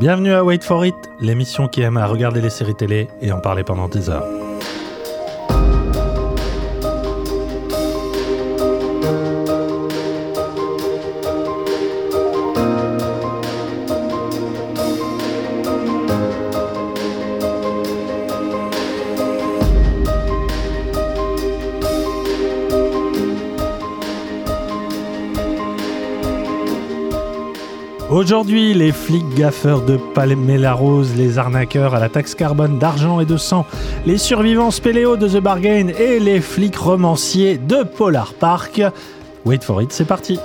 Bienvenue à Wait for It, l'émission qui aime à regarder les séries télé et en parler pendant 10 heures. Aujourd'hui, les flics gaffeurs de Palmela-Rose, les arnaqueurs à la taxe carbone d'argent et de sang, les survivants spéléo de The Bargain et les flics romanciers de Polar Park. Wait for it, c'est parti.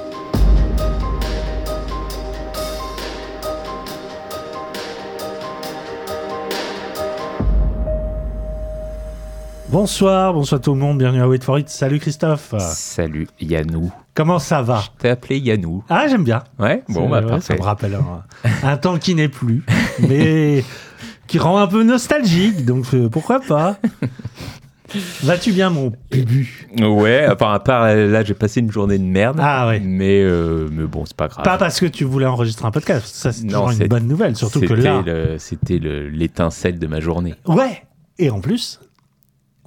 Bonsoir, bonsoir tout le monde, bienvenue à Wait for It. Salut Christophe. Salut Yannou. Comment ça va Je t'ai appelé Yannou. Ah, j'aime bien. Ouais, bon, bah, Ouais, parfait. Ça me rappelle un, un temps qui n'est plus, mais qui rend un peu nostalgique, donc euh, pourquoi pas Vas-tu bien, mon bubu? Ouais, enfin, à part euh, là, j'ai passé une journée de merde. Ah ouais. Mais, euh, mais bon, c'est pas grave. Pas parce que tu voulais enregistrer un podcast, ça c'est toujours une bonne nouvelle, surtout que C'était là... C'était le- l'étincelle de ma journée. Ouais Et en plus,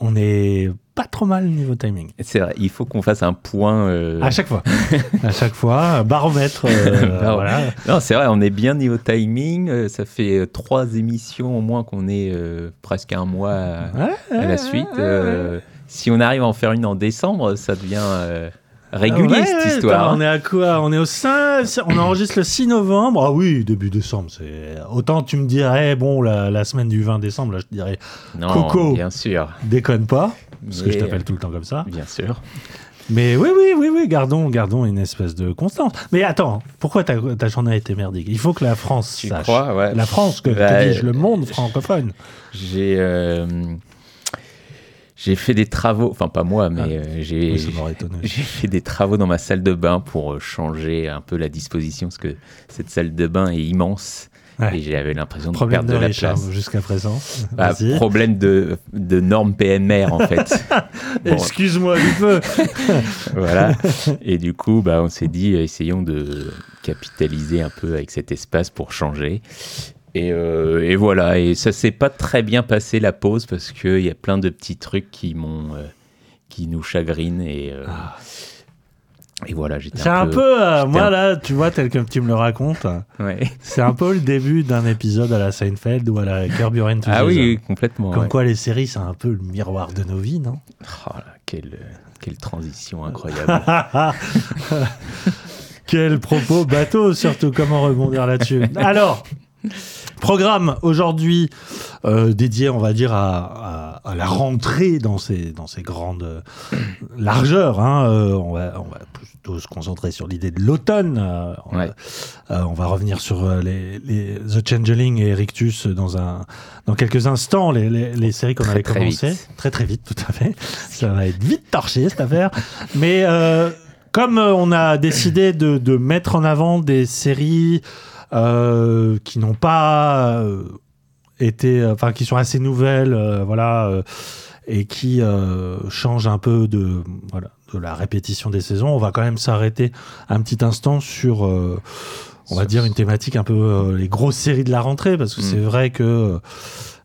on est pas trop mal niveau timing. C'est vrai, il faut qu'on fasse un point. euh, À chaque fois. à chaque fois, baromètre, euh, voilà. Non, c'est vrai, on est bien niveau timing. euh, ça fait trois émissions au moins qu'on est euh, presque un mois à, Ouais, à la suite. ouais, ouais. Si on arrive à en faire une en décembre, ça devient régulier Ouais, cette histoire. hein. On est à quoi On est au 5, on enregistre le 6 novembre. Ah oui, début décembre. C'est autant tu me dirais bon la, la semaine du 20 décembre, là je te dirais Non, Coco. bien sûr. déconne pas parce que je t'appelle tout le temps comme ça. Bien sûr. Mais oui, oui, oui, oui, gardons, gardons une espèce de constance. Mais attends, pourquoi ta, ta journée a été merdique? Il faut que la France Tu sache. crois, ouais. La France, que Bah, dis-je, le monde francophone. J'ai euh, j'ai fait des travaux, enfin pas moi, mais Ah. euh, j'ai Oui, fait des travaux dans ma salle de bain pour euh, changer un peu la disposition parce que cette salle de bain est immense Ouais. et j'avais l'impression de Problème perdre de de la place. jusqu'à présent. Bah, problème de, de normes PMR en fait. Bon, Excuse-moi du peu. voilà. Et du coup, bah, on s'est dit, essayons de capitaliser un peu avec cet espace pour changer. Et, euh, et voilà, et ça s'est pas très bien passé la pause parce qu'il y a plein de petits trucs qui m'ont, euh, qui nous chagrinent et, euh, et voilà, j'étais C'est un peu, j'étais moi un- là, tu vois, tel que tu me le racontes, Ouais. c'est un peu le début d'un épisode à la Seinfeld ou à la Curb Your. Ah oui, oui, complètement. Comme ouais. quoi les séries, c'est un peu le miroir de nos vies, non? Oh là, quelle, quelle transition incroyable. Quel propos bateau, surtout comment rebondir là-dessus? Alors, programme aujourd'hui euh, dédié, on va dire, à, à- à la rentrée dans ces, dans ces grandes euh, largeurs. hein. Euh, on, va, on va plutôt se concentrer sur l'idée de l'automne. Euh, on, va- Ouais. euh, on va revenir sur euh, les, les The Changeling et Rictus dans, un, dans quelques instants, les, les, les séries qu'on avait très commencé. vite. Très très vite, tout à fait. Ça va être vite torché cette affaire. Mais euh, comme on a décidé de, de mettre en avant des séries qui n'ont pas euh, été, enfin qui sont assez nouvelles, euh, voilà, euh, et qui euh, changent un peu de, voilà, de la répétition des saisons, on va quand même s'arrêter un petit instant sur, euh, on va dire une thématique un peu euh, les grosses séries de la rentrée, parce que Mm. c'est vrai que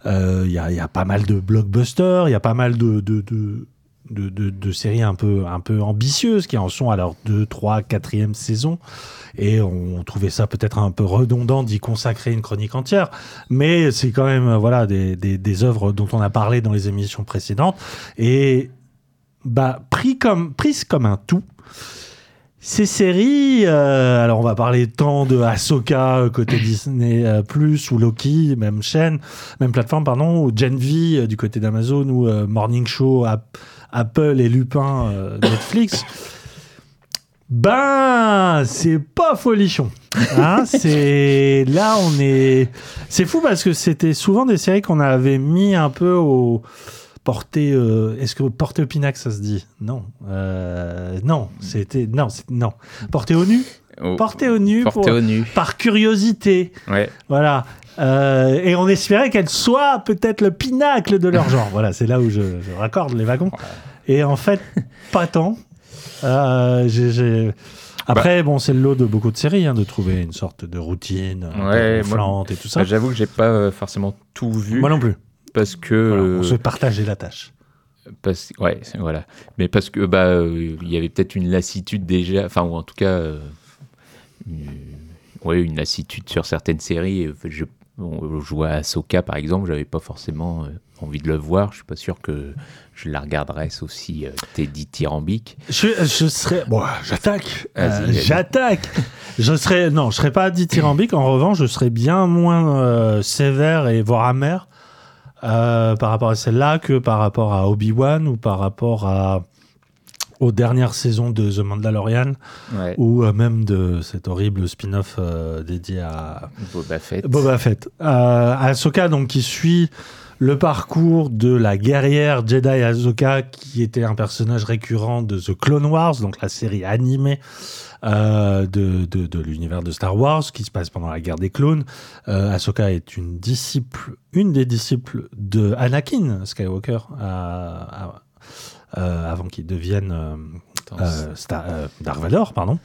euh, il y, a, il y a pas mal de blockbusters, il y a pas mal de, de, de, de, de- de séries un peu, un peu ambitieuses qui en sont à leur 2, 3, 4e saison. Et on trouvait ça peut-être un peu redondant d'y consacrer une chronique entière. Mais c'est quand même voilà, des, des, œuvres dont on a parlé dans les émissions précédentes. Et bah, pris comme, prises comme un tout. Ces séries, euh, alors on va parler tant de Ahsoka côté Disney euh, Plus ou Loki, même chaîne, même plateforme, pardon, ou Gen euh, du côté d'Amazon ou Morning Show, Apple et Lupin euh, Netflix. Ben, c'est pas folichon. Hein, c'est là, on est. C'est fou parce que c'était souvent des séries qu'on avait mis un peu au porté. euh, Est-ce que porté au pinacle, ça se dit? Non, Euh, non, c'était non, c'est- non. Porté au nu, Oh, porté au nu, porté pour- au nu. par curiosité. Ouais. Voilà. Euh, et on espérait qu'elle soit peut-être le pinacle de leur genre. Voilà, c'est là où je, je raccorde les wagons. Et en fait, pas tant. Euh, Après, bon, c'est le lot de beaucoup de séries, hein, de trouver une sorte de routine Ouais, gonflante et tout ça. Bah, J'avoue que j'ai pas euh, forcément tout vu Moi non plus. parce que Voilà, on se partageait la tâche. parce, ouais, voilà. Mais parce que bah euh, il y avait peut-être une lassitude déjà, enfin ou en tout cas euh, une, ouais, une lassitude sur certaines séries. Je, on jouait à Ahsoka par exemple, j'avais pas forcément euh, envie de le voir. Je suis pas sûr que je la regarderais sauf si euh, t'es dithyrambique. Je, je serais. Bon, j'attaque. Euh, j'attaque. Je serais. Non, je serais pas dithyrambique. En revanche, je serais bien moins euh, sévère et voire amer euh, par rapport à celle-là que par rapport à Obi-Wan ou par rapport à aux dernières saisons de The Mandalorian Ouais. ou euh, même de cet horrible spin-off euh, dédié à Boba Fett. Boba Fett. Euh, Ahsoka, donc, qui suit le parcours de la guerrière Jedi Ahsoka, qui était un personnage récurrent de The Clone Wars, donc la série animée euh, de, de, de l'univers de Star Wars, qui se passe pendant la guerre des clones. Euh, Ahsoka est une disciple, une des disciples de Anakin Skywalker, avant qu'il devienne euh, euh, Star- euh, Vader, pardon.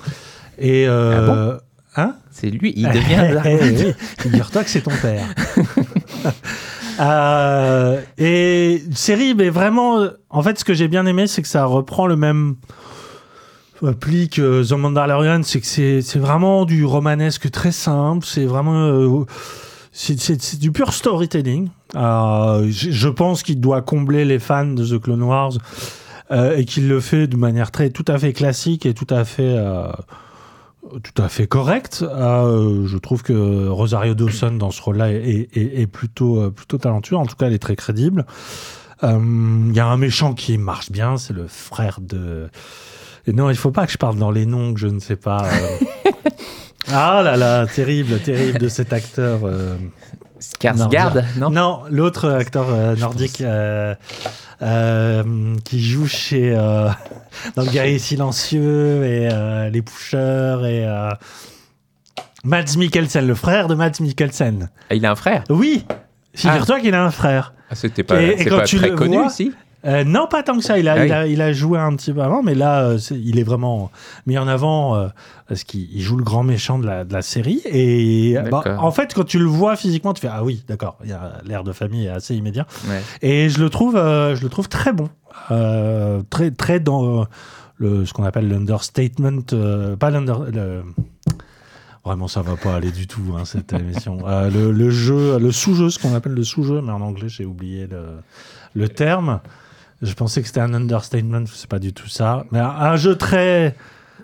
Et euh, hein? C'est lui, il devient. eh, eh, oui. Figure-toi que c'est ton père. Euh, et série, mais vraiment, euh, en fait, ce que j'ai bien aimé, c'est que ça reprend le même euh, pli que The Mandalorian, c'est que c'est c'est vraiment du romanesque très simple, c'est vraiment... euh, c'est- du pur storytelling. Euh, je pense qu'il doit combler les fans de The Clone Wars euh, et qu'il le fait de manière très tout à fait classique et tout à fait euh, tout à fait correcte. Je trouve que Rosario Dawson dans ce rôle-là est, plutôt plutôt talentueux. En tout cas, elle est très crédible. Il y a un méchant qui marche bien, c'est le frère de. Non, il faut pas que je parle dans les noms que je ne sais pas. ah là là, terrible, terrible de cet acteur. euh. Skarsgård, non, Non, l'autre acteur euh, nordique euh, euh, qui joue chez dans le guerrier silencieux et les pushers et Mads Mikkelsen, le frère de Mads Mikkelsen. Ah, Il a un frère? Oui, figure-toi qu'il a un frère. Ah, C'était pas, Et- quand pas tu très le connu vois- ici? Euh, non, pas tant que ça. Il a, Ah il a, il a joué un petit peu avant, mais là, euh, il est vraiment mis en avant euh, parce qu'il il joue le grand méchant de la, de la série. Et bah, en fait, quand tu le vois physiquement, tu fais ah oui, d'accord. Il y a l'air de famille est assez immédiat. Ouais. Et je le trouve, euh, je le trouve très bon, Euh, très très dans euh, le ce qu'on appelle l'understatement, euh, pas l'under. Vraiment, ça va pas aller du tout hein, cette émission. Euh, le, le jeu, le sous-jeu, ce qu'on appelle le sous-jeu, mais en anglais, j'ai oublié le, le terme. Je pensais que c'était un understatement, c'est pas du tout ça. Mais un, un jeu très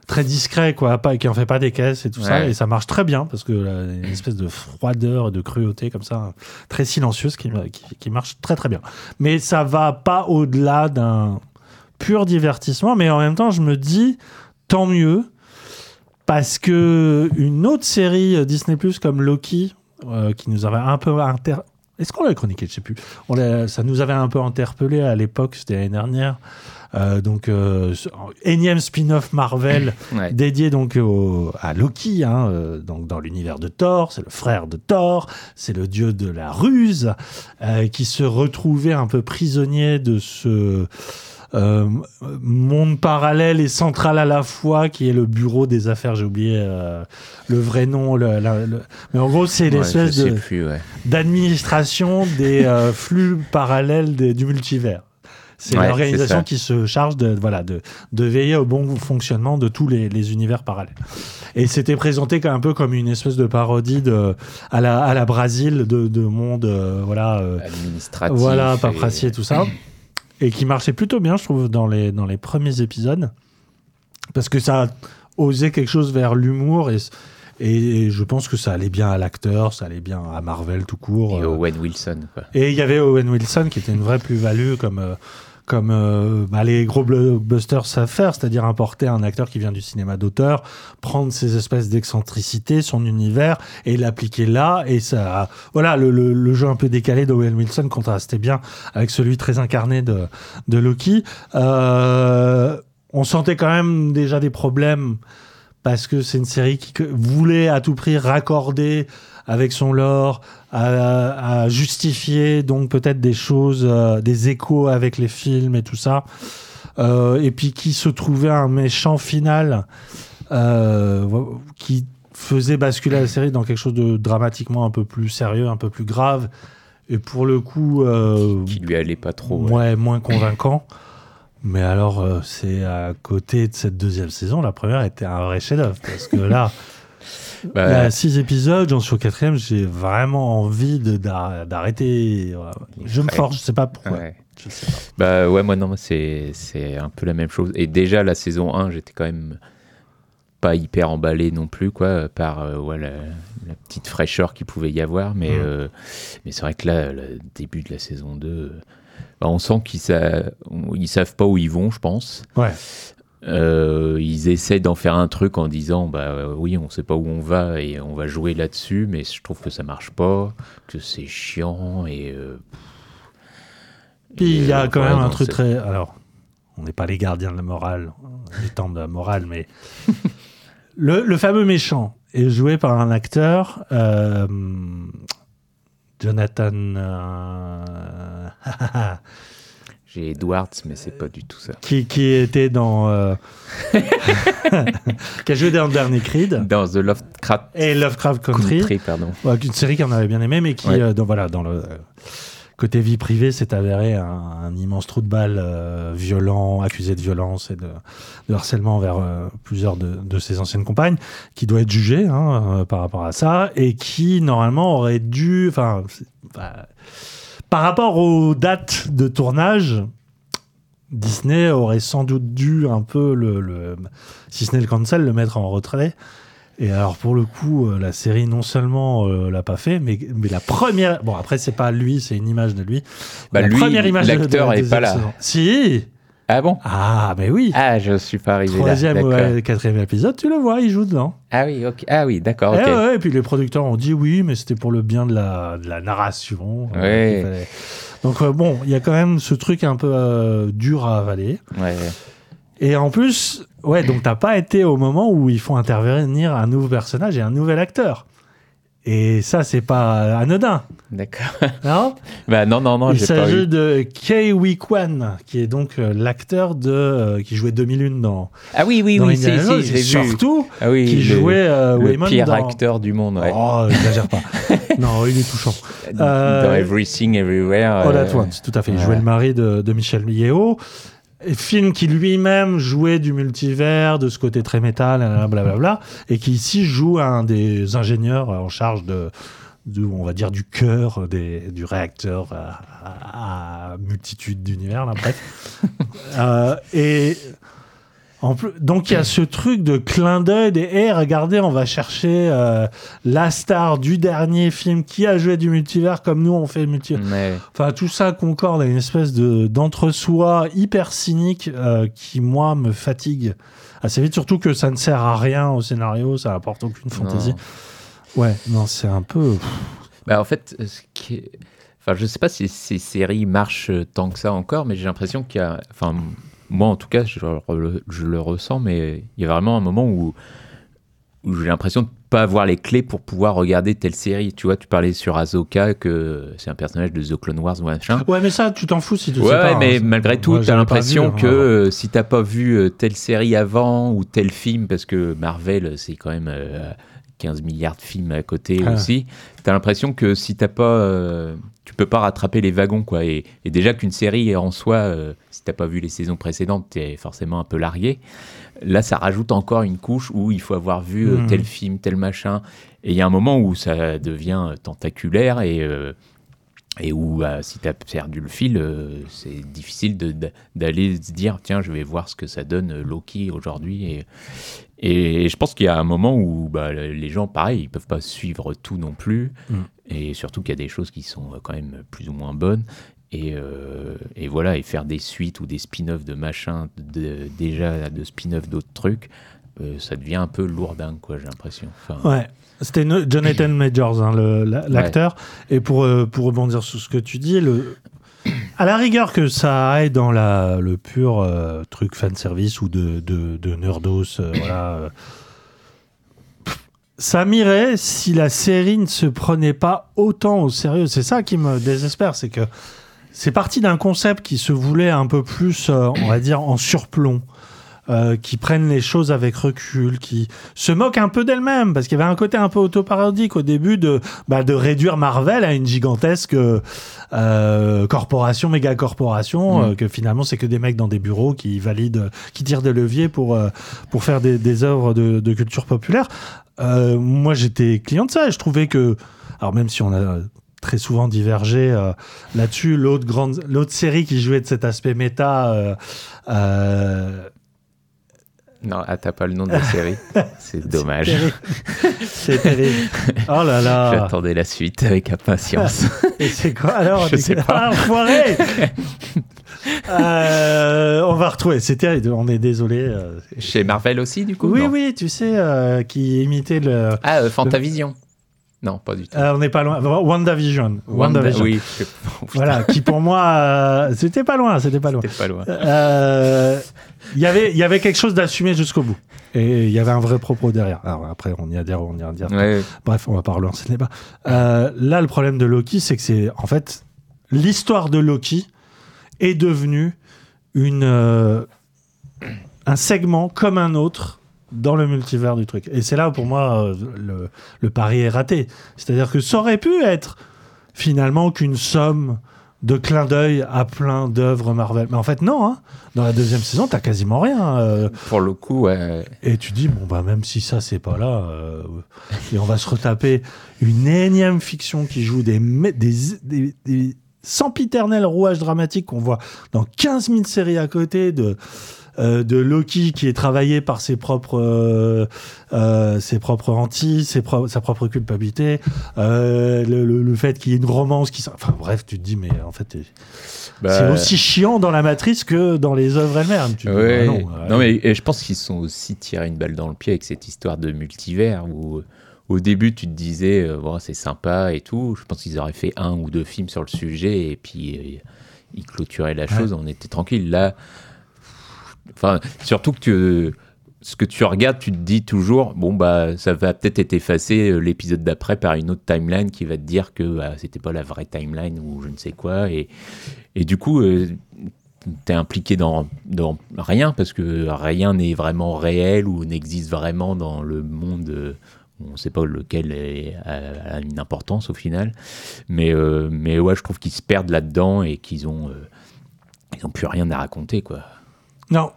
très discret, quoi, pas, qui en fait pas des caisses et tout ça, et ça marche très bien parce que là, il y a une espèce de froideur, de cruauté comme ça, très silencieuse qui, qui, qui marche très très bien. Mais ça va pas au-delà d'un pur divertissement, mais en même temps, je me dis tant mieux parce que une autre série euh, Disney Plus comme Loki, euh, qui nous avait un peu inter... Est-ce qu'on l'a chroniqué? Je sais plus. On l'a- ça nous avait un peu interpellé à l'époque, c'était l'année dernière. Euh, donc, euh, énième spin-off Marvel Ouais. dédié donc au- à Loki, hein, euh, donc dans l'univers de Thor, c'est le frère de Thor, c'est le dieu de la ruse, qui se retrouvait un peu prisonnier de ce euh, monde parallèle et central à la fois, qui est le bureau des affaires, j'ai oublié euh, le vrai nom, le- la- le- mais en gros c'est l'espèce de ouais. d'administration des euh, flux parallèles des- du multivers. C'est Ouais, l'organisation qui se charge de, voilà, de, de veiller au bon fonctionnement de tous les, les univers parallèles. Et c'était présenté comme- un peu comme une espèce de parodie de, à, la, à la Brésil de, de monde, voilà, Administratif. voilà, et- tout ça. Et qui marchait plutôt bien, je trouve, dans les, dans les premiers épisodes. Parce que ça osait quelque chose vers l'humour et, et je pense que ça allait bien à l'acteur, ça allait bien à Marvel tout court. Et euh. Owen Wilson, quoi. Et il y avait Owen Wilson qui était une vraie plus-value comme, euh, comme euh, bah, les gros blockbusters savent faire, c'est-à-dire importer un acteur qui vient du cinéma d'auteur, prendre ses espèces d'excentricité, son univers et l'appliquer là. Et ça, voilà, le, le- le jeu un peu décalé d'Owen Wilson contrastait bien avec celui très incarné de, de Loki. Euh, on sentait quand même déjà des problèmes parce que c'est une série qui voulait à tout prix raccorder avec son lore, à, à justifier donc peut-être des choses, euh, des échos avec les films et tout ça. Euh, et puis qui se trouvait un méchant final euh, qui faisait basculer la série dans quelque chose de dramatiquement un peu plus sérieux, un peu plus grave, et pour le coup, euh, Qui lui allait pas trop. ouais. ouais, moins convaincant. Mais alors, euh, c'est à côté de cette deuxième saison, la première était un vrai chef-d'œuvre. Parce que là, Bah, il y a six épisodes, j'en suis au quatrième, j'ai vraiment envie d'arrêter. Je me force, je sais pas pourquoi. ouais. Je sais pas. Bah ouais, moi non, c'est c'est un peu la même chose. Et déjà la saison 1, j'étais quand même pas hyper emballé non plus quoi par euh, ouais, la, la petite fraîcheur qu'il pouvait y avoir mais Mhm. euh, mais c'est vrai que là le début de la saison 2 euh, bah, on sent qu'ils sa- ils savent pas où ils vont je pense Ouais. Euh, ils essaient d'en faire un truc en disant bah euh, oui on sait pas où on va et on va jouer là-dessus mais je trouve que ça marche pas que c'est chiant et euh, Puis il y a quand ouais, même un truc très. Alors, on n'est pas les gardiens de la morale, les temps de la morale, mais. le, le fameux méchant est joué par un acteur, euh, Jonathan. j'ai Edwards mais c'est pas du tout ça qui, qui était dans. euh, qui a joué dans le dernier Creed. dans The Lovecraft Et Lovecraft Country. Country, pardon. Ouais, une série qu'on avait bien aimée, mais qui, Ouais. euh, dans, voilà, dans le euh, côté vie privée, s'est avéré un, un immense trou de balle euh, violent, accusé de violence et de, de harcèlement envers plusieurs de, de ses anciennes compagnes, qui doit être jugé hein, par rapport à ça, et qui, normalement, aurait dû... Enfin, bah, par rapport aux dates de tournage, Disney aurait sans doute dû un peu, le, le- si ce n'est le cancel, le mettre en retrait. Et alors pour le coup, euh, la série non seulement euh, l'a pas fait, mais, mais la première. Bon après c'est pas lui, c'est une image de lui. Bah, la lui, première image de- de l'acteur la est pas là. Si. Ah bon? Ah mais oui. Ah, je suis pas arrivé Troisième là. ou d'accord. euh, quatrième épisode, tu le vois, il joue dedans. Ah oui, ok. Ah oui, d'accord. Eh ouais, et puis les producteurs ont dit oui, mais c'était pour le bien de la, de la narration. euh, fallait. Donc euh, bon, il y a quand même ce truc un peu euh, dur à avaler. Ouais. Et en plus, ouais, donc t'as pas été au moment où il faut intervenir un nouveau personnage et un nouvel acteur. Et ça, c'est pas anodin, D'accord. non? Bah non, non, non, Il s'agit de Kei Wee Kwan, qui est donc euh, l'acteur de euh, qui jouait 2001 dans, Ah oui, oui, dans oui, si, Jones, si, et surtout Ah oui, qui le, jouait euh, le Waymond pire dans... acteur du monde, ouais. Oh, exagère pas. non, il est touchant. Dans euh, Everything Everywhere. All at Once, tout à fait. Il ouais. jouait le mari de, de Michel Yeo. Film qui lui-même jouait du multivers, de ce côté très métal, blablabla, et qui ici joue un des ingénieurs en charge de, de on va dire, du cœur des, du réacteur à, à- à multitude d'univers, là, bref. Euh, et en plus, donc il y a ce truc de clin d'œil des hey, regardez, on va chercher euh, la star du dernier film qui a joué du multivers comme nous on fait le multivers. Ouais. Enfin, tout ça concorde à une espèce de d'entre-soi hyper cynique euh, qui, moi, me fatigue assez vite. Surtout que ça ne sert à rien au scénario, ça apporte aucune fantaisie. Non. Ouais, non, c'est un peu. Bah, en fait, ce qui est- enfin, je sais pas si ces séries marchent tant que ça encore, mais j'ai l'impression qu'il y a. Enfin, moi en tout cas, je, le- je le ressens, mais il y a vraiment un moment où, où j'ai l'impression de pas avoir les clés pour pouvoir regarder telle série. Tu vois, tu parlais sur Ahsoka que c'est un personnage de The Clone Wars ou machin. Ouais, mais ça, tu t'en fous si tu Ouais, sais pas. ouais, mais hein. malgré tout, t'as j'avais l'impression que hein. euh, si t'as pas vu euh, telle série avant ou tel film, parce que Marvel, c'est quand même euh, 15 milliards de films à côté Ah. aussi, t'as l'impression que si t'as pas, euh, tu peux pas rattraper les wagons, quoi. Et, et déjà qu'une série en soi, euh, si t'as pas vu les saisons précédentes, t'es forcément un peu largué. Là, ça rajoute encore une couche où il faut avoir vu euh, Mhm. tel film, tel machin. Et il y a un moment où ça devient euh, tentaculaire et et où bah, si tu as perdu le fil, euh, c'est difficile d'aller se dire tiens, je vais voir ce que ça donne euh, Loki aujourd'hui. Et, et je pense qu'il y a un moment où bah, les gens, pareil, ils peuvent pas suivre tout non plus. Mm. Et surtout qu'il y a des choses qui sont euh, quand même plus ou moins bonnes. Et, euh, et voilà, et faire des suites ou des spin-offs de machin, de, déjà de spin-offs d'autres trucs, euh, ça devient un peu lourdin, quoi, j'ai l'impression. Enfin, Ouais. C'était Jonathan Majors, hein, la- l'acteur. Et pour, euh, pour rebondir sur ce que tu dis, le... à la rigueur que ça aille dans la, le pur euh, truc fanservice ou de, de, de nerdos, euh, voilà. euh, Ça m'irait si la série ne se prenait pas autant au sérieux. C'est ça qui me désespère, c'est que c'est parti d'un concept qui se voulait un peu plus, euh, on va dire, en surplomb. Euh, qui prennent les choses avec recul, qui se moquent un peu d'elles-mêmes, parce qu'il y avait un côté un peu autoparodique au début de, bah, de réduire Marvel à une gigantesque euh, corporation, méga corporation, Mm. euh, que finalement c'est que des mecs dans des bureaux qui valident, qui tirent des leviers pour, euh, pour faire des, des œuvres de, de culture populaire. Euh, moi j'étais client de ça et je trouvais que, alors même si on a très souvent divergé euh, là-dessus, l'autre grande, l'autre série qui jouait de cet aspect méta, euh, euh, Non, ah, t'as pas le nom de la série. C'est dommage. c'est terrible. Oh là là. J'attendais la suite avec impatience. Et c'est quoi alors Je sais pas. Ah, enfoiré Euh, On va retrouver. C'est terrible. On est désolé. euh. Chez Marvel aussi, du coup Oui, non oui, tu sais, euh, qui imitait le. Ah, euh, Fantavision. Non, pas du tout. Euh, on n'est pas loin. WandaVision. Wanda- WandaVision. Oui, je- oh, Voilà, qui pour moi, euh, c'était pas loin, c'était pas loin. T'es pas loin. Euh, Il y avait, il y avait quelque chose d'assumé jusqu'au bout. Et il y avait un vrai propos derrière. Alors après, on y adhère, on y adhère. Ouais, Bref, on va pas relancer le débat. Euh, là, le problème de Loki, c'est que c'est en fait l'histoire de Loki est devenue une euh, un segment comme un autre dans le multivers du truc. Et c'est là où pour moi euh, le, le pari est raté. C'est-à-dire que ça aurait pu être finalement qu'une somme de clins d'œil à plein d'œuvres Marvel. Mais en fait, non. hein. Dans la deuxième saison, t'as quasiment rien. euh, pour le coup, ouais. et tu dis, bon, bah, même si ça, c'est pas là, euh, et on va se retaper une énième fiction qui joue des, des, des, des sempiternels rouages dramatiques qu'on voit dans 15 000 séries à côté de, de Loki qui est travaillé par ses propres, euh, euh, ses propres hantises, ses pro- sa propre culpabilité, euh, le, le- le fait qu'il y ait une romance qui. Enfin, bref, tu te dis, mais en fait, Bah, c'est aussi chiant dans la matrice que dans les œuvres elles-mêmes. Ouais. bah non, non, euh, mais et je pense qu'ils se sont aussi tiré une balle dans le pied avec cette histoire de multivers où euh, au début tu te disais euh, c'est sympa et tout. Je pense qu'ils auraient fait un ou deux films sur le sujet et puis euh, ils clôturaient la chose, on était tranquille. Là, enfin, surtout que ce que tu regardes, tu te dis toujours bon bah ça va peut-être être effacé euh, l'épisode d'après par une autre timeline qui va te dire que bah, c'était pas la vraie timeline ou je ne sais quoi et et du coup euh, t'es impliqué dans, dans rien parce que rien n'est vraiment réel ou n'existe vraiment dans le monde. euh, on ne sait pas lequel a, une importance au final. Mais, euh, mais ouais, je trouve qu'ils se perdent là-dedans et qu'ils ont, ils ont plus rien à raconter. quoi. Non.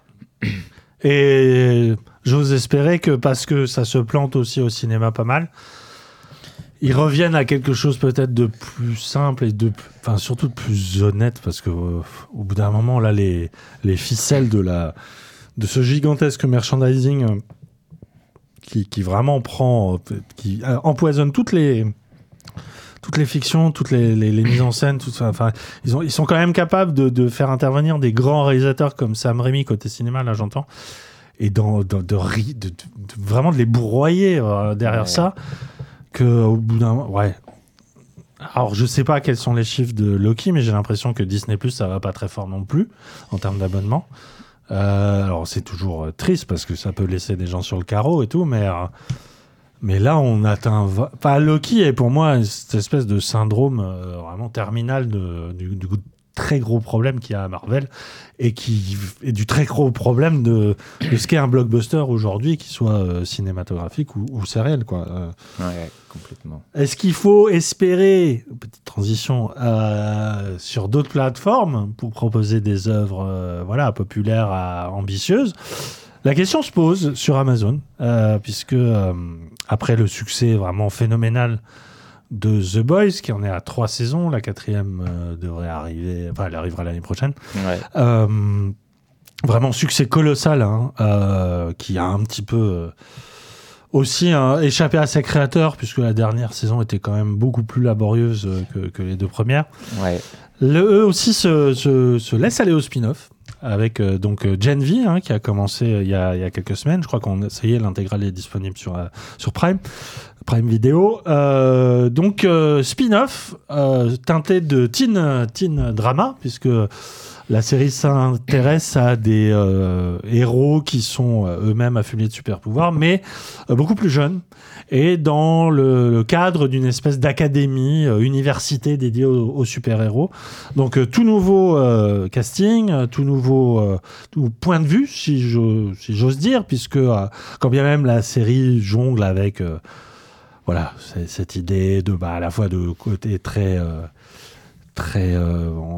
Et j'ose espérer que parce que ça se plante aussi au cinéma pas mal, ils reviennent à quelque chose peut-être de plus simple et de, enfin surtout de plus honnête parce que euh, au bout d'un moment là les les ficelles de la de ce gigantesque merchandising euh, qui, qui vraiment prend euh, qui empoisonne toutes les toutes les fictions, toutes les, les- les mises en scène, tout ça. Enfin, ils, ont, ils sont quand même capables de, de faire intervenir des grands réalisateurs comme Sam Raimi côté cinéma, là j'entends, et dans, dans- de, vraiment de les bourroyer euh, derrière Ouais. ça, que au bout d'un moment, ouais. Alors je sais pas quels sont les chiffres de Loki, mais j'ai l'impression que Disney Plus ça va pas très fort non plus en termes d'abonnement. Euh, alors c'est toujours euh, triste parce que ça peut laisser des gens sur le carreau et tout, mais euh, mais là, on atteint. Enfin, Loki est pour moi cette espèce de syndrome euh, vraiment terminal de- du, du très gros problème qu'il y a à Marvel et qui est du très gros problème de, de ce qu'est un blockbuster aujourd'hui, qu'il soit euh, cinématographique ou, ou sériel. Quoi. Euh, Ouais, complètement. Est-ce qu'il faut espérer, petite transition, sur d'autres plateformes pour proposer des œuvres voilà, populaires, à- ambitieuses? La question se pose sur Amazon, euh, puisque euh, après le succès vraiment phénoménal de The Boys, qui en est à trois saisons, la quatrième euh, devrait arriver, enfin elle arrivera l'année prochaine, Ouais. vraiment succès colossal, hein, qui a un petit peu aussi hein, échappé à ses créateurs, puisque la dernière saison était quand même beaucoup plus laborieuse que, que les deux premières. Ouais. Le, eux aussi se, se, se laissent aller au spin-off avec euh, donc euh, Gen V hein, qui a commencé euh, il y a, quelques semaines. Je crois qu'on ça y l'intégrale est disponible sur, euh, sur Prime, Prime Video. Donc spin-off teinté de teen, teen drama puisque la série s'intéresse à des héros qui sont eux-mêmes affiliés de super pouvoirs, mais beaucoup plus jeunes, et dans le, cadre d'une espèce d'académie, euh, université dédiée aux, super-héros. Donc euh, tout nouveau euh, casting, tout nouveau point de vue, si j'ose dire, puisque quand bien même la série jongle avec voilà cette idée de bah, à la fois de côté très très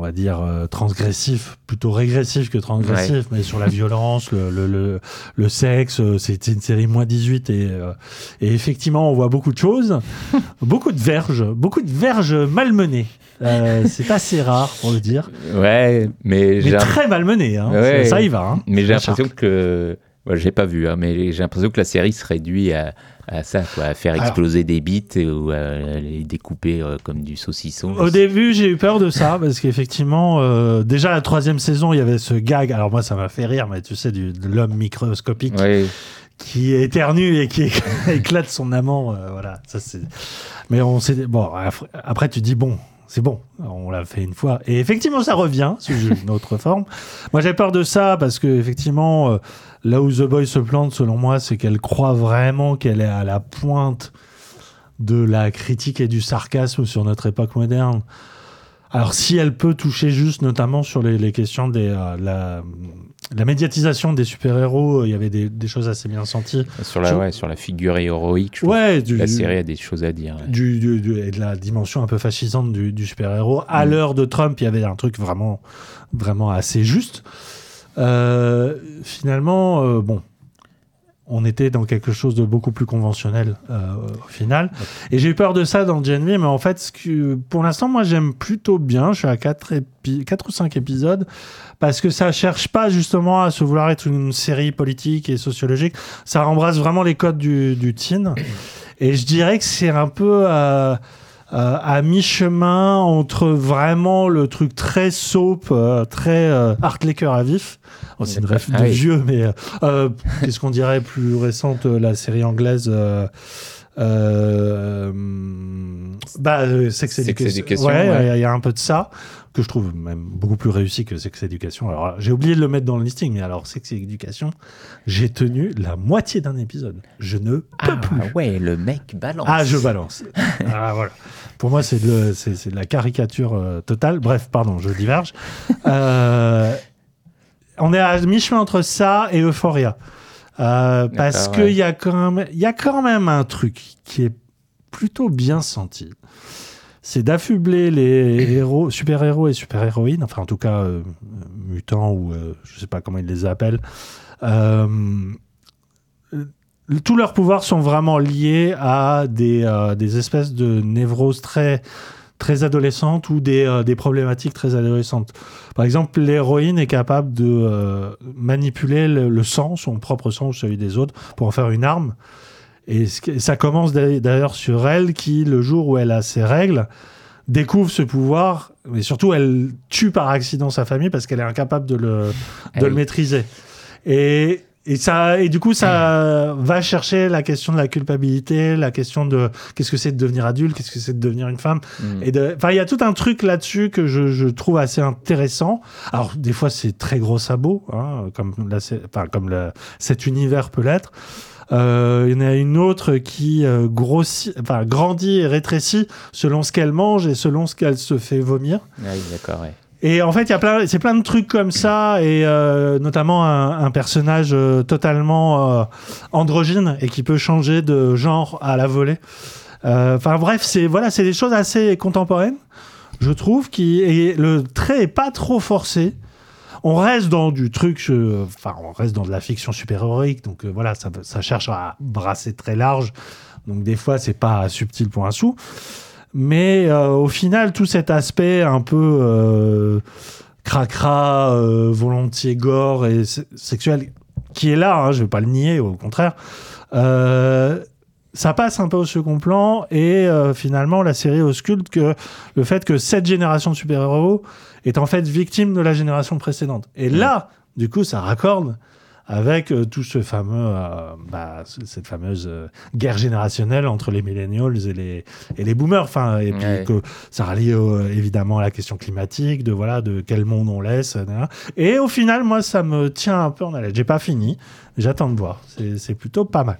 va dire euh, transgressif plutôt régressif que transgressif mais sur la violence le, le, le, le sexe euh, c'est une série moins 18 et, euh, et effectivement on voit beaucoup de choses beaucoup de verges beaucoup de verges malmenées Euh, c'est assez rare pour le dire Ouais, mais très malmenées hein. Ouais. ça, ça y va hein. mais j'ai l'impression que. J'ai pas vu, hein, mais j'ai l'impression que la série se réduit à, à ça, quoi, à faire Alors- exploser des bits ou à les découper euh, comme du saucisson. Au début, j'ai eu peur de ça parce qu'effectivement, euh, déjà la troisième saison, il y avait ce gag. Alors moi, ça m'a fait rire, mais tu sais, du, de l'homme microscopique Ouais, qui éternue et qui éclate son amant. euh, voilà, ça c'est. Mais on s'est bon. Après, tu dis bon. C'est bon, on l'a fait une fois. Et effectivement, ça revient sous une autre forme. Moi, j'ai peur de ça parce que, effectivement, euh, là où The Boy se plante, selon moi, c'est qu'elle croit vraiment qu'elle est à la pointe de la critique et du sarcasme sur notre époque moderne. Alors, si elle peut toucher juste, notamment sur les, les questions de la, la médiatisation des super-héros, il y avait des, des choses assez bien senties. sur, la, Je- ouais, sur la figure héroïque, je Ouais, du, la série a des choses à dire. du, du- du- et de la dimension un peu fascisante du, du super-héros. À Mm. l'heure de Trump, il y avait un truc vraiment, vraiment assez juste. Euh, finalement, euh, bon, on était dans quelque chose de beaucoup plus conventionnel euh, au final. Et j'ai eu peur de ça dans Gen V, mais en fait, ce que, pour l'instant, moi, j'aime plutôt bien. Je suis à 4, ou 5 épisodes parce que ça cherche pas justement à se vouloir être une série politique et sociologique. Ça embrasse vraiment les codes du, du teen. Et je dirais que c'est un peu euh, à mi-chemin entre vraiment le truc très soap, euh, très euh, Art Laker à vif. Oh, c'est une ref de Ah vieux, mais euh, euh, qu'est-ce qu'on dirait plus récente, euh, la série anglaise euh, euh, bah, euh, Sex Education. Education, Ouais, il ouais. y a un peu de ça que je trouve même beaucoup plus réussi que Sex Education. Alors, j'ai oublié de le mettre dans le listing, mais alors Sex Education, j'ai tenu la moitié d'un épisode. Je ne peux Ah plus. ouais, le mec balance. Ah, je balance. ah, voilà. Pour moi, c'est de, le- c'est, c'est de la caricature euh, totale. Bref, pardon, je diverge. Euh, on est à mi-chemin entre ça et Euphoria. Euh, parce qu'il ouais. y, a quand même- y a quand même un truc qui est plutôt bien senti. C'est d'affubler les héros, super-héros et super-héroïnes, enfin en tout cas mutants ou je sais pas comment ils les appellent. Tous leurs pouvoirs sont vraiment liés à des, euh, des espèces de névroses très, très adolescentes ou des, euh, des problématiques très adolescentes. Par exemple, l'héroïne est capable de euh, manipuler le, le sang, son propre sang ou celui des autres, pour en faire une arme. Et ça commence d'a- d'ailleurs sur elle qui, le jour où elle a ses règles, découvre ce pouvoir, mais surtout elle tue par accident sa famille parce qu'elle est incapable de le, de le maîtriser. Et, et, ça, et du coup, ça va chercher la question de la culpabilité, la question de qu'est-ce que c'est de devenir adulte, qu'est-ce que c'est de devenir une femme. Mm. Et de- Enfin, il y a tout un truc là-dessus que je, je trouve assez intéressant. Alors, des fois, c'est très gros sabot, hein, comme, la, comme le- cet univers peut l'être. Euh, il y en a une autre qui euh, grossit, enfin, grandit et rétrécit selon ce qu'elle mange et selon ce qu'elle se fait vomir. Ah oui, d'accord, ouais. Et en fait, il y a plein, c'est plein de trucs comme ça, et euh, notamment un, un personnage euh, totalement euh, androgyne et qui peut changer de genre à la volée. Euh, Enfin bref, c'est voilà, c'est des choses assez contemporaines, je trouve, qui et le trait est pas trop forcé. On reste dans du truc, enfin, on reste dans de la fiction super-héroïque, donc euh, voilà, ça, ça cherche à brasser très large. Donc des fois, c'est pas subtil pour un sou. Mais euh, au final, tout cet aspect un peu euh, cracra, euh, volontiers gore et se- sexuel, qui est là, hein, je vais pas le nier, au contraire, ça passe un peu au second plan et finalement la série ausculte que le fait que cette génération de super-héros est en fait victime de la génération précédente. Et là, du coup, ça raccorde avec euh, tout ce fameux, euh, bah, cette fameuse euh, guerre générationnelle entre les millennials et les, et les boomers. Enfin, et puis Ouais. que ça relie évidemment à la question climatique, de voilà, de quel monde on laisse. etc. Et au final, moi, ça me tient un peu en haleine. J'ai pas fini, j'attends de voir. C'est plutôt pas mal.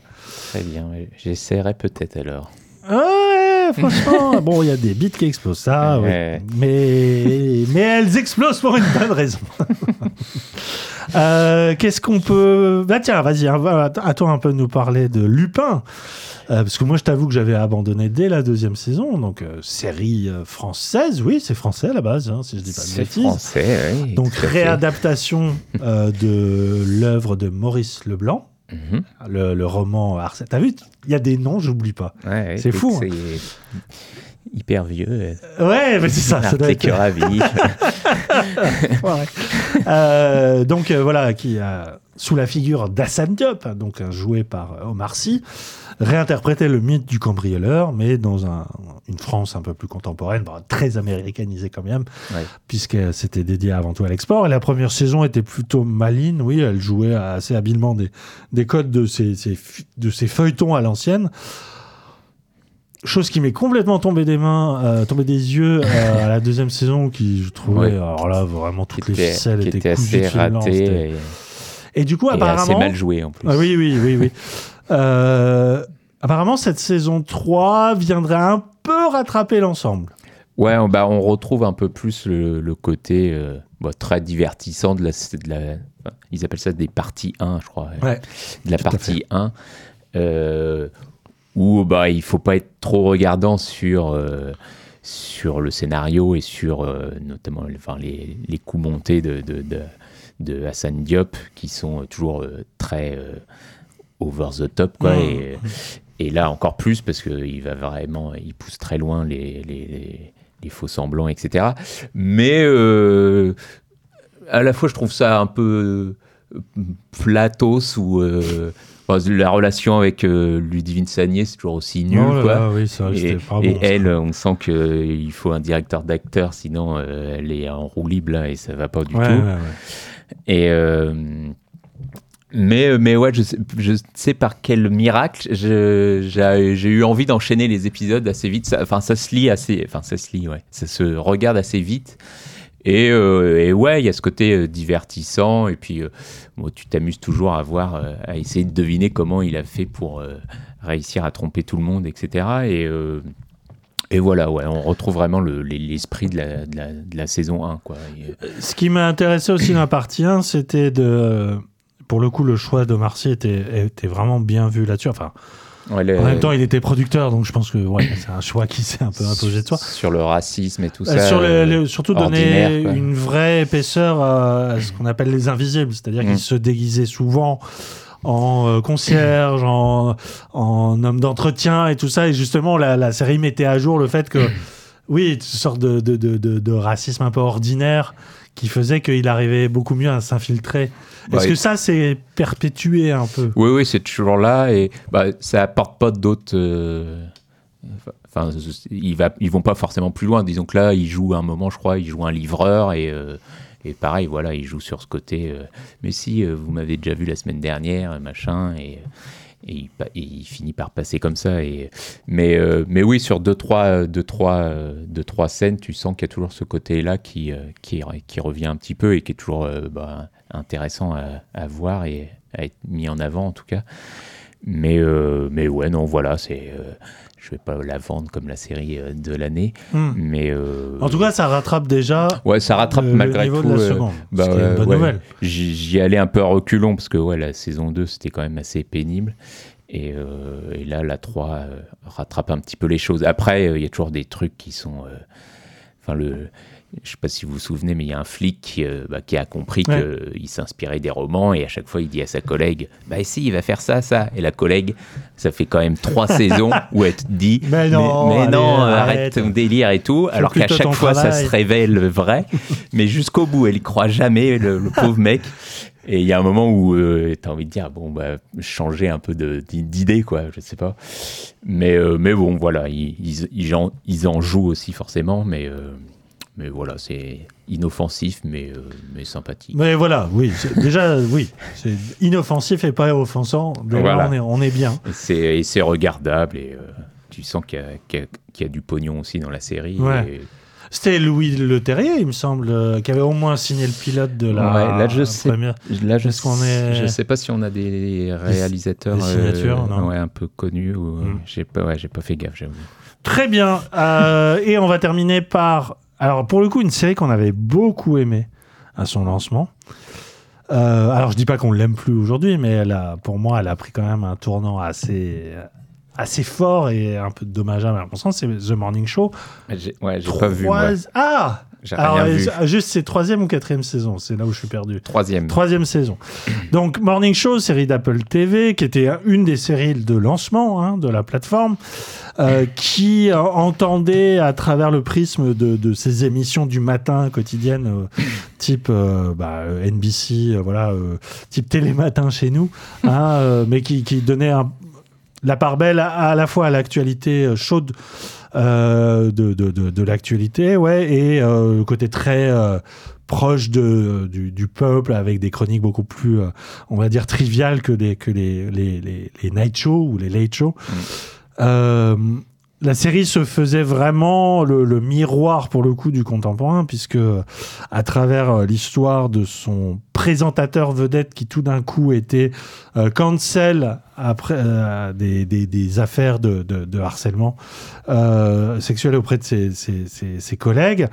Très bien, j'essaierai peut-être alors. Ouais, franchement, bon, il y a des bits qui explosent, ça, ouais. Ouais. mais mais elles explosent pour une bonne raison. Euh, Qu'est-ce qu'on peut Bah tiens, vas-y, hein, à toi un peu de nous parler de Lupin, Euh, parce que moi je t'avoue que j'avais abandonné dès la deuxième saison, donc euh, série française, oui, c'est français à la base, hein, si je dis pas de C'est bêtises. français, oui. Donc réadaptation de l'œuvre de Maurice Leblanc, Mhm. le, le roman Arsène. T'as vu Il y a des noms, j'oublie pas. Ouais, C'est fou, hein. Hyper vieux. Ouais, mais c'est ça. ça doit être- ravi. Ouais. Euh, donc euh, voilà, qui a sous la figure d'Hassan Diop, donc joué par euh, Omar Sy, réinterprétait le mythe du cambrioleur, mais dans un- une France un peu plus contemporaine, bon, très américanisée quand même, Ouais. puisque c'était dédié avant tout à l'export. Et la première saison était plutôt maligne, oui, elle jouait assez habilement des, des codes de ces, ces de ces feuilletons à l'ancienne. Chose qui m'est complètement tombée des mains, euh, tombée des yeux euh, à la deuxième saison, qui je trouvais, Ouais. alors là, vraiment toutes qui les était, ficelles étaient, était assez fil blanc, raté c'était- et, Et du coup, et apparemment, assez mal joué en plus. ah oui, oui, oui, oui. Euh, apparemment, cette saison 3 viendrait un peu rattraper l'ensemble. Ouais, on, bah, on retrouve un peu plus le, le côté bah, très divertissant de la, de la- Ils appellent ça des parties 1, je crois. Ouais. De la partie 1. euh, où bah, il faut pas être trop regardant sur, euh, sur le scénario et sur euh, notamment enfin, les, les coups montés de, de, de, de Hassan Diop qui sont euh, toujours euh, très over the top. Quoi, Mmh. et, et là encore plus parce qu'il va vraiment, il pousse très loin les, les, faux semblants, etc. Mais à la fois, je trouve ça un peu platos ou enfin, la relation avec euh, Ludivine Sagné, c'est toujours aussi nul. Oh là quoi. là, oui, ça, Et, c'était pas et bon, ça. elle, on sent qu'il faut un directeur d'acteur, sinon euh, elle est en roue libre là et ça va pas du Ouais, tout. ouais, ouais. Et euh, mais, mais ouais, je sais, je sais par quel miracle j'ai j'ai eu envie d'enchaîner les épisodes assez vite. Ça- Enfin, ça se lit assez. Enfin, ça se lit, ouais. Ça se regarde assez vite. Et, euh, et ouais, il y a ce côté euh, divertissant. Et puis, euh, bon, tu t'amuses toujours à voir, à essayer de deviner comment il a fait pour réussir à tromper tout le monde, etc. Et, et voilà, ouais, on retrouve vraiment le- l'esprit de la, saison 1. Quoi. Et, euh, Ce qui m'a intéressé aussi dans la partie 1, c'était de. Pour le coup, le choix de Marcy était, était vraiment bien vu là-dessus. Enfin, ouais, le- en même temps, il était producteur, donc je pense que ouais, c'est un choix qui s'est un peu imposé de soi. Sur le racisme et tout Euh, ça. sur le- euh, le- surtout donner quoi. une vraie épaisseur à, à ce qu'on appelle les invisibles, c'est-à-dire Mm. qu'ils se déguisaient souvent en euh, concierge, en, en homme d'entretien et tout ça. Et justement, la, la série mettait à jour le fait que, oui, une sorte de, de, de, de- de racisme un peu ordinaire qui faisait qu'il arrivait beaucoup mieux à s'infiltrer. Est-ce Ouais. que ça, c'est perpétué un peu? Oui, oui, c'est toujours là et bah, ça apporte pas d'autres. euh, Enfin, ils, va, ils vont pas forcément plus loin. Disons que là, ils jouent un moment, je crois, ils jouent un livreur et, euh, et pareil, voilà, ils jouent sur ce côté. euh, mais si, euh, vous m'avez déjà vu la semaine dernière, machin, et, et, il, finit par passer comme ça. Et, mais, euh, mais oui, sur deux trois, deux, trois, euh, deux, trois scènes, tu sens qu'il y a toujours ce côté-là qui, euh, qui, qui revient un petit peu et qui est toujours bah, intéressant à, voir et à être mis en avant en tout cas. Mais, mais ouais, non, voilà, c'est. Je vais pas la vendre comme la série euh, de l'année, Hmm. mais. euh, En tout cas, ça rattrape déjà ouais, ça rattrape le, le malgré niveau tout. de la euh, seconde. bah ce qui est ouais, une bonne ouais. nouvelle. J'y allais un peu à reculons parce que ouais, la saison 2, c'était quand même assez pénible. Et, euh, et là, la 3 euh, rattrape un petit peu les choses. Après, il y a toujours des trucs qui sont. Enfin, le. Je sais pas si vous vous souvenez, mais il y a un flic qui, euh, bah, qui a compris Ouais. qu'il s'inspirait des romans et à chaque fois il dit à sa collègue Bah, si, il va faire ça, ça. Et la collègue, ça fait quand même trois saisons où elle te dit Mais non, mais, allez, non, arrête. arrête ton délire et tout. Alors qu'à chaque fois, ça se révèle vrai. mais jusqu'au bout, elle y croit jamais, le, le pauvre mec. Et il y a un moment où tu as envie de dire, bon, bah, changer un peu d'idée, quoi, je sais pas. Mais, euh, mais bon, voilà, ils, ils, ils en, ils en jouent aussi forcément, mais, euh, Mais voilà, c'est inoffensif, mais, euh, mais sympathique. Mais voilà, oui. Déjà, oui. C'est inoffensif et pas offensant. Déjà, Voilà. on, est, on est bien. Et c'est, et c'est regardable et euh, tu sens qu'il y, a, qu'il y y a du pognon aussi dans la série. Ouais. Et- C'était Louis Le Terrier, il me semble, euh, qui avait au moins signé le pilote de la Ouais, là, je sais première. Là, je est- je sais pas si on a des réalisateurs des signatures, euh, non ouais, un peu connus. Ou, Mm. J'ai pas, ouais, j'ai pas fait gaffe, j'avoue. Très bien. Euh, et on va terminer par. Alors, pour le coup, une série qu'on avait beaucoup aimée à son lancement. Euh, alors, je dis pas qu'on l'aime plus aujourd'hui, mais elle a, pour moi, elle a pris quand même un tournant assez, assez fort et un peu dommageable à mon sens. C'est The Morning Show. J'ai, ouais, j'ai pas vu. moi. Trois- Ah J'ai Alors, rien vu. c'est- juste, c'est troisième ou quatrième saison. C'est là où je suis perdu. Troisième. Troisième saison. Donc, Morning Show, série d'Apple TV, qui était une des séries de lancement hein, de la plateforme, euh, qui euh, entendait à travers le prisme de, de ces émissions du matin quotidiennes, euh, type bah, NBC, voilà, type Télématin chez nous, hein, mais qui, qui donnait un- la part belle à, à la fois à l'actualité chaude de, de, de, de l'actualité, ouais, et euh, le côté très euh, proche de, du, du peuple avec des chroniques beaucoup plus, euh, on va dire, triviales que, les, que les, les, les, les night shows ou les late shows. Euh, la série se faisait vraiment le, le miroir pour le coup du contemporain puisque à travers euh, l'histoire de son présentateur vedette qui tout d'un coup était euh, cancel après euh, des, des, des affaires de, de, de harcèlement euh, sexuel auprès de ses, ses, ses, ses collègues,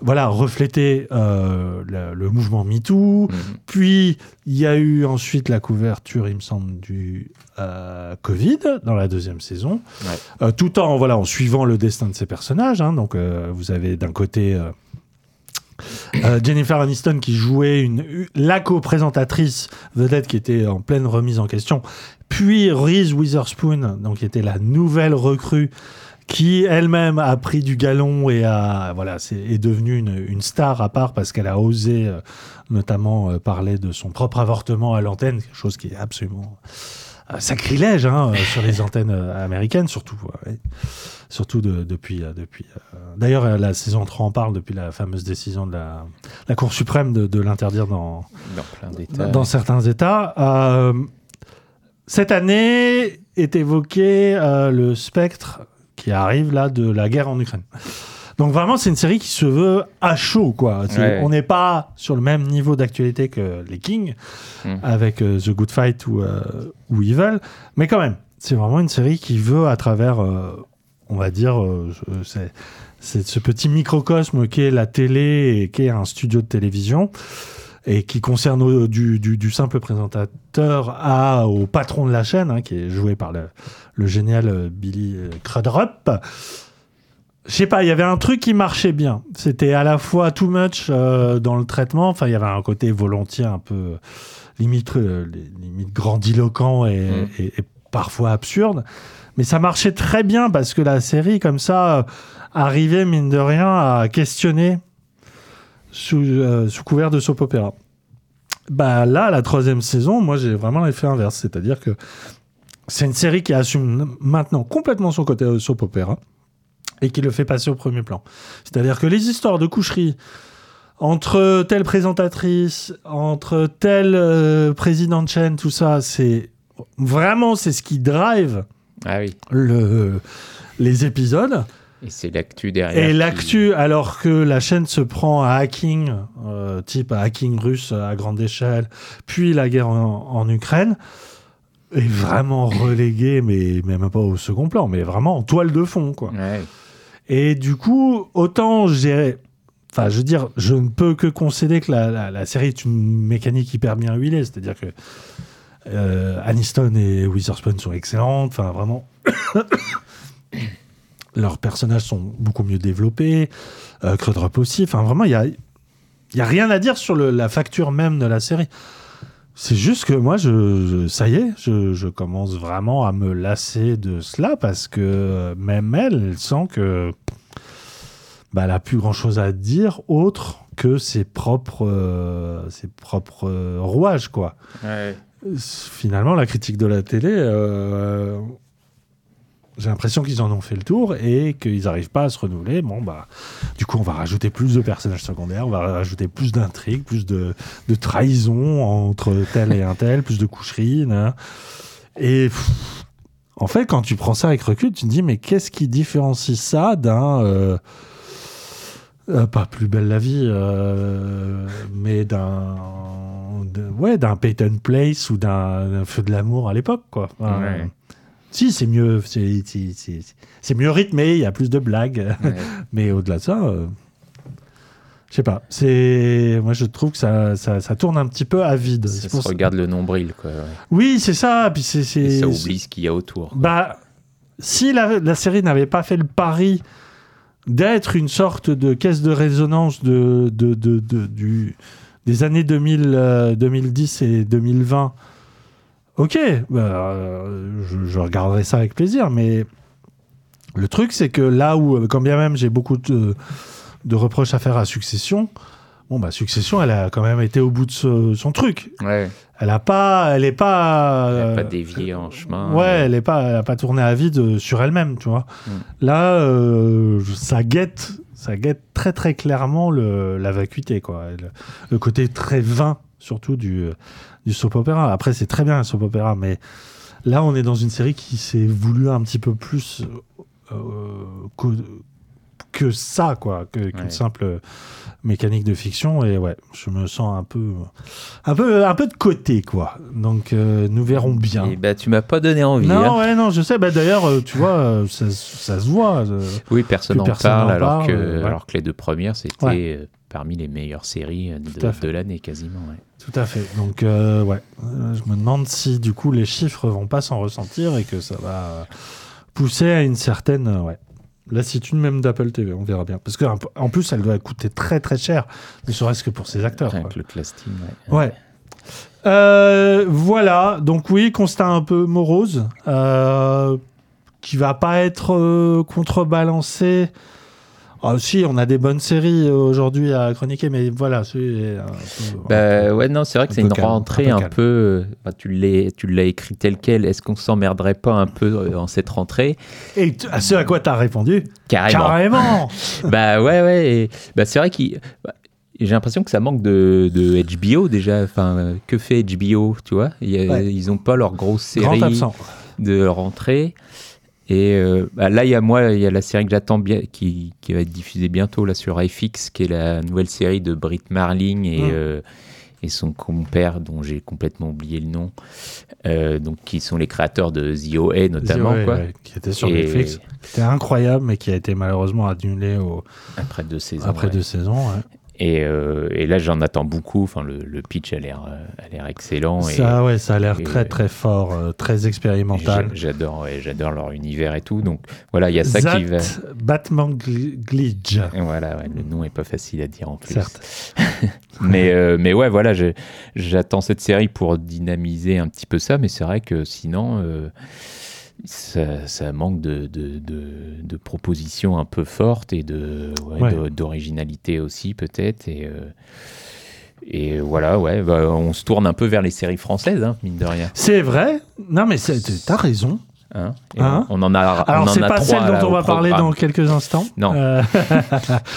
voilà reflétait euh, le, le mouvement MeToo, Mhm. puis il y a eu ensuite la couverture, il me semble, du Covid dans la deuxième saison, Ouais. Tout en voilà en suivant le destin de ces personnages. hein. donc vous avez d'un côté euh, Jennifer Aniston qui jouait une, la co-présentatrice vedette qui était en pleine remise en question, puis Reese Witherspoon, donc qui était la nouvelle recrue qui elle-même a pris du galon et a, voilà, c'est, est devenue une, une star à part parce qu'elle a osé euh, notamment euh, parler de son propre avortement à l'antenne, quelque chose qui est absolument euh, sacrilège hein, sur les antennes américaines, surtout, ouais. surtout de- depuis. depuis D'ailleurs, la saison 3 en parle depuis la fameuse décision de la, la Cour suprême de, de l'interdire dans, dans certains États. Cette année est évoqué euh, le spectre qui arrive là de la guerre en Ukraine. Donc vraiment, c'est une série qui se veut à chaud, quoi. C'est- Ouais. On n'est pas sur le même niveau d'actualité que les Kings Mm. avec euh, The Good Fight ou, euh, ou Evil, mais quand même, c'est vraiment une série qui veut à travers, euh, on va dire, euh, c'est c'est ce petit microcosme qu'est la télé et qu'est un studio de télévision et qui concerne au- du, du- du simple présentateur à, au patron de la chaîne, hein, qui est joué par le, le génial euh, Billy euh, Crudup. Je sais pas, il y avait un truc qui marchait bien. C'était à la fois too much euh, dans le traitement, enfin il y avait un côté volontiers un peu euh, limite, euh, limite grandiloquent et, Mm. et- et parfois absurde. Mais ça marchait très bien parce que la série, comme ça, euh, arrivait, mine de rien, à questionner sous, euh, sous couvert de soap opéra. Bah là, la troisième saison, moi j'ai vraiment l'effet inverse. C'est-à-dire que c'est une série qui assume maintenant complètement son côté euh, soap opéra et qui le fait passer au premier plan. C'est-à-dire que les histoires de coucherie entre telle présentatrice, entre tel euh, président de chaîne, tout ça, c'est vraiment c'est ce qui drive Ah oui. le, les épisodes. Et c'est l'actu derrière. Et qui- l'actu, alors que la chaîne se prend à hacking, euh, type à hacking russe à grande échelle, puis la guerre en, en Ukraine, est vraiment reléguée, mais même pas au second plan, mais vraiment en toile de fond, quoi. Ouais. Et du coup, autant j'ai. Enfin, je veux dire, je ne peux que concéder que la, la- la série est une mécanique hyper bien huilée. C'est-à-dire que euh, Aniston et Witherspoon sont excellentes. Enfin, vraiment. Leurs personnages sont beaucoup mieux développés. Euh, Crudup aussi. Enfin, vraiment, il y a, y a rien à dire sur le- la facture même de la série. C'est juste que moi, je, je- ça y est, je, je commence vraiment à me lasser de cela parce que même elle, elle sent que bah, elle a plus grand chose à dire autre que ses propres, euh, ses propres euh, rouages, quoi. Ouais. Finalement, la critique de la télé, euh, J'ai l'impression qu'ils en ont fait le tour et qu'ils n'arrivent pas à se renouveler. Bon, bah, du coup, on va rajouter plus de personnages secondaires, on va rajouter plus d'intrigues, plus de, de trahison entre tel et un tel, plus de coucheries. là. Et en fait, quand tu prends ça avec recul, tu te dis, mais qu'est-ce qui différencie ça d'un. euh, euh, pas plus belle la vie, euh, mais d'un. Ouais, d'un Peyton Place ou d'un Feu de l'amour à l'époque, quoi. Ouais. Si, c'est mieux, c'est- mieux rythmé, il y a plus de blagues. Ouais. Mais au-delà de ça, euh, je sais pas. C'est moi je trouve que ça, ça, ça tourne un petit peu à vide. Ça se regarde le nombril, quoi. ouais. Oui, c'est ça. Puis c'est ça oublie ce qu'il y a autour. quoi. bah si la, la série n'avait pas fait le pari d'être une sorte de caisse de résonance de, de, de, de- du, des années 2000, euh, 2010 et 2020, ok, bah, euh, je, je regarderai ça avec plaisir, mais le truc c'est que là où, euh, quand bien même j'ai beaucoup de, de reproches à faire à Succession, bon bah Succession elle a quand même été au bout de ce- son truc. Ouais. Elle a pas, elle est pas, Elle a euh, pas dévié en chemin. Ouais, elle est pas, elle a pas tourné à vide euh, sur elle-même, tu vois. Mm. Là, euh, ça guette, ça guette très très clairement le, la vacuité, quoi. Le côté très vain, surtout du, du soap opéra. Après, c'est très bien un soap opéra, mais là, on est dans une série qui s'est voulu un petit peu plus euh, que, que ça, quoi, que- qu'une Ouais. simple mécanique de fiction. Et ouais, je me sens un peu, un peu, un peu de côté, quoi. Donc, euh, nous verrons bien. Et bah, tu m'as pas donné envie. Non, hein. ouais, non, je sais. Bah, D'ailleurs, euh, tu vois, ça, ça se voit. Oui, personne n'en parle, alors, que, ouais. alors que les deux premières, c'était Ouais. Parmi les meilleures séries euh, de, l'année, quasiment. ouais. Tout à fait. Donc, euh, ouais, Euh, je me demande si du coup les chiffres vont pas s'en ressentir et que ça va pousser à une certaine ouais, lassitude même d'Apple TV. On verra bien. Parce qu'en en plus, elle doit coûter très très cher, ne serait-ce que pour ses acteurs. Rien que le casting, ouais. Ouais. Euh, voilà, donc oui, constat un peu morose, euh, qui va pas être euh, contrebalancé. Ah, si, on a des bonnes séries euh, aujourd'hui à chroniquer, mais voilà, peu- un Bah, peu- ouais, non, c'est vrai que c'est peu une calme, rentrée un un peu peu. euh, bah, tu l'as tu l'as écrit tel quel. Est-ce qu'on s'emmerderait pas un peu euh, en cette rentrée? Et à ce à quoi tu as répondu? Carrément. Carrément bah ouais, ouais. et- bah, c'est vrai qu'il. bah, j'ai l'impression que ça manque de, de HBO déjà. Enfin, euh, que fait HBO, tu vois? A- Ouais. Ils n'ont pas leur grosse série de rentrée. Et euh, bah, là, il y a moi, il y a la série que j'attends bien, qui, qui va être diffusée bientôt là sur FX, qui est la nouvelle série de Britt Marling et, Mm. euh, et son compère, dont j'ai complètement oublié le nom, euh, donc qui sont les créateurs de The OA notamment, quoi. ouais, qui était sur Et Netflix. C'était incroyable, mais qui a été malheureusement annulé au- Après deux saisons. après ouais. deux saisons. ouais. Et, euh, et là, j'en attends beaucoup. Enfin, le, le pitch a l'air, euh, a l'air excellent. et Ça, ouais, ça a l'air très très fort, euh, très expérimental. j'a- J'adore, ouais, j'adore leur univers et tout. Donc voilà, il y a ça qui va. Batman Gl- Glitch. Voilà, ouais, le nom est pas facile à dire en plus. Certes. mais, euh, mais ouais, voilà, j'attends cette série pour dynamiser un petit peu ça, mais c'est vrai que sinon, ça, ça manque de, de, de- de propositions un peu fortes et de, ouais, d'originalité aussi, peut-être. Et, euh, et voilà, ouais, bah, on se tourne un peu vers les séries françaises, hein, mine de rien. C'est vrai. Non, mais t'as raison. Hein. Hein on, on en a, Alors, c'est pas celle dont on va parler dans quelques instants. Non. Euh,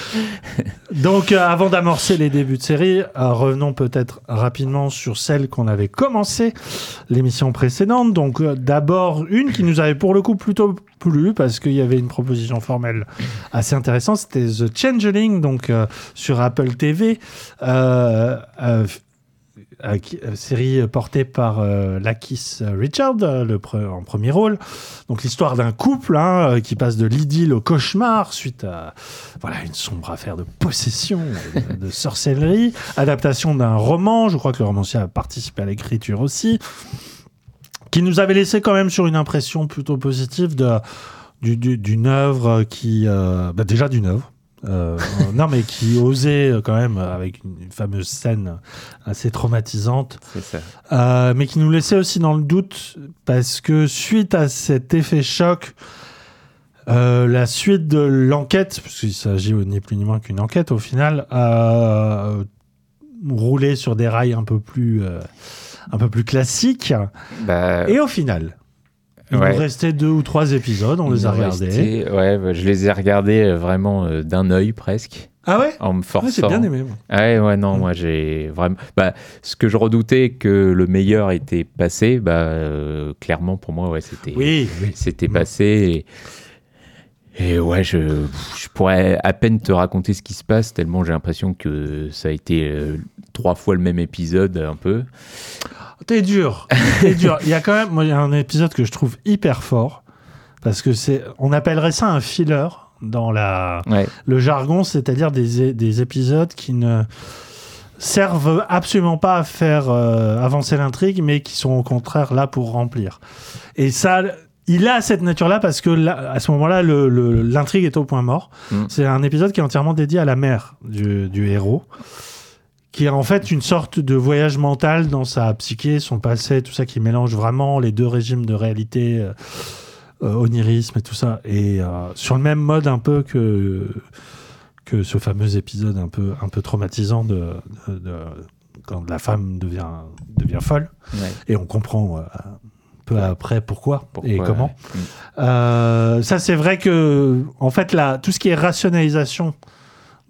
donc, euh, avant d'amorcer les débuts de série, euh, revenons peut-être rapidement sur celle qu'on avait commencé l'émission précédente. Donc, d'abord, une qui nous avait pour le coup plutôt plu parce qu'il y avait une proposition formelle assez intéressante. C'était The Changeling, donc sur Apple TV. Série portée par euh, Lakis Richard euh, en premier rôle. Donc l'histoire d'un couple hein, euh, qui passe de l'idylle au cauchemar suite à voilà une sombre affaire de possession, de, sorcellerie. Adaptation d'un roman, je crois que le romancier a participé à l'écriture aussi, qui nous avait laissé quand même sur une impression plutôt positive d'une œuvre qui euh, bah, déjà d'une œuvre euh, non mais qui osait euh, quand même avec une, fameuse scène assez traumatisante ça. euh, mais qui nous laissait aussi dans le doute parce que suite à cet effet choc, euh, la suite de l'enquête, puisqu'il s'agit ni plus ni moins qu'une enquête au final, a roulé sur des rails un peu plus, un peu plus classiques. Bah, Et au final, Il Ouais. nous restait deux ou trois épisodes, on les a regardés. restait- ouais, bah, je les ai regardés euh, vraiment euh, d'un œil presque, Ah ouais? En me Ouais, forçant. J'ai bien aimé. moi. Ah Ouais, ouais, non, Mm. moi j'ai vraiment. Bah, ce que je redoutais que le meilleur était passé, bah, euh, clairement pour moi, ouais, c'était Oui, oui. c'était Mm. passé. Et, et ouais, je, je pourrais à peine te raconter ce qui se passe, tellement j'ai l'impression que ça a été euh, trois fois le même épisode, un peu. T'es dur. T'es dur. Il y a quand même, moi, il y a un épisode que je trouve hyper fort parce que c'est, on appellerait ça un filler dans la, Ouais, le jargon, c'est-à-dire des, des épisodes qui ne servent absolument pas à faire euh, avancer l'intrigue, mais qui sont au contraire là pour remplir. Et ça, il a cette nature-là parce que là, à ce moment-là, l'intrigue est au point mort. Mm. C'est un épisode qui est entièrement dédié à la mère du, du héros, qui est en fait une sorte de voyage mental dans sa psyché, son passé, tout ça qui mélange vraiment les deux régimes de réalité. euh, euh, onirisme et tout ça. Et euh, sur le même mode un peu que, que ce fameux épisode un peu, un peu traumatisant de, de- de- quand la femme devient, devient folle. ouais. Et on comprend euh, peu après pourquoi, Pourquoi, et comment. ouais. Euh, ça, c'est vrai que, en fait, là, tout ce qui est rationalisation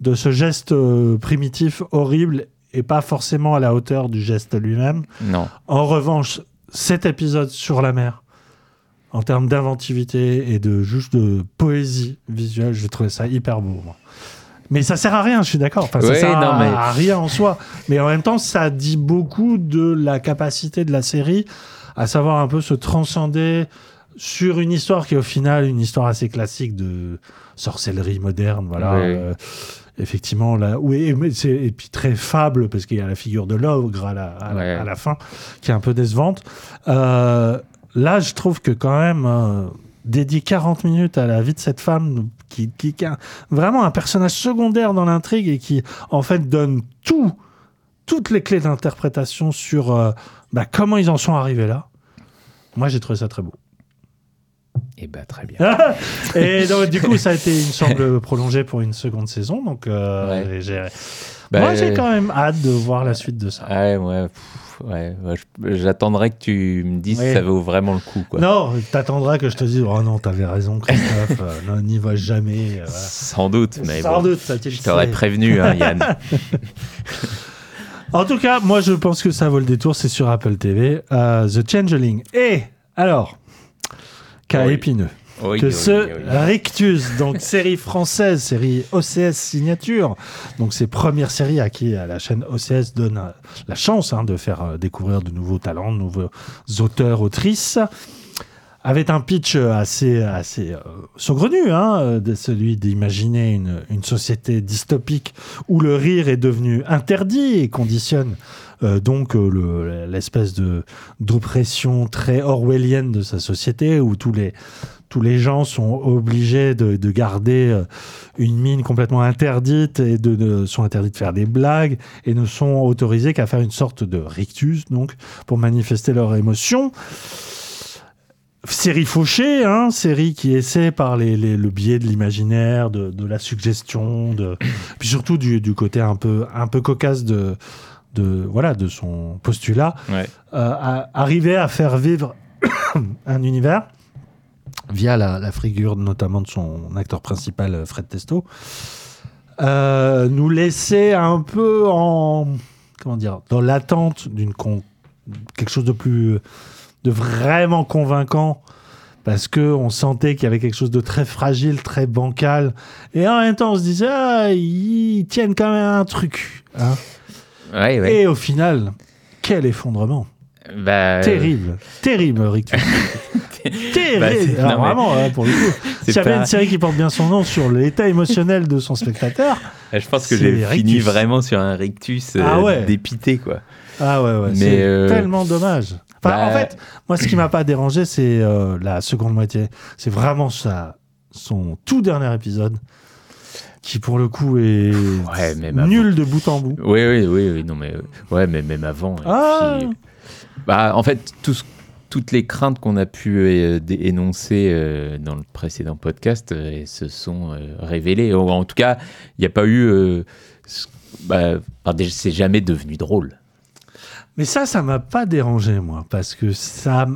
de ce geste euh, primitif, horrible, est pas forcément à la hauteur du geste lui-même. Non. En revanche, cet épisode sur la mer, en termes d'inventivité et de juste de poésie visuelle, je trouvais ça hyper beau. moi. Mais ça sert à rien, je suis d'accord. Enfin, ça sert non, à, mais- à rien en soi. Mais en même temps, ça dit beaucoup de la capacité de la série à savoir un peu se transcender sur une histoire qui est au final une histoire assez classique de sorcellerie moderne. Voilà. Euh, effectivement, là, oui, et puis très fable parce qu'il y a la figure de l'ogre à la, à, la- Ouais. à la fin qui est un peu décevante. Euh, là, je trouve que quand même, euh, dédier 40 minutes à la vie de cette femme qui, qui, qui vraiment un personnage secondaire dans l'intrigue et qui, en fait, donne tout, toutes les clés d'interprétation sur euh, bah, comment ils en sont arrivés là. Moi, j'ai trouvé ça très beau. Et bah très bien. et donc, du coup, ça a été, il me semble, prolongé pour une seconde saison. Donc, euh, Ouais. et j'ai- Bah, moi, j'ai quand même hâte de voir la suite de ça. Ouais, ouais, pff, ouais, j'attendrai que tu me dises si ça vaut vraiment le coup, quoi. Non, t'attendras que je te dise Oh non, t'avais raison, Christophe. euh, n'y va jamais. euh, voilà. Sans doute, mais Sans bon, doute, ça, je t'aurais prévenu, hein, Yann. En tout cas, moi, je pense que ça vaut le détour. C'est sur Apple TV. euh, The Changeling. Et alors, cas Oui. épineux. Oui, que oui, ce. Rictus, donc série française, série OCS signature, donc ces premières séries à qui la chaîne OCS donne la chance hein, de faire euh, découvrir de nouveaux talents, de nouveaux auteurs, autrices, avait un pitch assez, assez euh, saugrenu, hein, de celui d'imaginer une, une société dystopique où le rire est devenu interdit et conditionne euh, donc euh, le- l'espèce de d'oppression très orwellienne de sa société où tous les tous les gens sont obligés de, de garder une mine complètement interdite et de, sont interdits de faire des blagues et ne sont autorisés qu'à faire une sorte de rictus donc pour manifester leurs émotions. Série fauchée, hein, série qui essaie par les, les- le biais de l'imaginaire, de, de la suggestion, de, puis surtout du, du côté un peu, un peu cocasse de, de, voilà, de son postulat, Ouais. euh, à arriver à faire vivre un univers via la, la figure notamment de son acteur principal euh, Fred Testo, euh, nous laisser un peu en comment dire dans l'attente d'une quelque chose de plus de vraiment convaincant parce que on sentait qu'il y avait quelque chose de très fragile, très bancal, et en même temps on se disait ah ils tiennent quand même un truc. hein. Ouais, ouais. Et au final, quel effondrement Bah, euh, Terrible, terrible, Rictus. terrible. Bah, Alors mais- vraiment, hein, pour le coup, s'il y avait pas- une série qui porte bien son nom sur l'état émotionnel de son spectateur, Je pense que j'ai fini vraiment sur un rictus euh, Ah ouais. dépité, quoi. Ah ouais, ouais, Mais, c'est euh, tellement dommage. Enfin, bah- En fait, moi, ce qui m'a pas dérangé, c'est euh, la seconde moitié. C'est vraiment ça, son tout dernier épisode, qui pour le coup est Ouais, même avant. nul de bout en bout. Oui, oui, oui, oui, non, mais euh, ouais, mais même avant. Ah. puis, bah, en fait, tout ce- toutes les craintes qu'on a pu énoncer euh, dans le précédent podcast euh, se sont euh, révélées. En tout cas, il n'y a pas eu. bah, c'est jamais devenu drôle. Mais ça, ça m'a pas dérangé, moi, parce que ça,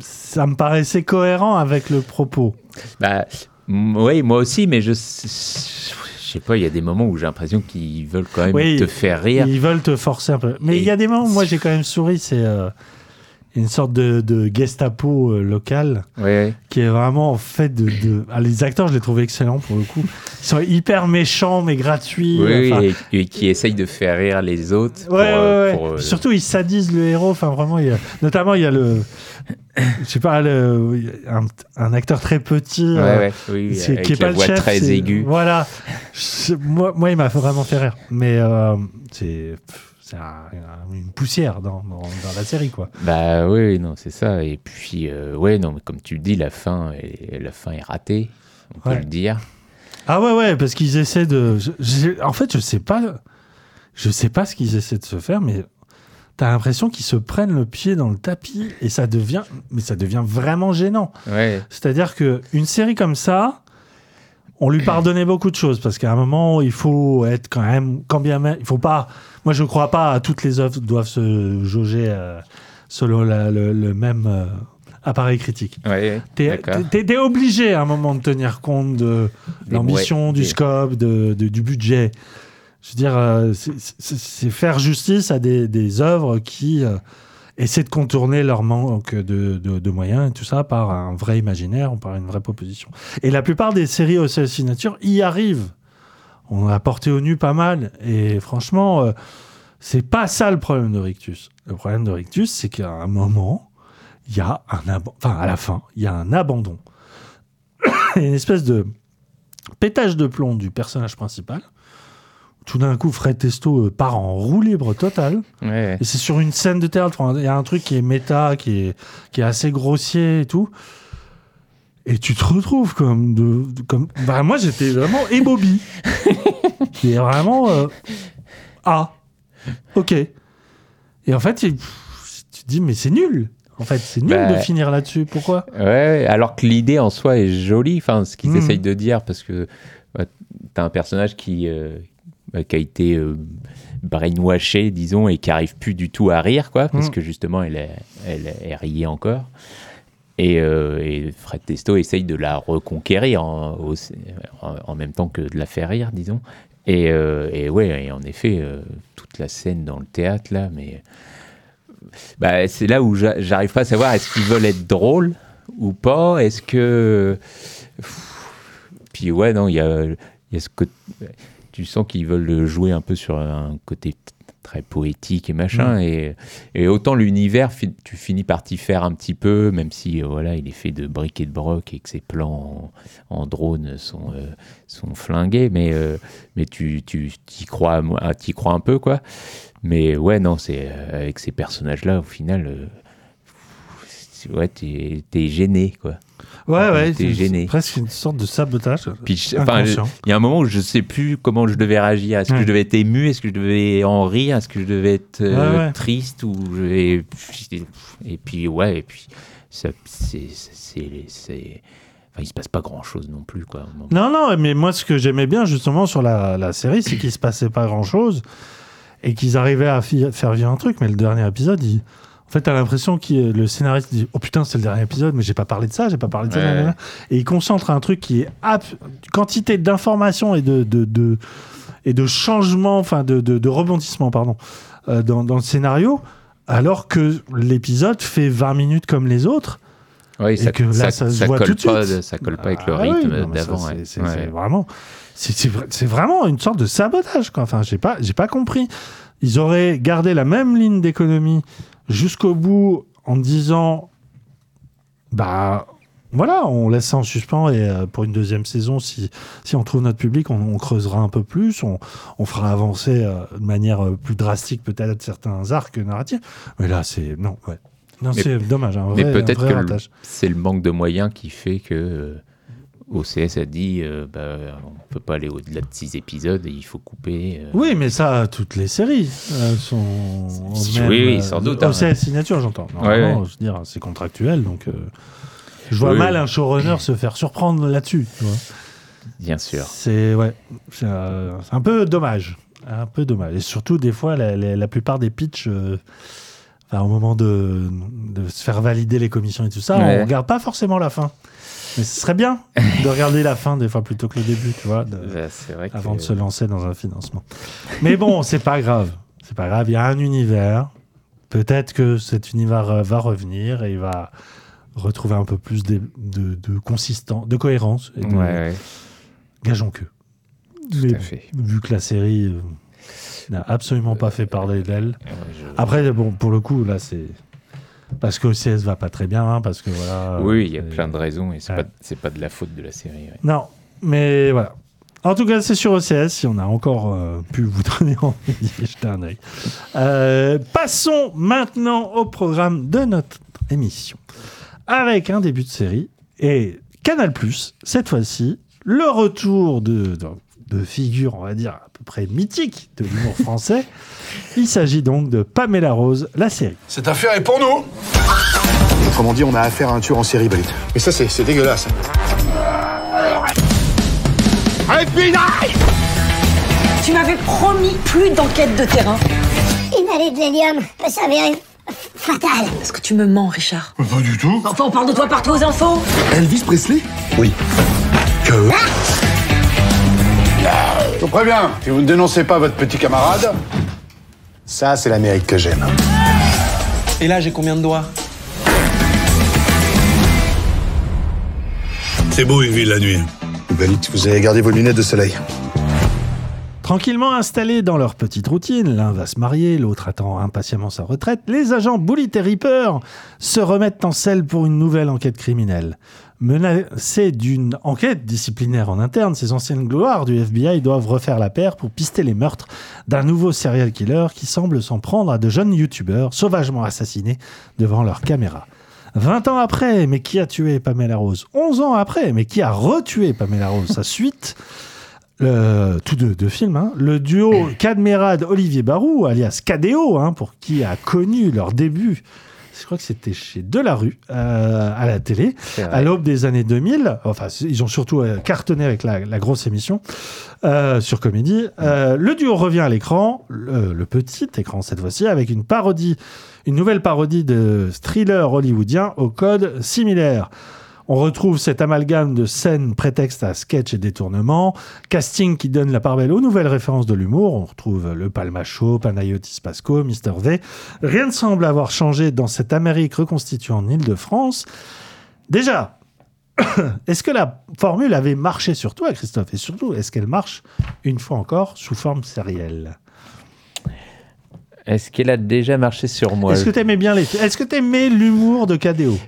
ça me paraissait cohérent avec le propos. Bah, oui, moi aussi, mais je, je sais pas, il y a des moments où j'ai l'impression qu'ils veulent quand même Oui. te faire rire. Ils veulent te forcer un peu. Mais il y a des moments où moi j'ai quand même souri, c'est euh, une sorte de, de Gestapo euh, local ouais. qui est vraiment fait de... de- Ah, les acteurs, je les trouve excellents pour le coup. Ils sont hyper méchants mais gratuits. Oui, enfin, oui, et, et qui essayent de faire rire les autres. Ouais, pour, ouais, euh, ouais. pour, euh, Surtout, ils sadisent le héros. Enfin, vraiment, il y a... notamment, il y a le. Je sais pas, le... un, un acteur très petit. Euh, oui, oui, avec qui est la pas le chef. très aiguë. Voilà. Je- moi, moi, il m'a vraiment fait rire. Mais euh, c'est. C'est un- un- une poussière dans, dans, dans la série, quoi. Bah oui, non, c'est ça. Et puis, euh, ouais, non, mais comme tu le dis, la fin est, la fin est ratée, on peut le dire. Ah ouais, ouais, parce qu'ils essaient de. je- je- en fait, je sais pas. Je sais pas ce qu'ils essaient de se faire, mais t'as l'impression qu'ils se prennent le pied dans le tapis et ça devient. Mais ça devient vraiment gênant. Ouais, C'est-à-dire que une série comme ça, on lui pardonnait beaucoup de choses parce qu'à un moment, il faut être quand même, quand bien même, il faut pas. Moi, je crois pas à toutes les œuvres doivent se jauger euh, selon la- le, le même euh, appareil critique. ouais, T'es d'accord. t'es- t'es obligé à un moment de tenir compte de l'ambition, du scope, de, de- du budget. Je veux dire, euh, c'est- c'est c'est faire justice à des, des œuvres qui essaient de contourner leur manque de, de- de moyens et tout ça par un vrai imaginaire ou par une vraie proposition. Et la plupart des séries au signature y arrivent. On a porté au nu pas mal. Et franchement, euh, c'est pas ça le problème de Rictus. Le problème de Rictus, c'est qu'à un moment, il y a un abandon. Enfin, à la fin, il y a un abandon. Il y a une espèce de pétage de plomb du personnage principal. Tout d'un coup, Fred Testo euh, part en roue libre totale. Ouais, Et c'est sur une scène de théâtre. Il y a un truc qui est méta, qui est, qui est assez grossier et tout. Et tu te retrouves comme de. de- comme... Bah, moi, j'étais vraiment ébobi. Et vraiment. euh, Ah, ok. Et en fait, tu te dis, mais c'est nul. En fait, c'est nul Bah, de finir là-dessus. Pourquoi? Ouais, alors que l'idée en soi est jolie, enfin, ce qu'ils Mhm. essayent de dire, parce que bah, t'as un personnage qui, euh, bah, qui a été euh, brainwashé, disons, et qui arrive plus du tout à rire, quoi, parce Mhm. que justement, elle est, elle est riée encore. Et, euh, et Fred Testo essaye de la reconquérir en, même temps que de la faire rire, disons. Et, euh, et ouais, en effet, euh, toute la scène dans le théâtre, là, mais. Bah, c'est là où j'a- j'arrive pas à savoir est-ce qu'ils veulent être drôles ou pas Est-ce que. Puis ouais, non, il y a, y a ce côté. Tu sens qu'ils veulent jouer un peu sur un côté très poétique et machin. Et, et autant l'univers, tu finis par t'y faire un petit peu, même si euh, voilà, il est fait de briques et de broc et que ses plans en, en drone sont, euh, sont flingués. Mais, euh, mais tu, tu y crois, ah, t'y crois un peu, quoi. Mais ouais, non, c'est avec ces personnages-là, au final. euh, ouais, t'es t'es gêné, quoi. Ouais, ouais. C'est- gêné. c'est Presque une sorte de sabotage. Puis, enfin, il y a un moment où je sais plus comment je devais réagir. Est-ce que Ouais. je devais être ému? Est-ce que je devais en rire? Est-ce que je devais être euh, Ouais, ouais. triste ou je vais- Et puis ouais, et puis c'est, enfin, il se passe pas grand chose non plus quoi. Non, non, mais moi, ce que j'aimais bien justement sur la, la série, c'est qu'il se passait pas grand chose et qu'ils arrivaient à faire vivre un truc. Mais le dernier épisode, il... en fait, t'as l'impression que le scénariste dit Oh putain, c'est le dernier épisode, mais j'ai pas parlé de ça, j'ai pas parlé de ça. Ouais. Et il concentre un truc qui est ap- quantité d'informations et de, de, de- et de changements, enfin de, de, de rebondissements, pardon, euh, dans, dans le scénario, alors que l'épisode fait 20 minutes comme les autres. Oui, ça, que là, ça, ça se ça voit colle tout de suite. ça colle pas avec Ah le oui, rythme d'avant. c'est- ouais. Vraiment, c'est- c'est vra- c'est vraiment une sorte de sabotage. Quoi. Enfin, j'ai pas, j'ai pas compris. Ils auraient gardé la même ligne d'économie jusqu'au bout en disant, bah voilà, on laisse ça en suspens et euh, pour une deuxième saison, si, si on trouve notre public, on, on creusera un peu plus, on, on fera avancer euh, de manière euh, plus drastique peut-être certains arcs narratifs. Mais là, c'est non, ouais. Non, c'est dommage. Un Mais peut-être que c'est le manque de moyens qui fait que OCS a dit euh, bah, on peut pas aller au-delà de six épisodes et il faut couper. euh. Oui, mais ça, toutes les séries euh, sont. Oui, même, oui, euh, sans doute, Au hein. Signature, j'entends. Ouais, je veux dire, c'est contractuel, donc. euh, je vois Oui. mal un showrunner se faire surprendre là-dessus. Bien sûr. C'est ouais, c'est euh, un peu dommage, un peu dommage. Et surtout, des fois, la, la- la plupart des pitchs, euh, au moment de, de se faire valider les commissions et tout ça, Ouais. on regarde pas forcément la fin. Mais ce serait bien de regarder la fin des fois plutôt que le début, tu vois, de- Bah, que- avant de se lancer dans un financement. Mais bon, c'est pas grave. C'est pas grave, il y a un univers. Peut-être que cet univers euh, va revenir et il va retrouver un peu plus de, de, de consistance, de cohérence. Et de, Ouais, ouais, Gageons que. tout Mais à fait. vu que la série euh, n'a absolument pas fait parler d'elle. Je- Après, bon, pour le coup, là, c'est. Parce que OCS va pas très bien, hein, parce que voilà. oui, il y a plein de raisons et c'est Ouais. pas, de la faute de la série. ouais. Non, mais voilà. En tout cas, c'est sur OCS, si on a encore euh, pu vous donner envie d'y jeter un œil. Euh, passons maintenant au programme de notre émission. Avec un début de série et Canal+, cette fois-ci, le retour de, de, de figures, on va dire, à peu près mythiques de l'humour français. Il s'agit donc de Pamela Rose, la série. Cette affaire est pour nous Autrement dit, on a affaire à un tueur en série, Balit. Mais ça, c'est c'est dégueulasse. Tu m'avais promis plus d'enquête de terrain. Une allée de l'hélium peut s'avérer fatale. Est-ce que tu me mens, Richard? Pas du tout. Enfin, on parle de toi partout aux infos. Elvis Presley? Oui. Que? Je vous préviens, si vous ne dénoncez pas votre petit camarade, Ça, c'est l'Amérique que j'aime. Et là, j'ai combien de doigts C'est beau une ville la nuit. Vous avez gardé vos lunettes de soleil. Tranquillement installés dans leur petite routine, l'un va se marier, l'autre attend impatiemment sa retraite, les agents Bullitt et Reaper se remettent en selle pour une nouvelle enquête criminelle. Menacés d'une enquête disciplinaire en interne, ces anciennes gloires du FBI doivent refaire la paire pour pister les meurtres d'un nouveau serial killer qui semble s'en prendre à de jeunes youtubeurs sauvagement assassinés devant leur caméra. 20 ans après, mais qui a tué Pamela Rose? 11 ans après, mais qui a retué Pamela Rose? Sa suite tous deux, deux films, hein. le duo Cadmerade-Olivier Barou, alias Cadéo, hein, pour qui a connu leur début, je crois que c'était chez Delarue, euh, à la télé, à l'aube des années 2000. Enfin, ils ont surtout euh, cartonné avec la, la grosse émission euh, sur Comédie. Euh, le duo revient à l'écran, le, le petit écran cette fois-ci, avec une parodie, une nouvelle parodie de thriller hollywoodien au code similaire. On retrouve cet amalgame de scènes prétexte à sketch et détournement, casting qui donne la part belle aux nouvelles références de l'humour. On retrouve le Palmacho, Panayotis Pasco, Mr. V. Rien ne semble avoir changé dans cette Amérique reconstituée en Île-de-France. Déjà, est-ce que la formule avait marché sur toi, Christophe? Et surtout, est-ce qu'elle marche, une fois encore, sous forme sérielle? Est-ce qu'elle a déjà marché sur moi? Est-ce que t'aimais bien les... Est-ce que t'aimais l'humour de KDO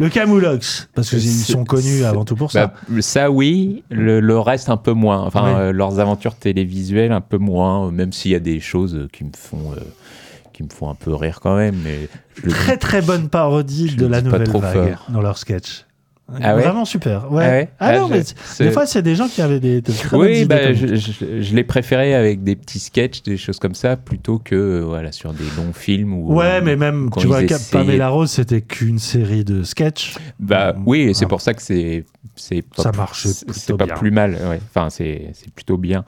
Le Camoulox, parce qu'ils C'est- sont connus avant tout pour ça. Bah, ça oui, le, le reste un peu moins. Enfin, euh, leurs aventures télévisuelles un peu moins, euh, même s'il y a des choses euh, qui me font euh, qui me font un peu rire quand même. Mais très dis- très bonne parodie de la nouvelle vague fort. dans leur sketch. Ah ouais Vraiment super. Ouais. Ah ouais Ah Ah, non, mais des fois c'est des gens qui avaient des, de très bonnes Oui, idées bah, comme- je, je- je l'ai préféré avec des petits sketchs, des choses comme ça, plutôt que euh, voilà sur des longs films. Où, Ouais, euh, mais même, tu vois, Pamela Rose, c'était qu'une série de sketchs. Bah oui, et c'est pour ça que c'est Ça marche c'est- pas bien. plus mal. Ouais. Enfin, c'est plutôt bien.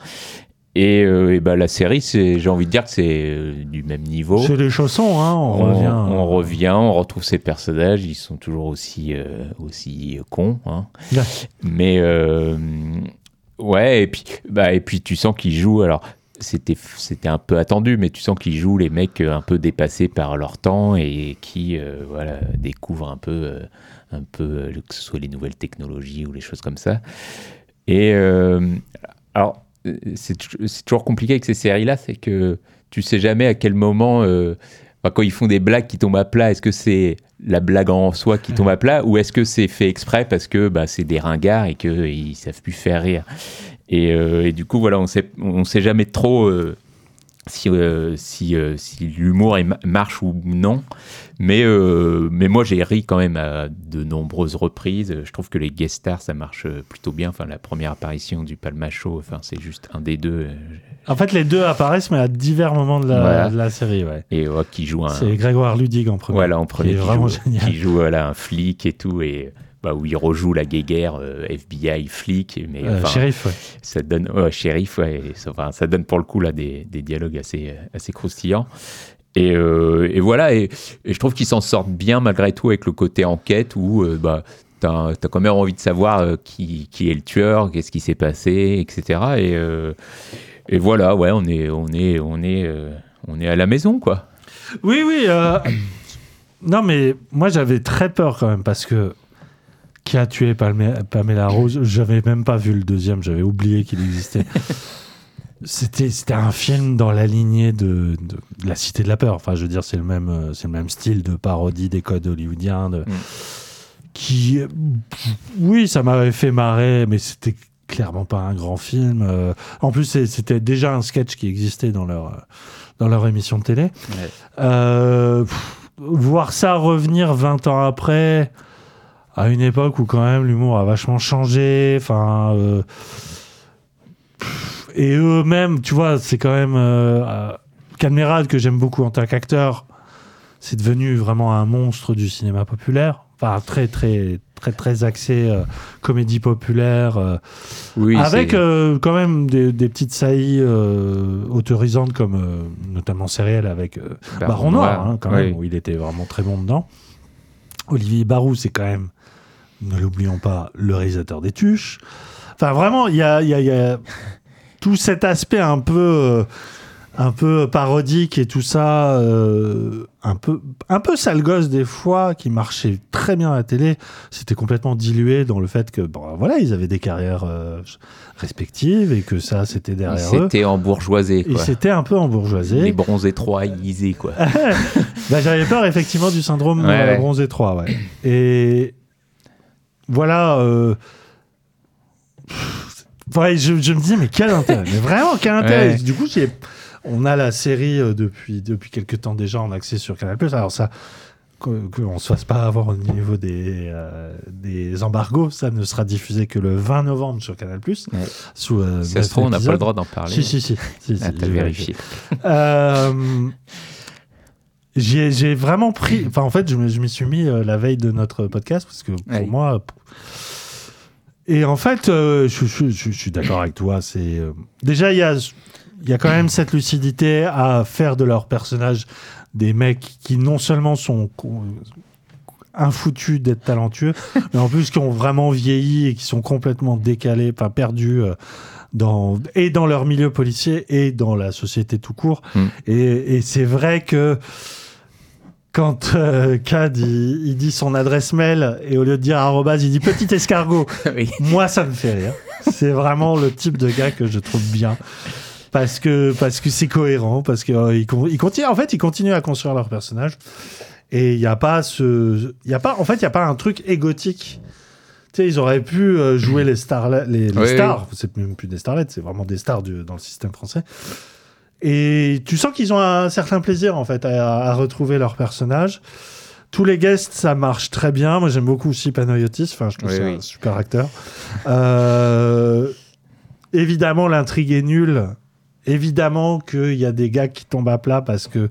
Et, euh, et bah, la série, j'ai envie de dire que c'est euh, du même niveau. C'est les chaussons, hein, on, on, revient. on revient, on retrouve ces personnages, ils sont toujours aussi, euh, aussi cons. hein. Mais euh, ouais, et puis, bah, et puis tu sens qu'ils jouent. Alors, c'était, c'était un peu attendu, mais tu sens qu'ils jouent les mecs un peu dépassés par leur temps et qui euh, voilà, découvrent un peu, euh, un peu que ce soit les nouvelles technologies ou les choses comme ça. Et euh, alors, c'est, tou- c'est toujours compliqué avec ces séries-là, c'est que tu sais jamais à quel moment, euh, quand ils font des blagues qui tombent à plat, est-ce que c'est la blague en soi qui tombe à plat ou est-ce que c'est fait exprès parce que bah, c'est des ringards et qu'ils savent plus faire rire. Et, euh, et du coup, voilà, on sait, on sait jamais trop euh, si, euh, si, euh, si l'humour marche ou non. Mais, euh, mais moi, j'ai ri quand même à de nombreuses reprises. Je trouve que les guest stars, ça marche plutôt bien. Enfin, la première apparition du Palmacho, enfin, c'est juste un des deux. En fait, les deux apparaissent, mais à divers moments de la, Voilà. de la série. Ouais. Et ouais, qui joue un. C'est Grégoire Ludig en premier. Voilà, en premier, Qui est qui, vraiment joue, génial. qui joue voilà, un flic et tout. Et. Bah, où il rejoue la guéguerre euh, FBI flic mais Euh, enfin, shérif, ouais. ça donne ouais, shérif ouais, et ça, enfin, ça donne pour le coup là des, des dialogues assez assez croustillants Et, euh, et voilà, et, et je trouve qu'ils s'en sortent bien malgré tout avec le côté enquête où euh, bah, t'as as quand même envie de savoir euh, qui, qui est le tueur, qu'est-ce qui s'est passé, etc. Et, et voilà, ouais, on est, on est, on est, on est à la maison, quoi. Oui, oui. Non, mais moi j'avais très peur quand même parce que qui a tué Pamela Rose J'avais même pas vu le deuxième, j'avais oublié qu'il existait. C'était c'était un film dans la lignée de, de La Cité de la Peur. Enfin, je veux dire, c'est le même euh, c'est le même style de parodie des codes hollywoodiens. De, Qui, oui, ça m'avait fait marrer, mais c'était clairement pas un grand film. Euh, en plus, c'était déjà un sketch qui existait dans leur euh, dans leur émission de télé. Euh, pff, voir ça revenir 20 ans après, à une époque où quand même l'humour a vachement changé, enfin. euh, et eux-mêmes, tu vois, c'est quand même. Euh, Cadmerade, que j'aime beaucoup en tant qu'acteur, c'est devenu vraiment un monstre du cinéma populaire. Enfin, très, très, très, très axé euh, comédie populaire. euh, Oui, avec quand même des, des petites saillies autorisantes comme notamment Céréales avec Baron Noir, Noir, hein, quand oui. même, où il était vraiment très bon dedans. Olivier Barou, c'est quand même, ne l'oublions pas, le réalisateur des Tuches. Enfin, vraiment, il y a, y a- il y a tout cet aspect un peu, euh, un peu parodique et tout ça, euh, un peu, un peu sale gosse des fois, qui marchait très bien à la télé. C'était complètement dilué dans le fait que, bon, voilà, ils avaient des carrières euh, respectives et que ça, c'était derrière eux. C'était en bourgeoisé, Et quoi. c'était un peu embourgeoisé. Les bronzés 3 Isés, quoi. Bah, J'avais peur effectivement du syndrome Ouais, ouais. bronzé 3. Ouais. Et voilà. euh, ouais, je, je me dis, mais quel intérêt Mais vraiment, quel intérêt Ouais. Du coup, on a la série euh, depuis, depuis quelques temps déjà en accès sur Canal+. Alors ça, qu'on ne se fasse pas avoir au niveau des, euh, des embargos, ça ne sera diffusé que le 20 novembre sur Canal+. Sous, euh, Si ça se trouve, on n'a pas le droit d'en parler. Si, si, si. si, si, Ah, t'as j'ai vérifié. euh, j'ai j'ai vraiment pris. Enfin, en fait, je m'y suis mis euh, la veille de notre podcast parce que pour Ouais. moi. Et en fait, euh, je, je- je- je suis d'accord avec toi. C'est euh, déjà il y a il y a quand même cette lucidité à faire de leurs personnages des mecs qui non seulement sont co- infoutus d'être talentueux, mais en plus qui ont vraiment vieilli et qui sont complètement décalés, enfin perdus euh, dans et dans leur milieu policier et dans la société tout court. Mm. Et, et c'est vrai que quand euh, Cad il, il dit son adresse mail et au lieu de dire arrobase, il dit petit escargot. Oui. Moi, ça me fait rire. C'est vraiment le type de gars que je trouve bien. Parce que parce que c'est cohérent, parce que euh, ils con- ils continuent. En fait, ils continuent à construire leur personnage. Et il y a pas ce, il y a pas. En fait, il y a pas un truc égotique. Tu sais, ils auraient pu euh, jouer les stars, les, les Oui, stars. C'est même plus des starlettes, c'est vraiment des stars du- dans le système français. Et tu sens qu'ils ont un certain plaisir en fait à, à retrouver leur personnage. Tous les guests, ça marche très bien. Moi, j'aime beaucoup aussi Panayotis. Enfin, je trouve Oui, c'est oui. un super acteur. Euh, évidemment, l'intrigue est nulle. Évidemment qu'il y a des gars qui tombent à plat parce que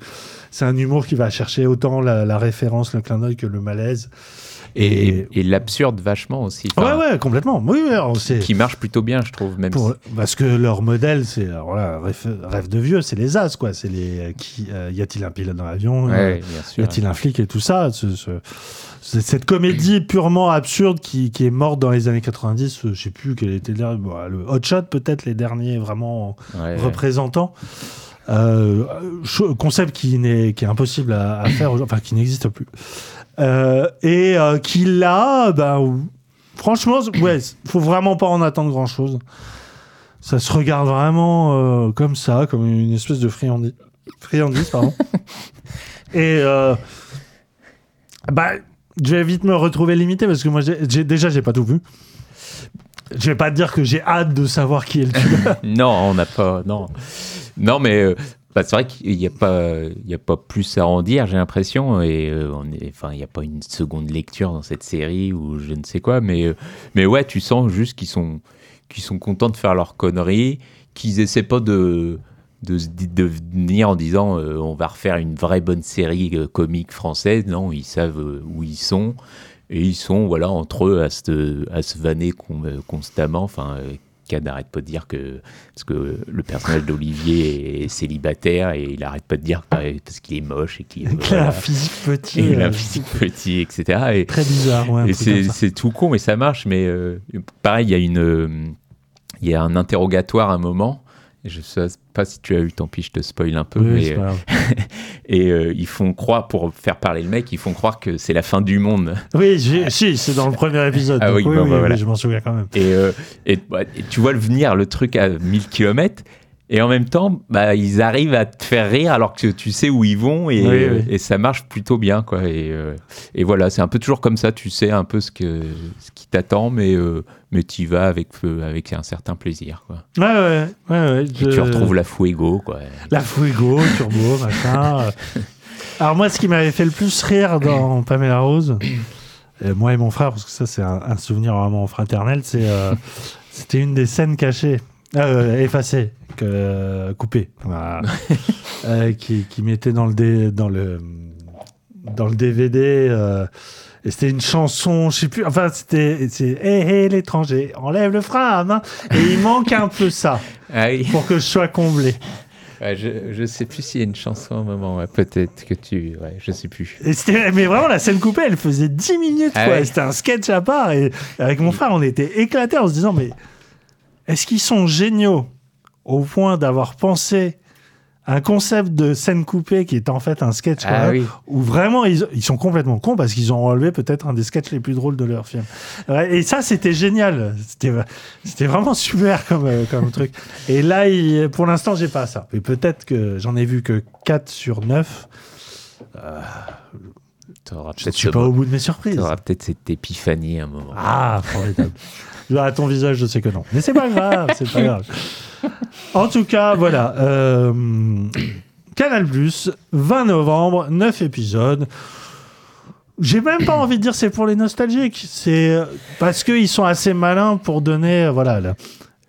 c'est un humour qui va chercher autant la, la référence, le clin d'œil que le malaise. Et, l'absurde vachement aussi. Ouais, Enfin, ouais, complètement. Oui, alors c'est Qui marche plutôt bien, je trouve, même pour- si- parce que leur modèle, c'est rêve, rêve de vieux, c'est les as, quoi. C'est les euh, qui euh, y a-t-il un pilote dans l'avion Ouais, Euh, Y a-t-il un flic et tout ça ce- ce- c'est- Cette comédie purement absurde qui, qui est morte dans les années 90, euh, je sais plus quel était le, bon, le Hot Shot peut-être les derniers vraiment Ouais. représentants. Euh, concept qui, est impossible à, à faire, enfin qui n'existe plus. Euh, et euh, qui là, ben, ou- franchement, ouais, faut vraiment pas en attendre grand chose. Ça se regarde vraiment euh, comme ça, comme une espèce de friandise. Friandise, pardon. et bah, je vais vite me retrouver limité parce que moi, j'ai, j'ai- déjà, j'ai pas tout vu. Je vais pas te dire que j'ai hâte de savoir qui est le tueur. Non, on n'a pas. Non, non mais euh, bah, c'est vrai qu'il n'y a, pas- a pas plus à en dire, j'ai l'impression. Et euh, il n'y a pas une seconde lecture dans cette série ou je ne sais quoi. Mais, euh, mais ouais, tu sens juste qu'ils sont, qu'ils sont contents de faire leur connerie, qu'ils essaient pas de. De, de venir en disant euh, on va refaire une vraie bonne série comique française. Non, ils savent où ils sont et ils sont voilà entre eux à se, à se vanner con- constamment. Enfin, euh, n'arrête pas de dire que. Parce que le personnage d'Olivier est célibataire et il arrête pas de dire parce qu'il est moche et qu'il Il a un physique petit. et il a euh, un physique petit, etc. Et, Très bizarre, ouais. et c'est tout con, mais ça marche. Mais euh, pareil, il y a une, euh, il y a un interrogatoire à un moment. Je sais pas si tu as eu, tant pis, je te spoil un peu. Oui, mais, euh, et euh, ils font croire, pour faire parler le mec, ils font croire que c'est la fin du monde. Oui, si, c'est dans le premier épisode. Ah donc oui, oui, bon, oui, bah, oui, voilà. je m'en souviens quand même. Et, euh, et, bah, et tu vois le venir, le truc à 1000 km. Et en même temps, bah, ils arrivent à te faire rire alors que tu sais où ils vont et, Oui, oui. et ça marche plutôt bien. Quoi. Et, euh, et voilà, c'est un peu toujours comme ça, tu sais un peu ce, que, ce qui t'attend, mais, euh, mais tu y vas avec, avec un certain plaisir. Quoi. Ouais, ouais, ouais. ouais, Et tu retrouves la Fuego. Quoi. La Fuego, Turbo, machin. Alors moi, ce qui m'avait fait le plus rire dans Pamela Rose, moi et mon frère, parce que ça c'est un, un souvenir vraiment fraternel, c'est euh, c'était une des scènes cachées, euh, effacées, que, euh, voilà. Euh, qui, qui mettait dans le dé- dans le dans le DVD. euh, et c'était une chanson, je sais plus, enfin c'était, Hé hé l'étranger, enlève le frein à main. Et il manque un peu ça Ah oui. pour que je sois comblé. Ouais, je, je sais plus s'il y a une chanson à un moment. ouais, Peut-être que tu. Ouais, je sais plus. Mais vraiment, la scène coupée, elle faisait 10 minutes. Ah ouais. C'était un sketch à part. Et avec mon frère, on était éclatés en se disant, mais est-ce qu'ils sont géniaux au point d'avoir pensé un concept de scène coupée qui est en fait un sketch Ah oui. où vraiment ils, ils sont complètement cons parce qu'ils ont relevé peut-être un des sketchs les plus drôles de leur film. Et ça, c'était génial. C'était, vraiment super comme, euh, comme truc. Et là, il- pour l'instant, j'ai pas ça. Mais peut-être que j'en ai vu que 4 sur 9. T'auras Je suis pas au bout de mes surprises. t'auras peut-être cette épiphanie à un moment. Ah, formidable. à ton visage, je sais que non. Mais c'est pas grave, c'est pas grave. En tout cas, voilà. euh, Canal 20 novembre, 9 épisodes. J'ai même pas envie de dire c'est pour les nostalgiques. C'est parce qu'ils sont assez malins pour donner euh, voilà, là,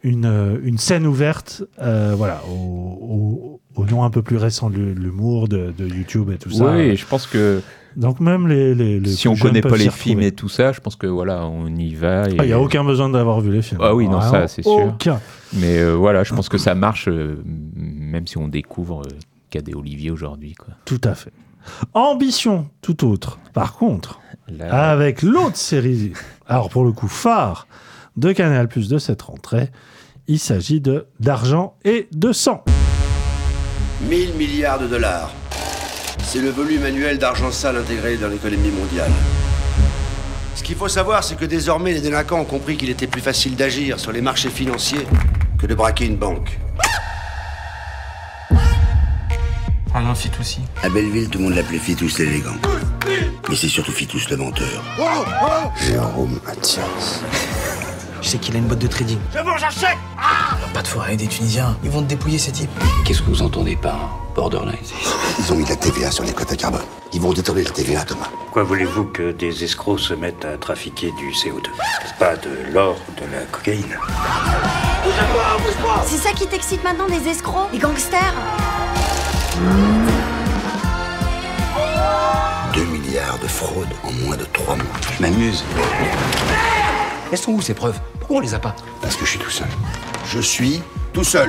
une, euh, une scène ouverte voilà, au, au- nom un peu plus récent de l'humour, de YouTube et tout ça. Oui, je pense que Donc même les, les, les si on connaît pas les films et tout ça, je pense que voilà, on y va. et- Il n'y a aucun besoin d'avoir vu les films. Ah oui, non, ça, Vraiment c'est sûr. Aucun. Mais euh, voilà, je pense que ça marche, euh, même si on découvre euh, Cadet Olivier aujourd'hui. Quoi. Tout à fait. Ambition, tout autre. Par contre, Là, avec l'autre série, alors pour le coup phare de Canal Plus de cette rentrée, il s'agit de d'argent et de sang. 1000 milliards de dollars. C'est le volume annuel d'argent sale intégré dans l'économie mondiale. Ce qu'il faut savoir, c'est que désormais, les délinquants ont compris qu'il était plus facile d'agir sur les marchés financiers que de braquer une banque. Un un fit aussi. À Belleville, tout le monde l'appelait Fitous l'élégant. Mais c'est surtout Fitous le menteur. Jérôme Mathias. Je sais qu'il a une boîte de trading. C'est bon, j'achète Pas de forêt des Tunisiens. Ils vont te dépouiller, ces types. Qu'est-ce que vous entendez par borderline? Ils ont mis de la TVA sur les quotas carbone. Ils vont détourner la TVA, Thomas. Pourquoi voulez-vous que des escrocs se mettent à trafiquer du CO2 Pas de l'or ou de la cocaïne? C'est ça qui t'excite maintenant, des escrocs Les gangsters? 2 milliards de fraude en moins de 3 mois. Je m'amuse. Elles sont où ces preuves? Pourquoi on les a pas? Parce que je suis tout seul. Je suis tout seul.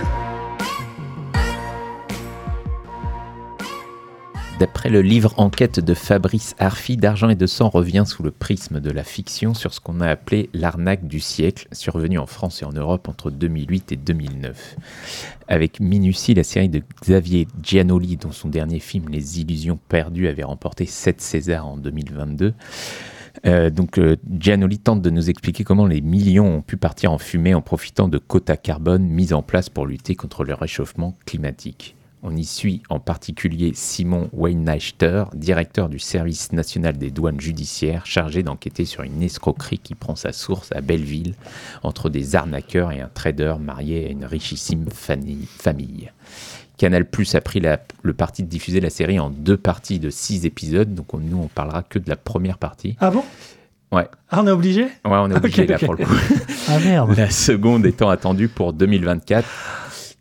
D'après le livre Enquête de Fabrice Arfi, D'argent et de sang revient sous le prisme de la fiction sur ce qu'on a appelé l'arnaque du siècle, survenue en France et en Europe entre 2008 et 2009. Avec minutie, la série de Xavier Giannoli, dont son dernier film Les Illusions perdues avait remporté 7 Césars en 2022. Euh, donc euh, Giannoli tente de nous expliquer comment les millions ont pu partir en fumée en profitant de quotas carbone mis en place pour lutter contre le réchauffement climatique. On y suit en particulier Simon Weineichter, directeur du service national des douanes judiciaires, chargé d'enquêter sur une escroquerie qui prend sa source à Belleville entre des arnaqueurs et un trader marié à une richissime famille. Canal Plus a pris la- le parti de diffuser la série en deux parties de six épisodes, donc on- nous on parlera que de la première partie. Ah bon? Ouais, Ah, on est obligé? Ouais on est obligé Ok, là ok. pour le coup. Ah merde. La seconde étant attendue pour 2024,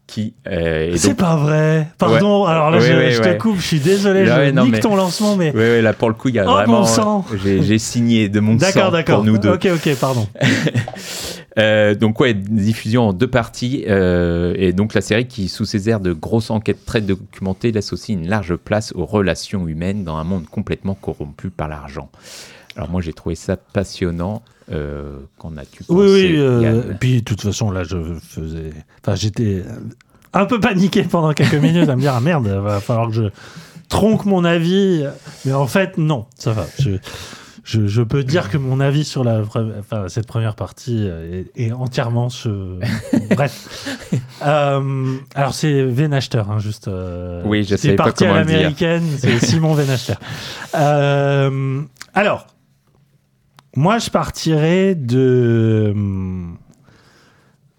qui euh, est C'est donc pas vrai. Pardon. Ouais. Alors là, Ouais, je, ouais, je ouais. te coupe. Je suis désolé. Ouais, je nique mais- ton lancement, mais. Oui, oui, là pour le coup, il y a Oh, vraiment. bon sang J'ai signé de mon sang d'accord. pour nous deux. Ok, ok, pardon. Euh, donc ouais, diffusion en deux parties euh, et donc la série qui, sous ses airs de grosse enquête très documentée, laisse aussi une large place aux relations humaines dans un monde complètement corrompu par l'argent. Alors moi j'ai trouvé ça passionnant. Euh, Qu'en as-tu pensé Oui, oui. euh, Yann et puis, de toute façon, là, je faisais. Enfin, j'étais un peu paniqué pendant quelques minutes à me dire ah merde, va falloir que je tronque mon avis. Mais en fait, non, ça va. Je, je, je peux dire que mon avis sur la, pre- enfin, cette première partie est, est entièrement ce. Bref. Euh, alors, c'est Venachter, hein, juste. euh, Oui, je c'est savais pas parti à comment le dire. l'américaine, c'est Simon Venachter. Euh, alors. Moi, je partirais de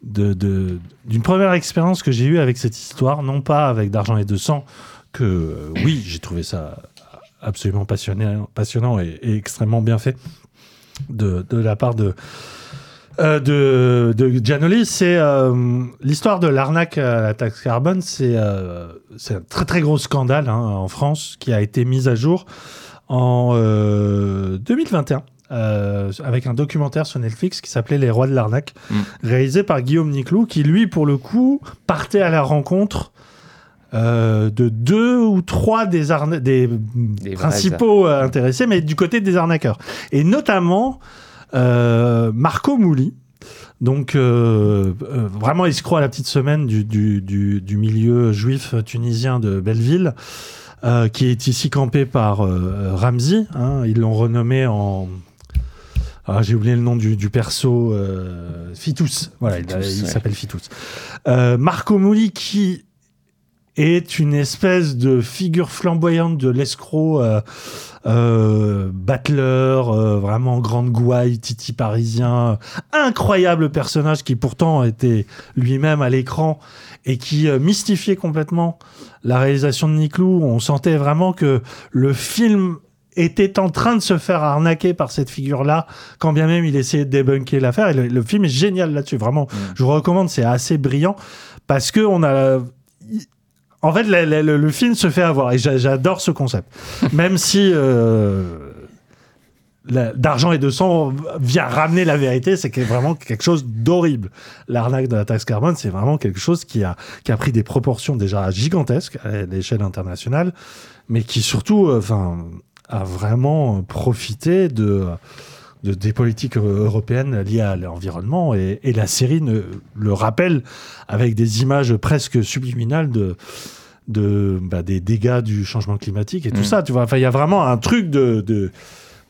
de- de- d'une première expérience que j'ai eue avec cette histoire, non pas avec d'argent et de sang, que euh, oui, j'ai trouvé ça absolument passionnant, passionnant et, et extrêmement bien fait de, de la part de euh, de, de Giannoli, c'est euh, l'histoire de l'arnaque à la taxe carbone. C'est euh, c'est un très très gros scandale hein, en France qui a été mis à jour en euh, 2021 euh, avec un documentaire sur Netflix qui s'appelait Les Rois de l'arnaque, Mm. réalisé par Guillaume Niclou, qui lui, pour le coup, partait à la rencontre euh, de deux ou trois des, arna- des, vrais principaux euh, intéressés, mais du côté des arnaqueurs. Et notamment euh, Marco Mouli. Donc, euh, euh, vraiment escroc à la petite semaine du, du, du, du milieu juif tunisien de Belleville, euh, qui est ici campé par Ramzi. hein. ils l'ont renommé en. Ah, j'ai oublié le nom du, perso. Fitous. Voilà, Fitous, il s'appelle Fitous. Marco Mouli, qui est une espèce de figure flamboyante de l'escroc euh, euh, battleur, euh, vraiment grande gouaille, titi parisien, incroyable personnage qui pourtant était lui-même à l'écran et qui euh, mystifiait complètement la réalisation de Niclou. On sentait vraiment que le film était en train de se faire arnaquer par cette figure-là, quand bien même il essayait de débunker l'affaire. Et le, le film est génial là-dessus, vraiment. Je vous recommande, c'est assez brillant parce que on a. En fait, la- la- le, le film se fait avoir et j'a- j'adore ce concept. Même si euh, d'argent et de sang vient ramener la vérité, c'est vraiment quelque chose d'horrible. L'arnaque de la taxe carbone, c'est vraiment quelque chose qui a, qui a pris des proportions déjà gigantesques à l'échelle internationale, mais qui surtout, euh, a vraiment profité de, de des politiques euh, européennes liées à l'environnement et, et la série ne, le rappelle avec des images presque subliminales de de bah, des dégâts du changement climatique et tout Mm. ça tu vois enfin il y a vraiment un truc de, de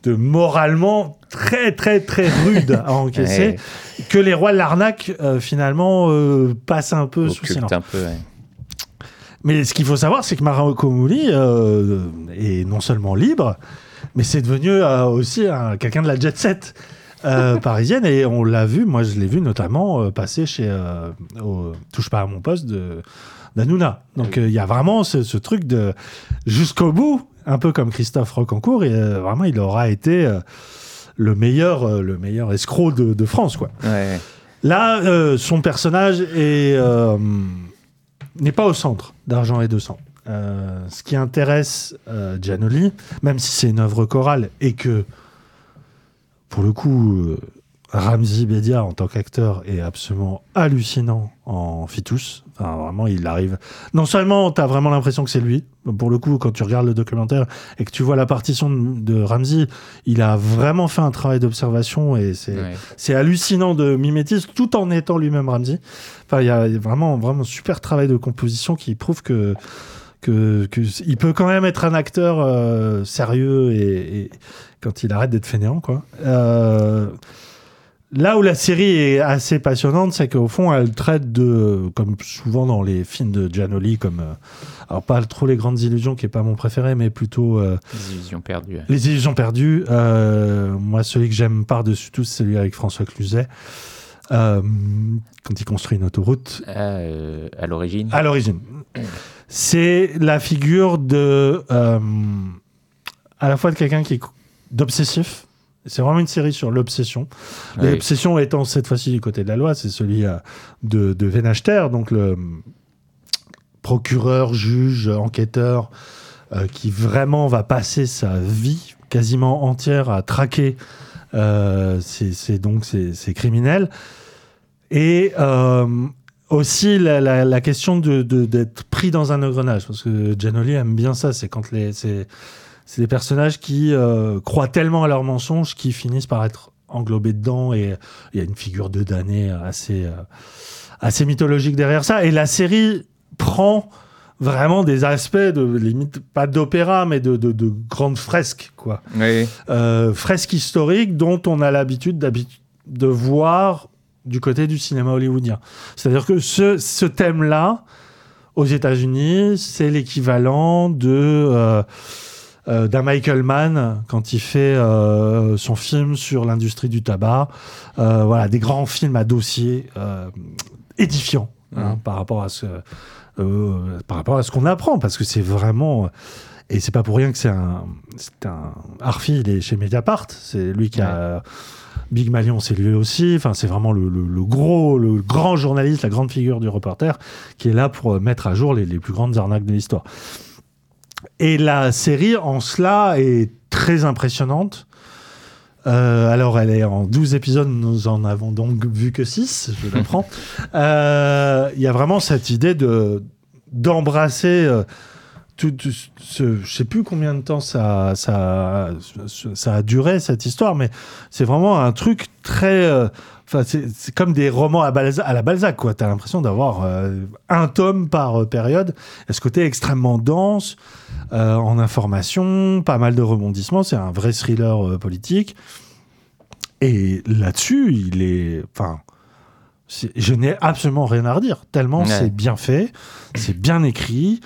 de moralement très très très rude à encaisser que les rois de l'arnaque euh, finalement euh, passent un peu sous silence un peu, ouais. mais ce qu'il faut savoir, c'est que euh, est non seulement libre, mais c'est devenu euh, aussi un- quelqu'un de la jet set euh, parisienne. Et on l'a vu, moi je l'ai vu notamment euh, passer chez euh, au Touche pas à mon poste de d'Anouna. Donc il y a vraiment ce, ce truc de jusqu'au bout, un peu comme Christophe Rocancourt, et vraiment il aura été le meilleur, le meilleur escroc de, de France, quoi. Ouais. Là, son personnage est, n'est pas au centre d'Argent et de sang. Euh, ce qui intéresse euh, Giannoli, même si c'est une œuvre chorale et que, pour le coup, euh, Ramzi Bedia en tant qu'acteur est absolument hallucinant en Fitous. Enfin, vraiment, il arrive. Non seulement tu as vraiment l'impression que c'est lui, pour le coup, quand tu regardes le documentaire et que tu vois la partition de, de Ramzi, il a vraiment fait un travail d'observation et c'est Ouais. hallucinant de mimétisme tout en étant lui-même Ramsey. Enfin, il y a vraiment, vraiment un super travail de composition qui prouve que, que, que il peut quand même être un acteur euh, sérieux et, et quand il arrête d'être fainéant, quoi. Euh, Là où la série est assez passionnante, c'est qu'au fond, elle traite de, comme souvent dans les films de Giannoli, comme, euh, alors pas trop les grandes illusions, qui est pas mon préféré, mais plutôt Les illusions perdues. ouais. les illusions perdues. Moi, celui que j'aime par-dessus tout, c'est celui avec François Cluzet. Euh, quand il construit une autoroute. Euh, à l'origine. À l'origine. C'est la figure de. euh, à la fois de quelqu'un qui est d'obsessif. C'est vraiment une série sur l'obsession. L'obsession étant cette fois-ci du côté de la loi, c'est celui euh, de, de Venachter, donc le procureur, juge, enquêteur, euh, qui vraiment va passer sa vie quasiment entière à traquer euh, donc ces, criminels. Et euh, aussi la, la- la question de, de- d'être pris dans un engrenage, parce que Giannoli aime bien ça, c'est quand les, c'est, des personnages qui euh, croient tellement à leurs mensonges qu'ils finissent par être englobés dedans, et il y a une figure de damné assez, euh, assez mythologique derrière ça. Et la série prend vraiment des aspects de limite pas d'opéra mais de, de, de grandes fresques quoi Oui. euh, fresques historiques dont on a l'habitude d'habi- de voir du côté du cinéma hollywoodien. C'est-à-dire que ce, ce thème-là, aux États-Unis, c'est l'équivalent de euh, euh, d'un Michael Mann quand il fait euh, son film sur l'industrie du tabac. Voilà, des grands films à dossier édifiants hein, par rapport à ce par rapport à ce qu'on apprend, parce que c'est vraiment et c'est pas pour rien que c'est un, c'est un Arfi, il est chez Mediapart, c'est lui qui a Big Malion, c'est lui aussi. Enfin, c'est vraiment le, le- le gros, le grand journaliste, la grande figure du reporter, qui est là pour euh, mettre à jour les, les plus grandes arnaques de l'histoire. Et la série, en cela, est très impressionnante. Euh, alors, elle est en 12 épisodes, nous en avons donc vu que 6, je l'apprends. Euh, Il y a vraiment cette idée de d'embrasser euh, tout, tout ce, je sais plus combien de temps ça, ça, ça a duré cette histoire, mais c'est vraiment un truc très, euh, enfin c'est c'est comme des romans à, la Balzac quoi. T'as l'impression d'avoir euh, un tome par euh, période. Et ce côté extrêmement dense euh, en information, pas mal de rebondissements. C'est un vrai thriller politique. Et là-dessus, il est, enfin. Je n'ai absolument rien à redire, tellement Ouais. c'est bien fait, c'est bien écrit.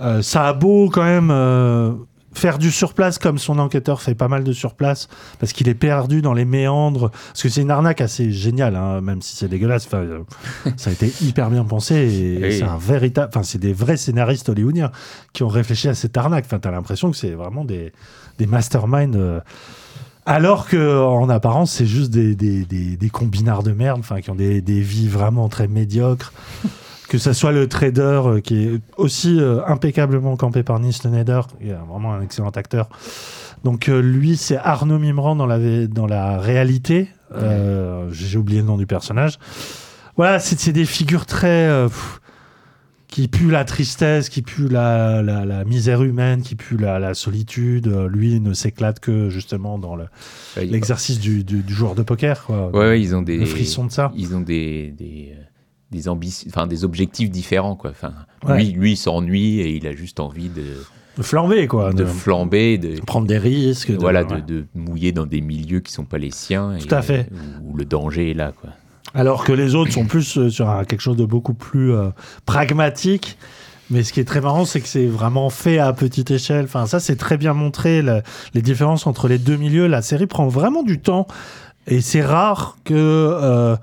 Euh, ça a beau quand même euh, faire du surplace comme son enquêteur fait pas mal de surplace parce qu'il est perdu dans les méandres. Parce que c'est une arnaque assez géniale, hein, même si c'est dégueulasse. Enfin, euh, ça a été hyper bien pensé et Oui. c'est un véritable. Enfin, c'est des vrais scénaristes hollywoodiens qui ont réfléchi à cette arnaque. Enfin, t'as l'impression que c'est vraiment des, des masterminds. alors que en apparence, c'est juste des, des, combinards de merde, enfin, qui ont des, des vies vraiment très médiocres. que ce soit le trader euh, qui est aussi euh, impeccablement campé par Nis Schneider, qui est vraiment un excellent acteur. Donc euh, lui, c'est Arnaud Mimran dans la, dans la réalité. J'ai oublié le nom du personnage. Voilà, c'est des figures très... pff, qui puent la tristesse, qui puent la, la, la misère humaine, qui puent la, la solitude. Lui ne s'éclate que justement dans le- Ouais, il- l'exercice du, du, du joueur de poker. Quoi. Ouais, ouais, ils ont des Le frisson de ça. Ils ont des des, des ambitions, enfin des objectifs différents quoi. Enfin, Ouais. lui, lui il s'ennuie et il a juste envie de De flamber, quoi. de flamber, de prendre des risques. de- voilà, ouais. de, de mouiller dans des milieux qui sont pas les siens. Tout à fait. Où, où le danger est là quoi. Alors que les autres sont plus euh, sur un- quelque chose de beaucoup plus euh, pragmatique. Mais ce qui est très marrant, c'est que c'est vraiment fait à petite échelle. Enfin, ça, c'est très bien montré, le- les différences entre les deux milieux. La série prend vraiment du temps. Et c'est rare que euh,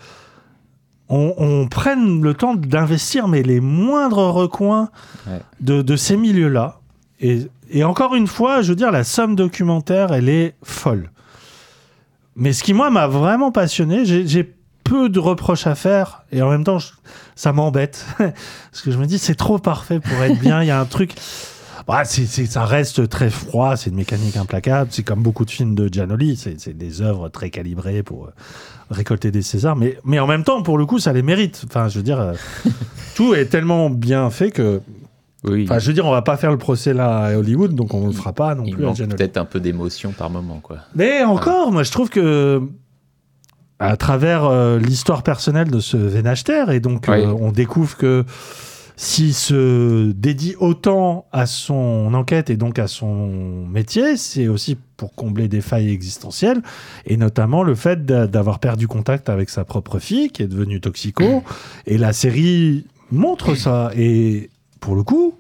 on, on prenne le temps d'investir, mais les moindres recoins Ouais. de, de ces milieux-là. Et, et encore une fois, je veux dire, la somme documentaire, elle est folle. Mais ce qui, moi, m'a vraiment passionné, j'ai peu de reproches à faire, et en même temps, je- ça m'embête. Parce que je me dis, c'est trop parfait pour être bien. Il y a un truc. Bah, c'est- ça reste très froid, c'est une mécanique implacable. C'est comme beaucoup de films de Giannoli, c'est des œuvres très calibrées pour euh, récolter des Césars. Mais, mais en même temps, pour le coup, ça les mérite. Enfin, je veux dire, euh, tout est tellement bien fait que. Oui. Enfin, je veux dire, on va pas faire le procès là à Hollywood, donc on ne le fera pas non il plus Giannoli. peut-être un peu d'émotion par moment quoi. Mais encore, moi je trouve que à travers euh, l'histoire personnelle de ce Vénachter, et donc Oui. on découvre que s'il se dédie autant à son enquête et donc à son métier, c'est aussi pour combler des failles existentielles, et notamment le fait d'a- d'avoir perdu contact avec sa propre fille, qui est devenue toxico, et la série montre ça, et pour le coup,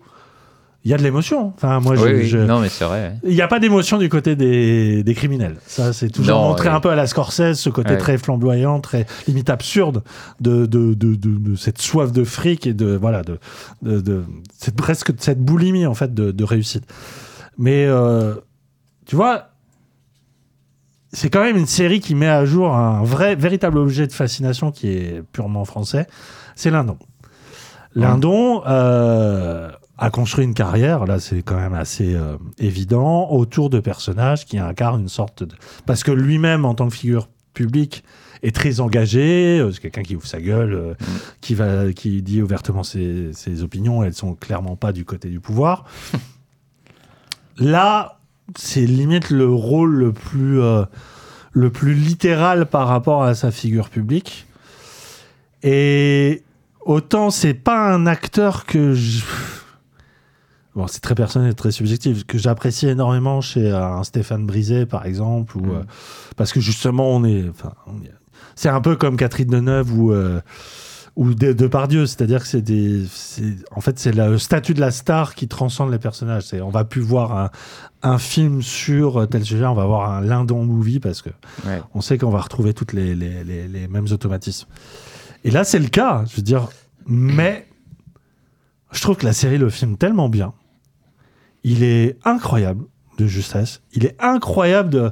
il y a de l'émotion. Enfin, moi, je- oui, oui. je, Non mais c'est vrai. ouais. il n'y a pas d'émotion du côté des, des criminels. Ça, c'est toujours Non, montré ouais. un peu à la Scorsese, ce côté Ouais. très flamboyant, très limite absurde de, de, de, de- de cette soif de fric et de voilà de, de, de- cette presque cette boulimie en fait de, de réussite. Mais euh, tu vois, c'est quand même une série qui met à jour un vrai véritable objet de fascination qui est purement français. C'est Lindon. Lindon euh, a construit une carrière, là c'est quand même assez euh, évident, autour de personnages qui incarnent une sorte de... Parce que lui-même, en tant que figure public est très engagé. euh, C'est quelqu'un qui ouvre sa gueule, euh, qui, va, qui dit ouvertement ses, ses opinions. Elles sont clairement pas du côté du pouvoir. Là, c'est limite le rôle le plus, le plus littéral par rapport à sa figure publique. Et autant c'est pas un acteur que je... Bon, c'est très personnel, très subjectif, que j'apprécie énormément chez euh, un Stéphane Brisé, par exemple, ou, euh, parce que justement, on est, enfin, c'est un peu comme Catherine Deneuve ou euh, ou de, Depardieu, c'est-à-dire que c'est des, en fait, c'est le statut de la star qui transcende les personnages. C'est, on va plus voir un, un film sur tel sujet, on va voir un Lindon movie parce que Ouais. on sait qu'on va retrouver toutes les, les, les- les mêmes automatismes. Et là, c'est le cas, je veux dire, mais je trouve que la série le filme tellement bien. Il est incroyable de justesse. Il est incroyable de.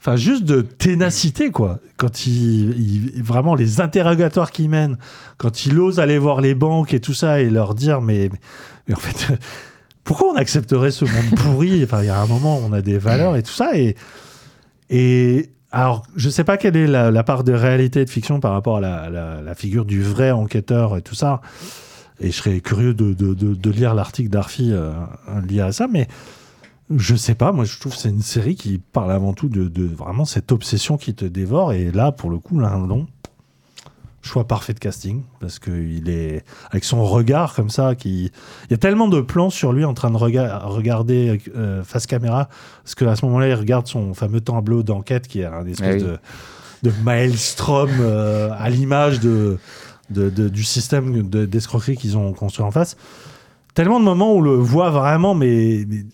Enfin, juste de ténacité, quoi. Quand il, Vraiment, les interrogatoires qu'il mène, quand il ose aller voir les banques et tout ça et leur dire, mais, en fait, pourquoi on accepterait ce monde pourri? Il y a un moment, on a des valeurs et tout ça. Et, et alors, je sais pas quelle est la, part de réalité et de fiction par rapport à la figure du vrai enquêteur et tout ça. Et je serais curieux de, de- de- de lire l'article d'Arfi euh, lié à ça, mais je sais pas. Moi, je trouve que c'est une série qui parle avant tout de, de vraiment cette obsession qui te dévore. Et là, pour le coup, Lindon, choix parfait de casting parce que il est avec son regard comme ça qui il y a tellement de plans sur lui en train de rega- regarder euh, face caméra parce que à ce moment-là il regarde son fameux tableau d'enquête qui est un espèce Ah oui. de, de maelstrom euh, à l'image de, de- de- du système de- d'escroquerie qu'ils ont construit en face tellement de moments où on le voit vraiment mais, mais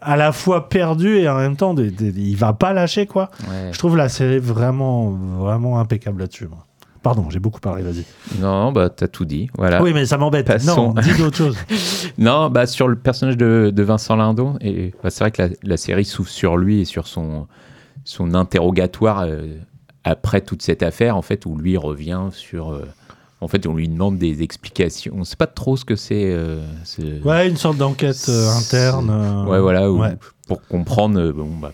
à la fois perdu et en même temps des- des- il va pas lâcher quoi Ouais. je trouve la série vraiment vraiment impeccable là-dessus pardon j'ai beaucoup parlé vas-y Non, bah t'as tout dit. Voilà. oui mais ça m'embête non dis d'autres choses Non, bah sur le personnage de, de Vincent Lindon, et bah, c'est vrai que la, la série s'ouvre sur lui et sur son, son interrogatoire euh, après toute cette affaire, en fait, où lui revient sur. euh, en fait, on lui demande des explications. On sait pas trop ce que c'est. euh, Ouais, une sorte d'enquête euh, interne. euh, Ouais, voilà, où- ouais. pour comprendre bon, bah,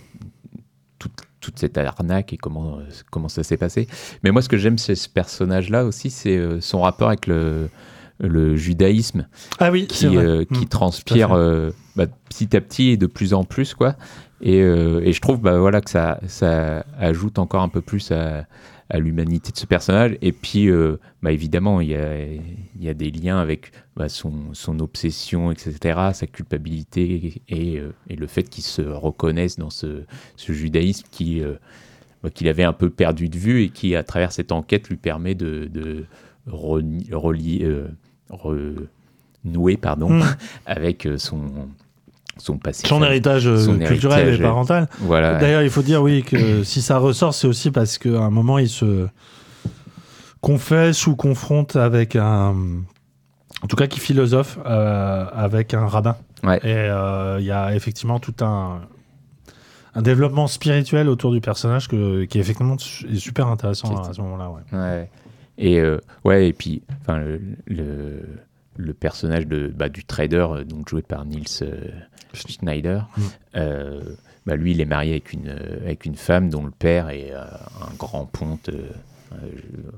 toute, toute cette arnaque et comment, comment ça s'est passé. Mais moi, ce que j'aime chez ce personnage-là aussi, c'est son rapport avec le, le judaïsme Ah oui, qui, vrai. qui Mm, transpire à bah, petit à petit et de plus en plus. quoi. Et, et je trouve bah, voilà, que ça, ça ajoute encore un peu plus à, à l'humanité de ce personnage. Et puis, euh, bah, évidemment, il y a, il y a des liens avec bah, son, son obsession, etc., sa culpabilité et, euh, et le fait qu'il se reconnaisse dans ce, ce judaïsme qui, euh, bah, qu'il avait un peu perdu de vue et qui, à travers cette enquête, lui permet de, relier, renouer pardon, Mm. avec son, son passé. Son héritage euh, son culturel héritage, et parental. Voilà. D'ailleurs, il faut dire, oui, que si ça ressort, c'est aussi parce qu'à un moment, il se confesse ou confronte avec un. En tout cas, qui philosophe euh, avec un rabbin. Ouais. Et euh, il y a effectivement tout un. Un développement spirituel autour du personnage que, qui est effectivement est super intéressant à, ce moment-là. Ouais. Ouais. Et euh, ouais, et puis enfin le, le, le personnage de bah, du trader donc joué par Niels euh, Schneider, Mm. euh, bah, lui il est marié avec une euh, avec une femme dont le père est euh, un grand ponte, euh,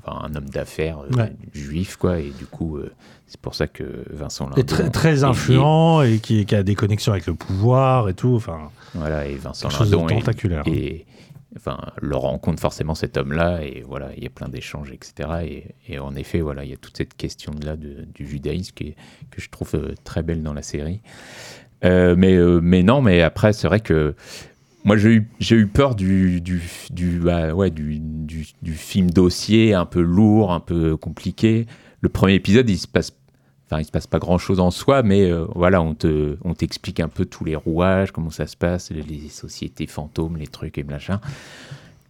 enfin un homme d'affaires Ouais. juif quoi, et du coup c'est pour ça que Vincent Lindon Et très, très est lié. influent et qui, qui a des connexions avec le pouvoir et tout. Enfin, Voilà, et Vincent Quelque chose de Lindon est- tentaculaire. Et, enfin, le rencontre forcément cet homme-là, et voilà, il y a plein d'échanges, etc. Et, et en effet, voilà, il y a toute cette question-là du judaïsme qui que je trouve très belle dans la série. Euh, mais, euh, mais non, mais après, c'est vrai que moi, j'ai eu, peur bah, du, film dossier un peu lourd, un peu compliqué. Le premier épisode, il se passe se passe pas grand chose en soi, mais euh, voilà, on te, on t'explique un peu tous les rouages, comment ça se passe, les, sociétés fantômes, les trucs et machin.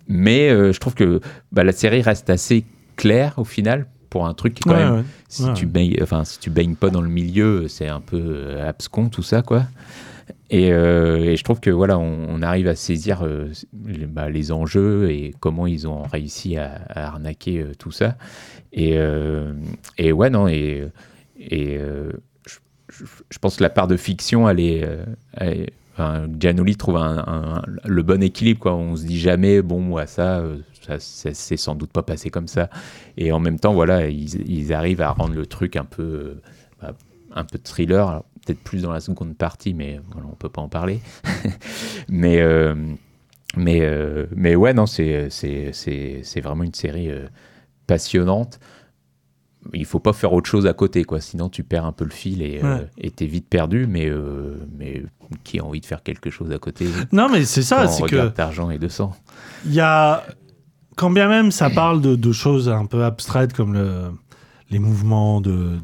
Mais je trouve que bah, la série reste assez claire au final pour un truc qui quand Ouais, même, ouais. si Ouais, tu baignes, enfin si tu baignes pas dans le milieu, c'est un peu euh, abscon tout ça quoi. Et, euh, et je trouve que voilà, on, on arrive à saisir euh, les, bah, les enjeux et comment ils ont réussi à, à arnaquer euh, tout ça. Et, et ouais non et et je, je- je pense que la part de fiction, elle est. elle est- enfin, Giannoli trouve un- un- le bon équilibre. Quoi. On se dit jamais, bon, moi, ça, ça, ça s'est sans doute pas passé comme ça. Et en même temps, voilà, ils, ils arrivent à rendre le truc un peu, euh, bah, un peu thriller. Peut-être plus dans la seconde partie, mais voilà, on peut pas en parler. mais, euh, mais, euh, mais ouais, non, c'est c'est- c'est- c'est vraiment une série euh, passionnante. Il faut pas faire autre chose à côté, quoi. Sinon, tu perds un peu le fil et Ouais. et t'es vite perdu. Mais, mais qui a envie de faire quelque chose à côté Non, mais c'est ça, c'est que d'argent et de sang. il y a, quand bien même ça parle de, choses un peu abstraites comme le, les mouvements de,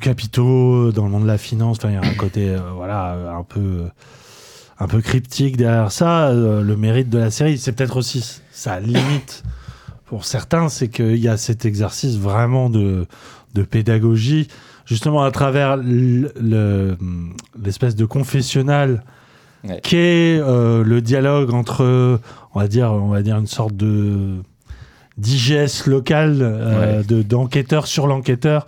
capitaux dans le monde de la finance, il y a un côté, euh, voilà, un peu, un peu cryptique derrière ça. euh, le mérite de la série, c'est peut-être aussi sa limite pour certains, c'est qu'il y a cet exercice vraiment de, pédagogie, justement à travers l'espèce de confessionnal Ouais. qui est euh, le dialogue entre, on va dire, on va dire une sorte de d'IGS local, euh, Ouais. de d'enquêteur sur l'enquêteur,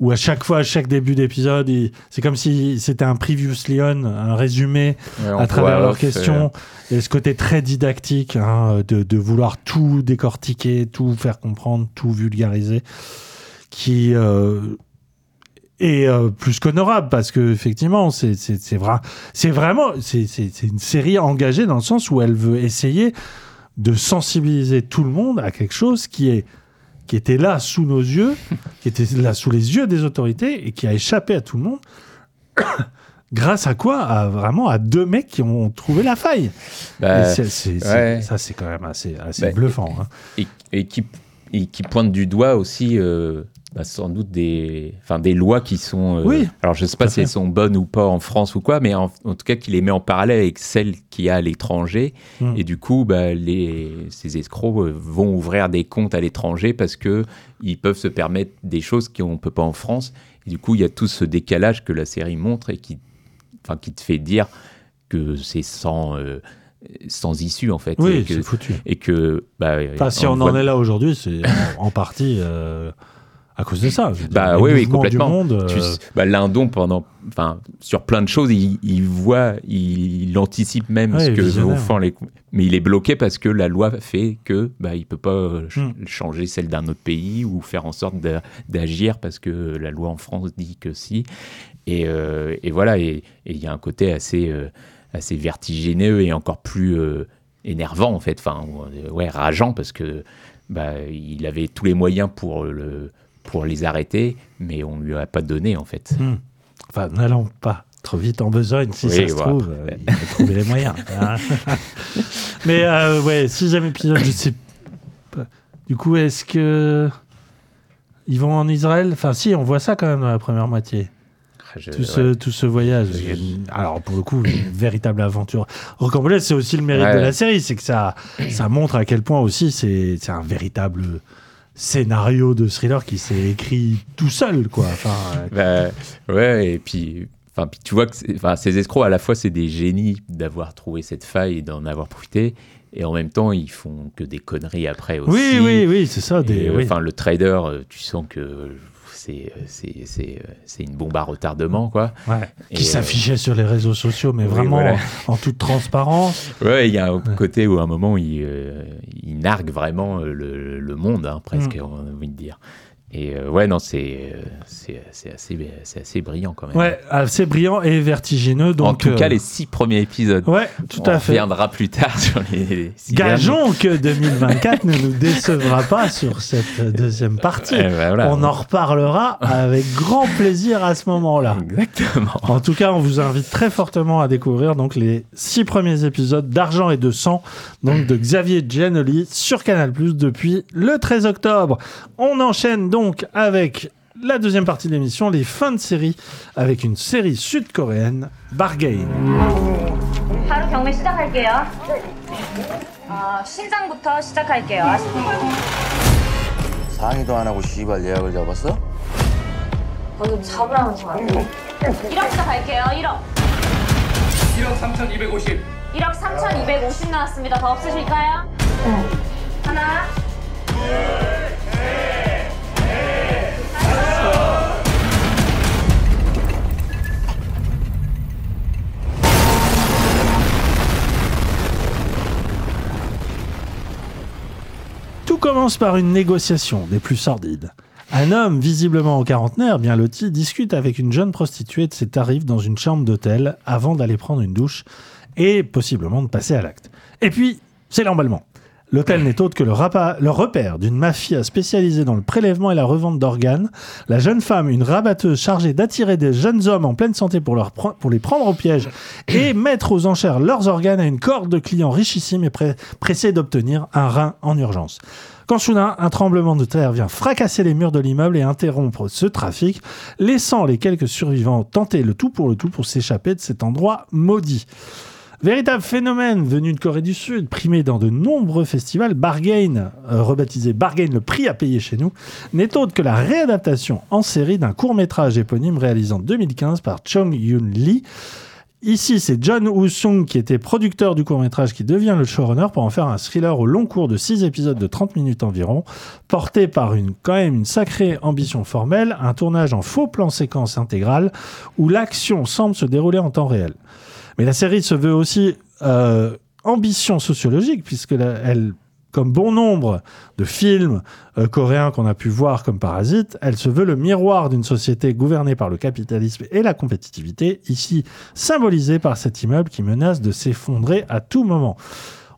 où à chaque fois, à chaque début d'épisode, c'est comme si c'était un previously on, un résumé Ouais, à travers leurs off, questions. Et ce côté très didactique hein, de, de vouloir tout décortiquer, tout faire comprendre, tout vulgariser, qui euh, est euh, plus qu'honorable parce que effectivement, c'est c'est vrai, c'est vraiment c'est une série engagée dans le sens où elle veut essayer de sensibiliser tout le monde à quelque chose qui est qui était là sous nos yeux, qui était là sous les yeux des autorités et qui a échappé à tout le monde. Grâce à quoi? À, Vraiment à deux mecs qui ont trouvé la faille. Bah, Et ouais. Ça, c'est quand même assez, assez Bah, bluffant. hein. et, et qui, et qui pointe du doigt aussi euh, bah, sans doute des, enfin, des lois qui sont. euh, Oui, alors je sais pas si fait. elles sont bonnes ou pas en France ou quoi, mais en, en tout cas qui les met en parallèle avec celles qu'il y a à l'étranger. Mm. Et du coup, bah, les, ces escrocs euh, vont ouvrir des comptes à l'étranger parce que ils peuvent se permettre des choses qu'on peut pas en France. Et du coup, il y a tout ce décalage que la série montre et qui, enfin, qui te fait dire que c'est sans. euh, sans issue en fait Oui, c'est foutu. et que bah, Enfin, si on, en est là aujourd'hui, c'est en, partie euh, à cause de ça. Dire, Bah oui, complètement. Monde, Tu- euh, bah, Lindon, pendant, enfin, sur plein de choses, il, il voit, il, il anticipe même Ouais, ce que vont faire les. Mais il est bloqué parce que la loi fait que bah, il peut pas euh, Hmm. changer celle d'un autre pays ou faire en sorte d'a- d'agir parce que la loi en France dit que si. Et, euh, et voilà, et il y a un côté assez, assez vertigineux et encore plus euh, énervant en fait, enfin, ouais, rageant parce que bah, il avait tous les moyens pour le pour les arrêter, mais on lui a pas donné en fait. hmm. Enfin, n'allons pas trop vite en besogne, si Oui, ça se voilà. trouve. euh, il faut trouver les moyens. hein. Mais euh, ouais, sixième épisode, je sais pas. Du coup, est-ce que. Ils vont en Israël? Enfin, si, on voit ça quand même dans la première moitié. Je- tout, ce, ouais. tout ce voyage. Alors, pour le coup, une véritable aventure. Rocambole, c'est aussi le mérite Ouais. de la série, c'est que ça, ça montre à quel point aussi c'est un véritable scénario de thriller qui s'est écrit tout seul, quoi. Enfin, euh, Bah, ouais, et puis, enfin, puis tu vois que enfin, ces escrocs, à la fois, c'est des génies d'avoir trouvé cette faille et d'en avoir profité, et en même temps, ils font que des conneries après aussi. oui, oui, oui, c'est ça. Des, oui. Enfin, le trader, euh, tu sens que c'est c'est- c'est euh, c'est une bombe à retardement, quoi. Ouais, qui euh, s'affichait sur les réseaux sociaux, mais oui, vraiment voilà. en, en toute transparence. Ouais, il y a un côté où à un moment, il, euh, il nargue vraiment euh, le, le monde, hein, presque, Mm. on a envie de dire. Et euh, ouais, non, c'est euh, assez, assez brillant quand même. Ouais, assez brillant et vertigineux. Donc, en tout cas, euh, les six premiers épisodes. Ouais, tout on à fait. reviendra plus tard sur les six Gageons que 2024 ne nous décevra pas sur cette deuxième partie. Ben voilà. On en reparlera avec grand plaisir à ce moment-là. Exactement. En tout cas, on vous invite très fortement à découvrir donc les six premiers épisodes d'Argent et de Sang, donc de Xavier Giannoli sur Canal+ depuis le 13 octobre. On enchaîne donc avec la deuxième partie de l'émission, les fins de série, avec une série sud-coréenne, Bargain. 바로 경매 시작할게요. 아, 신장부터 시작할게요. 상의도 안 하고 씨발 예약을 잡았어? 방금 잡으라는 거 아니에요? 1억부터 갈게요. 1억. 1억 3,250. 1억 3,250 나왔습니다. 더 없으실까요? 네. 하나. Tout commence par une négociation des plus sordides. Un homme, visiblement au quarantenaire, bien loti, discute avec une jeune prostituée de ses tarifs dans une chambre d'hôtel avant d'aller prendre une douche et possiblement de passer à l'acte. Et puis, c'est l'emballement. L'hôtel n'est autre que le, rapa- le repère d'une mafia spécialisée dans le prélèvement et la revente d'organes. La jeune femme, une rabatteuse chargée d'attirer des jeunes hommes en pleine santé pour, leur pre- pour les prendre au piège et mettre aux enchères leurs organes à une corde de clients richissimes et pré- pressés d'obtenir un rein en urgence. Quand soudain, un tremblement de terre vient fracasser les murs de l'immeuble et interrompre ce trafic, laissant les quelques survivants tenter le tout pour le tout pour s'échapper de cet endroit maudit. Véritable phénomène venu de Corée du Sud, primé dans de nombreux festivals, Bargain, euh, rebaptisé Bargain, le prix à payer chez nous, n'est autre que la réadaptation en série d'un court-métrage éponyme réalisé en 2015 par Chung Yoon Lee. Ici, c'est John Woo-sung qui était producteur du court-métrage qui devient le showrunner pour en faire un thriller au long cours de 6 épisodes de 30 minutes environ, porté par une, quand même une sacrée ambition formelle, un tournage en faux plan séquence intégral où l'action semble se dérouler en temps réel. Mais la série se veut aussi euh, ambition sociologique, puisque elle, comme bon nombre de films euh, coréens qu'on a pu voir comme Parasite, elle se veut le miroir d'une société gouvernée par le capitalisme et la compétitivité, ici symbolisée par cet immeuble qui menace de s'effondrer à tout moment.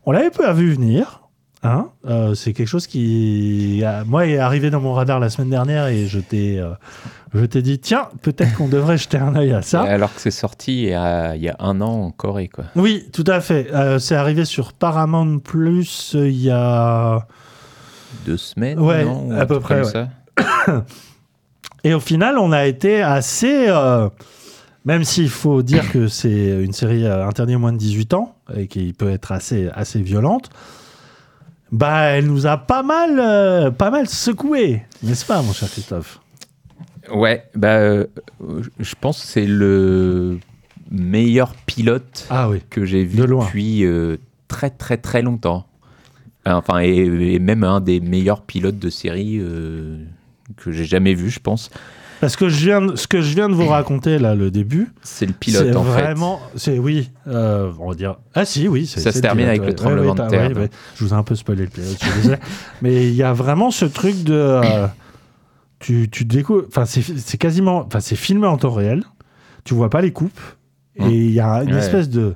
On l'avait peu vu venir. Hein Euh, c'est quelque chose qui, euh, moi, est arrivé dans mon radar la semaine dernière et je t'ai, euh, je t'ai dit, tiens, peut-être qu'on devrait jeter un œil à ça. Et alors que c'est sorti il y, a, il y a un an en Corée, quoi. Oui, tout à fait. Euh, c'est arrivé sur Paramount Plus il y a. Deux semaines Ouais, non Ou à peu près, ouais. ça Et au final, on a été assez. même s'il faut dire que c'est une série interdite aux moins de 18 ans et qui peut être assez, assez violente, bah, elle nous a pas mal, euh, pas mal secoué, n'est-ce pas, mon cher Christophe? Ouais, bah, euh, je pense que c'est le meilleur pilote Ah oui. que j'ai vu De loin. depuis euh, très très très longtemps. Enfin, et, et même un des meilleurs pilotes de série euh, que j'ai jamais vu, je pense. Parce que je viens, de- ce que je viens de vous raconter là, le début, C'est le pilote c'est en vraiment, c'est oui, euh, on va dire. Ah si, oui, c'est- Ça c'est se termine pilote, avec le tremblement Ouais, de ouais, terre. Je vous ai un peu spoilé le pilote, je désolé. Mais il y a vraiment ce truc de, euh, tu, tu découvres, enfin c'est c'est quasiment, enfin c'est filmé en temps réel. Tu vois pas les coupes et il y a une espèce de,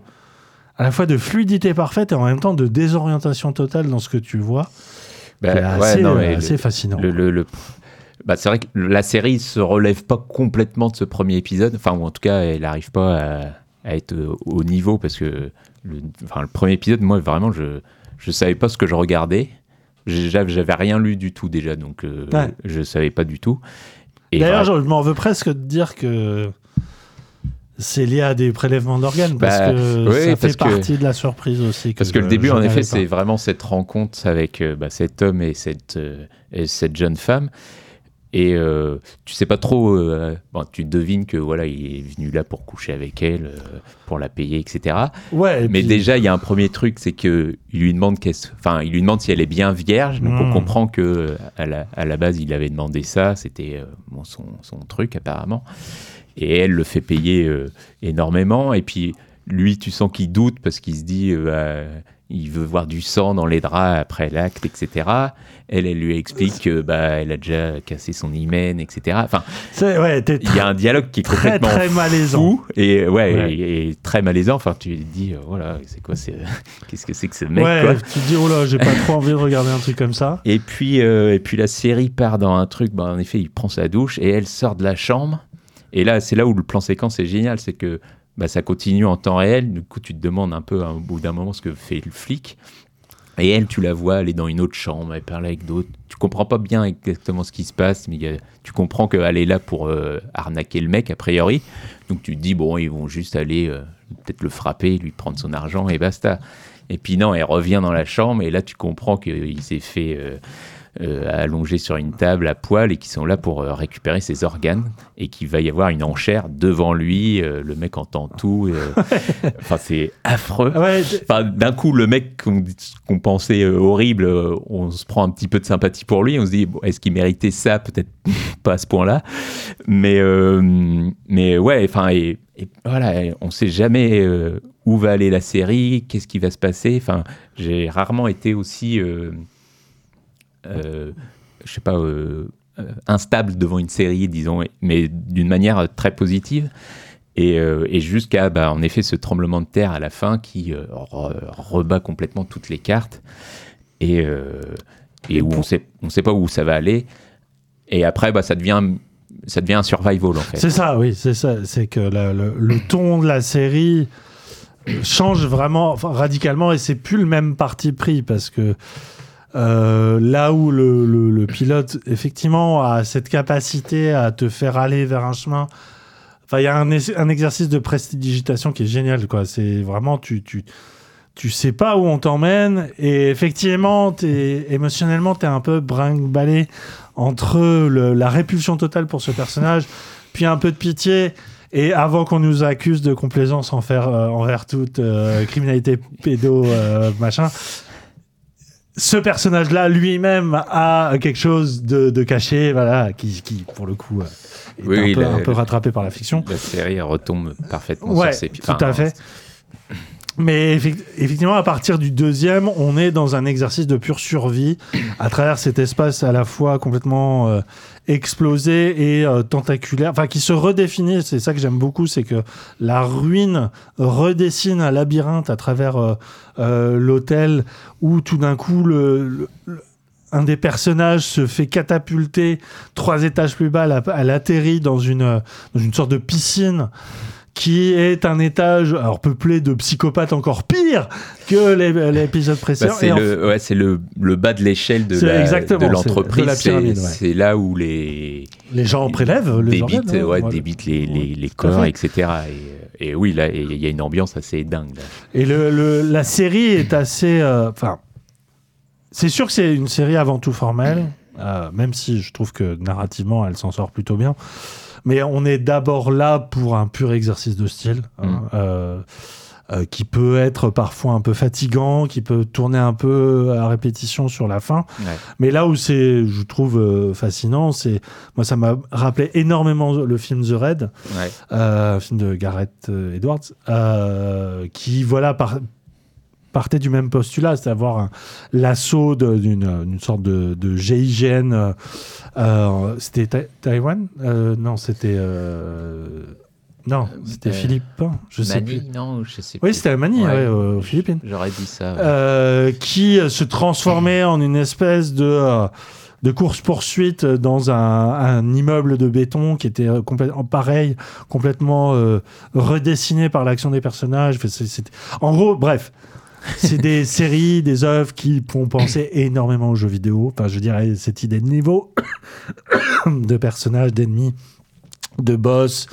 à la fois de fluidité parfaite et en même temps de désorientation totale dans ce que tu vois. Bah, qui est ouais, assez, non, euh, mais assez le- fascinant. le- bah, c'est vrai que la série se relève pas complètement de ce premier épisode, enfin, ou en tout cas, elle n'arrive pas à, à être au niveau parce que le, enfin, le premier épisode, moi, vraiment, je je savais pas ce que je regardais. J'avais rien lu du tout déjà, donc euh, Ouais. je savais pas du tout. D'ailleurs, je, m'en veux presque de dire que c'est lié à des prélèvements d'organes parce Bah, que oui, ça parce fait que- partie de la surprise aussi. Parce que le début, en effet, c'est vraiment cette rencontre avec euh, bah, cet homme et cette, euh, et cette jeune femme. Et euh, tu sais pas trop. euh, bon, tu devines que voilà, il est venu là pour coucher avec elle, euh, pour la payer, etc. Ouais, et Mais puis- déjà, il y a un premier truc, c'est que il lui demande enfin, il lui demande si elle est bien vierge. Donc on Mm. comprend que à la, à la base, il avait demandé ça. C'était bon, son, son truc apparemment. Et elle le fait payer énormément. Et puis lui, tu sens qu'il doute parce qu'il se dit, euh, bah, il veut voir du sang dans les draps après l'acte, etc. Elle, elle lui explique que bah, elle a déjà cassé son hymen, etc. Enfin, ouais, il y a un dialogue qui est très, complètement très malaisant. fou et ouais, Ouais. Et, et très malaisant. Enfin, tu te dis, euh, voilà, c'est quoi, c'est qu'est-ce que c'est que ce mec, ouais, quoi? tu te dis, oh là, j'ai pas trop envie de regarder un truc comme ça. Et puis, euh, et puis la série part dans un truc, bah, en effet, il prend sa douche et elle sort de la chambre. Et là, c'est là où le plan séquence est génial, c'est que bah, ça continue en temps réel. Du coup, tu te demandes un peu, hein, au bout d'un moment, ce que fait le flic. Et elle, tu la vois, elle est dans une autre chambre, elle parle avec d'autres. Tu comprends pas bien exactement ce qui se passe, mais tu comprends qu'elle est là pour euh, arnaquer le mec, a priori. Donc tu te dis, bon, ils vont juste aller euh, peut-être le frapper, lui prendre son argent et basta. Et puis non, elle revient dans la chambre et là, tu comprends qu'il s'est fait euh, allonger sur une table à poil et qu'ils sont là pour euh, récupérer ses organes et qu'il va y avoir une enchère devant lui. euh, le mec entend tout. Enfin, c'est affreux. Ouais, t- Enfin, d'un coup, le mec qu'on pensait horrible, on se prend un petit peu de sympathie pour lui. On se dit, bon, est-ce qu'il méritait ça? Peut-être pas à ce point-là. Mais, euh, mais ouais, enfin, et, et voilà, on sait jamais euh, où va aller la série, qu'est-ce qui va se passer. Enfin, j'ai rarement été aussi. euh, je sais pas, euh, euh, instable devant une série, disons, mais d'une manière très positive. Et, euh, et jusqu'à, bah, en effet, ce tremblement de terre à la fin qui euh, re- rebat complètement toutes les cartes et, euh, et où on sait, on sait pas où ça va aller. Et après, bah, ça devient, ça devient un survival en fait. C'est ça, oui, c'est ça. C'est que la- le, le ton de la série change vraiment enfin, radicalement et c'est plus le même parti pris parce que euh, là où le, pilote effectivement a cette capacité à te faire aller vers un chemin. Enfin, il y a un, es- exercice de prestidigitation qui est génial, quoi. C'est vraiment tu tu tu sais pas où on t'emmène et effectivement t'es émotionnellement t'es un peu brinque-ballé entre la répulsion totale pour ce personnage puis un peu de pitié et avant qu'on nous accuse de complaisance envers, euh, envers toute euh, criminalité pédo machin ce personnage-là lui-même a quelque chose de, de caché voilà qui, qui pour le coup euh, est Oui, un, peu, la- un peu rattrapé par la fiction La série retombe parfaitement Ouais, sur ses pieds. tout Enfin, à fait. Mais effect- effectivement, à partir du deuxième, on est dans un exercice de pure survie à travers cet espace à la fois complètement euh, explosé et euh, tentaculaire, enfin qui se redéfinit. C'est ça que j'aime beaucoup, c'est que la ruine redessine un labyrinthe à travers euh, euh, l'hôtel où tout d'un coup un des personnages se fait catapulter trois étages plus bas, elle, atterrit dans une sorte de piscine qui est un étage alors peuplé de psychopathes encore pire que l'épisode bah, précédent. c'est le, ouais, c'est le, le bas de l'échelle de l'entreprise. C'est ouais. là où les, les gens prélèvent les débitent, organes, hein, ouais, débitent les, les, corps, etc. Et, et oui, là, il y a une ambiance assez dingue. là. Et le, le- la série est assez. euh, Enfin, c'est sûr que c'est une série avant tout formelle, euh, même si je trouve que narrativement elle s'en sort plutôt bien. Mais on est d'abord là pour un pur exercice de style. hein, Mm. euh, euh, qui peut être parfois un peu fatigant, qui peut tourner un peu à répétition sur la fin. Ouais. Mais là où c'est, je trouve euh, fascinant, c'est moi ça m'a rappelé énormément le film The Raid, Ouais. euh, un film de Gareth Edwards, qui voilà par- partait du même postulat, c'est à avoir un- l'assaut d'une sorte de, de GIGN. euh, euh, c'était Tai- Taïwan Euh, Non, c'était euh, non, c'était Philippin. Je sais Mani, plus. non, je sais Oui, plus. c'était à Manille, Ouais. ouais, aux Philippines. J'aurais dit ça. ouais. Qui se transformait en une espèce de, de course-poursuite dans un, un immeuble de béton qui était complètement pareil, complètement euh, redessiné par l'action des personnages. Enfin, En gros, bref. C'est des séries, des œuvres qui font penser énormément aux jeux vidéo. Enfin, je dirais cette idée de niveau, de personnages, d'ennemis, de boss.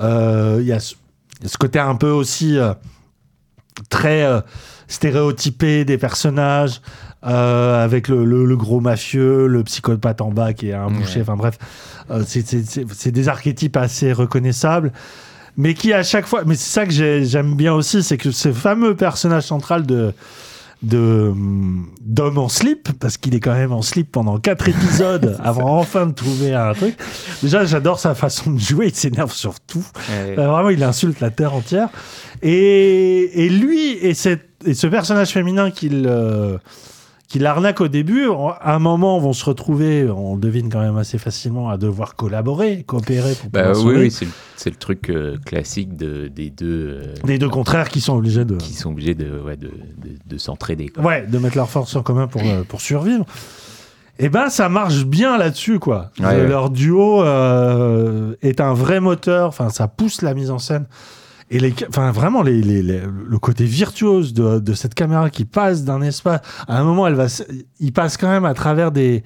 Euh, Il y, a ce- il y a ce côté un peu aussi euh, très euh, stéréotypé des personnages, euh, avec le, le- le gros mafieux, le psychopathe en bas qui est un boucher, Ouais. enfin bref, euh, c'est des archétypes assez reconnaissables, mais qui à chaque fois, mais c'est ça que j'ai- j'aime bien aussi, c'est que ce fameux personnage central de de hum, d'homme en slip parce qu'il est quand même en slip pendant quatre épisodes avant enfin de trouver un truc. Déjà, j'adore sa façon de jouer. Il s'énerve sur tout. Ouais. Euh, vraiment, il insulte la terre entière. Et, et lui et, cette, et ce personnage féminin qu'il euh, qu'il arnaque au début, à un moment, vont se retrouver, on devine quand même assez facilement, à devoir collaborer, coopérer pour Bah, oui, oui, c'est le, truc euh, classique de, des deux. euh, Les deux contraires qui sont obligés de. Qui sont obligés de, ouais, de, de, de s'entraider. Ouais, de mettre leurs forces en commun pour, euh, pour survivre. Et ben, ça marche bien là-dessus, quoi. Ouais, ouais. Leur duo est un vrai moteur. Enfin, ça pousse la mise en scène. Et les, enfin, vraiment, les, les- les- le côté virtuose de, de cette caméra qui passe d'un espace. À un moment, elle va, il passe quand même à travers des,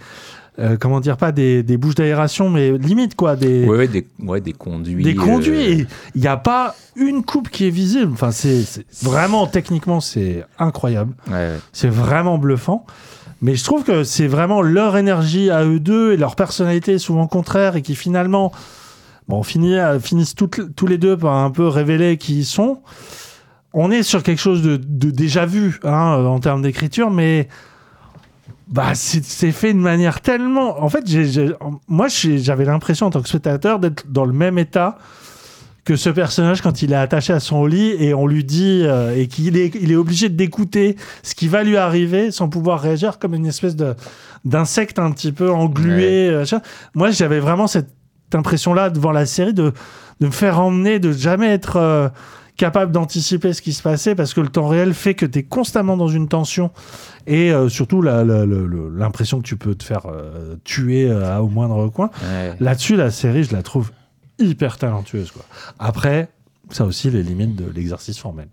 euh, comment dire, pas des, des bouches d'aération, mais limite, quoi, des, Ouais, ouais, des, ouais, des conduits. des conduits. euh, Il n'y a pas une coupe qui est visible. Enfin, c'est vraiment techniquement, c'est incroyable. C'est vraiment bluffant. Mais je trouve que c'est vraiment leur énergie à eux deux et leur personnalité souvent contraire et qui finalement bon, finit, finissent toutes- tous les deux par un peu révéler qui ils sont. On est sur quelque chose de, de déjà vu hein, en termes d'écriture, mais bah, c'est fait de manière tellement. En fait, moi j'avais l'impression en tant que spectateur d'être dans le même état que ce personnage, quand il est attaché à son lit et on lui dit euh, et qu'il est, il est obligé d'écouter ce qui va lui arriver sans pouvoir réagir comme une espèce de d'insecte un petit peu englué. euh. Moi, j'avais vraiment cette impression-là devant la série de, de me faire emmener, de jamais être euh, capable d'anticiper ce qui se passait parce que le temps réel fait que tu es constamment dans une tension et euh, surtout l'impression que tu peux te faire euh, tuer euh, au moindre coin. Ouais. Là-dessus, la série, je la trouve hyper talentueuse. Quoi. Après, ça aussi les limites de l'exercice formel.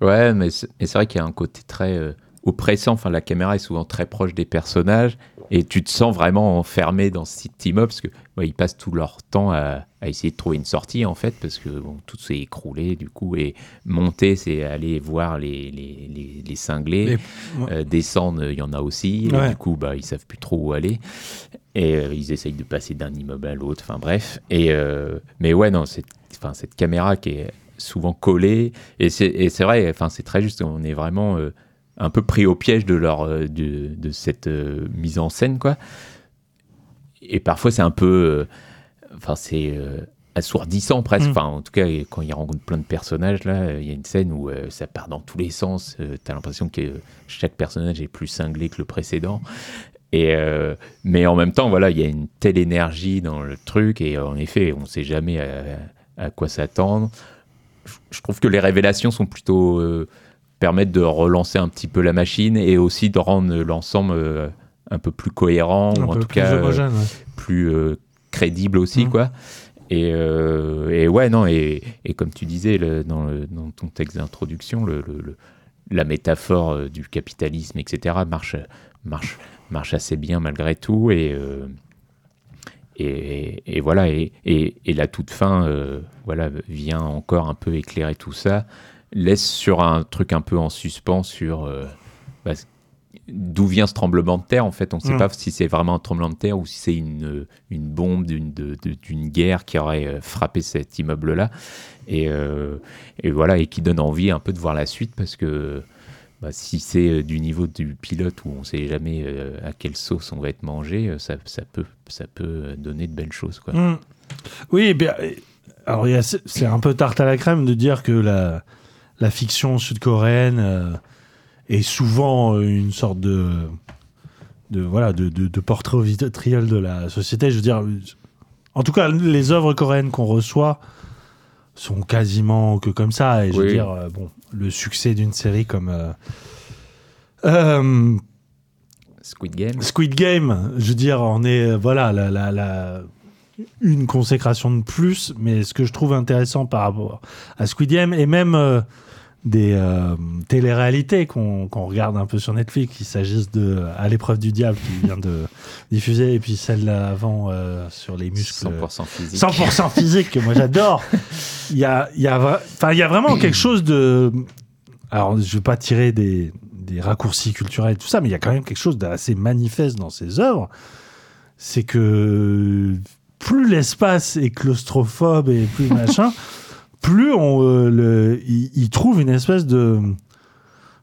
Ouais, mais c'est vrai qu'il y a un côté très oppressant. Enfin, la caméra est souvent très proche des personnages et tu te sens vraiment enfermé dans ce petit immeuble parce que ouais, ils passent tout leur temps à, à essayer de trouver une sortie en fait parce que bon, tout s'est écroulé du coup et monter c'est aller voir les, les, les, les cinglés, Mais- Euh, descendre il y en a aussi et du coup bah, ils savent plus trop où aller et euh, ils essayent de passer d'un immeuble à l'autre. Enfin bref. Et euh, mais ouais non, c'est enfin cette caméra qui est souvent collée et c'est et c'est vrai. Enfin c'est très juste. On est vraiment un peu pris au piège de leur euh, de, de cette euh, mise en scène quoi. Et parfois c'est un peu euh, enfin c'est euh, assourdissant presque. Mm. Enfin en tout cas quand ils rencontrent plein de personnages là, il y a une scène où ça part dans tous les sens. Euh, T'as l'impression que chaque personnage est plus cinglé que le précédent. Et mais en même temps, voilà, il y a une telle énergie dans le truc, et en effet, on ne sait jamais à, à quoi s'attendre. Je trouve que les révélations sont plutôt permettent de relancer un petit peu la machine et aussi de rendre l'ensemble euh, un peu plus cohérent Un ou en tout plus cas euh, ouais. plus euh, crédible aussi, Mm. quoi. Et, euh, et ouais, non, et, et comme tu disais le- dans, le- dans ton texte d'introduction, le, la métaphore du capitalisme, etc., marche, marche, marche assez bien malgré tout. Et, euh, et, et voilà, et, la toute fin euh, voilà, vient encore un peu éclairer tout ça, laisse sur un truc un peu en suspens sur euh, bah, d'où vient ce tremblement de terre. En fait, on ne sait Mm. pas si c'est vraiment un tremblement de terre ou si c'est une, une bombe d'une guerre qui aurait euh, frappé cet immeuble-là. Et, euh, et voilà, et qui donne envie un peu de voir la suite parce que bah, si c'est euh, du niveau du pilote où on ne sait jamais euh, à quelle sauce on va être mangé, euh, ça, ça peut, ça peut euh, donner de belles choses. Quoi. Mm. Oui, bien, euh, alors c'est un peu tarte à la crème de dire que la, la fiction sud-coréenne euh, est souvent euh, une sorte de, de voilà de, de, de portrait au vitriol de la société. Je veux dire, en tout cas, les œuvres coréennes qu'on reçoit sont quasiment que comme ça. Et je veux dire, euh, bon, le succès d'une série comme euh, euh, Squid Game. Squid Game, je veux dire, on est voilà la, la, la- une consécration de plus, mais ce que je trouve intéressant par rapport à Squid Game et même euh, des euh, téléréalités qu'on qu'on regarde un peu sur Netflix, qu'il s'agisse de À l'épreuve du diable qui vient de diffuser et puis celle avant euh, sur les muscles 100% physique. 100% physique que moi j'adore. Il y a, y, a, y a vraiment quelque chose de. Alors, je ne veux pas tirer des, des raccourcis culturels et tout ça, mais il y a quand même quelque chose d'assez manifeste dans ces œuvres. C'est que plus l'espace est claustrophobe et plus machin, plus on euh, le, il, il trouve une espèce de.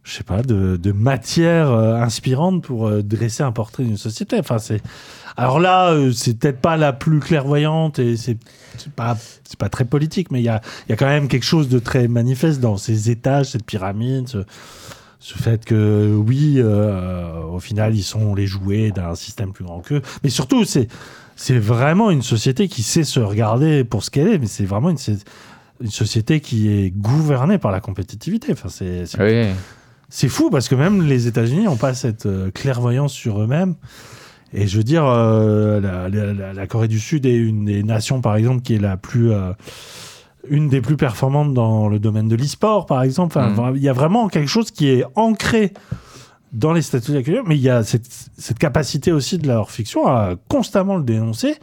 Je sais pas, de, de matière euh, inspirante pour euh, dresser un portrait d'une société. Enfin, c'est. Alors là, euh, c'est peut-être pas la plus clairvoyante et c'est c'est pas, c'est pas très politique, mais il y a, il y a quand même quelque chose de très manifeste dans ces étages, cette pyramide, ce, ce fait que oui, euh, au final, ils sont les jouets d'un système plus grand qu'eux. Mais surtout, c'est, c'est vraiment une société qui sait se regarder pour ce qu'elle est, mais c'est vraiment une, société qui est gouvernée par la compétitivité. Enfin, c'est, Oui. fou parce que même les États-Unis n'ont pas cette euh, clairvoyance sur eux-mêmes. Et je veux dire, euh, la, la- la- la Corée du Sud est une des nations, par exemple, qui est la plus, euh, une des plus performantes dans le domaine de l'e-sport, par exemple. Enfin, Mm. Il y a vraiment quelque chose qui est ancré dans les statuts de la culture, mais il y a cette, cette capacité aussi de leur fiction à constamment le dénoncer.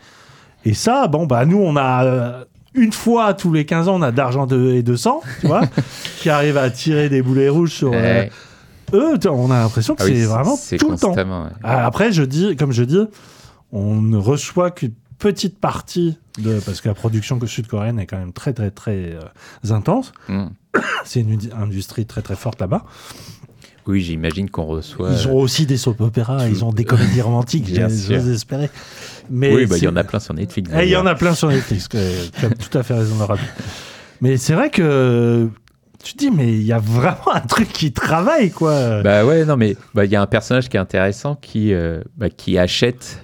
Et ça, bon, bah, nous, on a. euh, une fois tous les 15 ans, on a d'argent de, et de sang, tu vois, qui arrive à tirer des boulets rouges sur. euh, eux, on a l'impression que Ah c'est vraiment tout le temps. ouais. Ah, Après, je dis, comme je dis, on ne reçoit qu'une petite partie de parce que la production sud-coréenne est quand même très très très euh, intense. Mm. C'est une industrie très très forte là-bas. Oui, j'imagine qu'on reçoit. Ils ont aussi des soap opéras, tout- ils ont des comédies romantiques, j'ose espérer. Mais oui, bah, il y en a plein sur Netflix. Eh, Il y en a plein sur Netflix. Tu as tout à fait raison de rappeler. Mais c'est vrai que tu te dis, mais il y a vraiment un truc qui travaille, quoi. Bah ouais, non, mais bah, il y a un personnage qui est intéressant qui, euh, bah, qui achète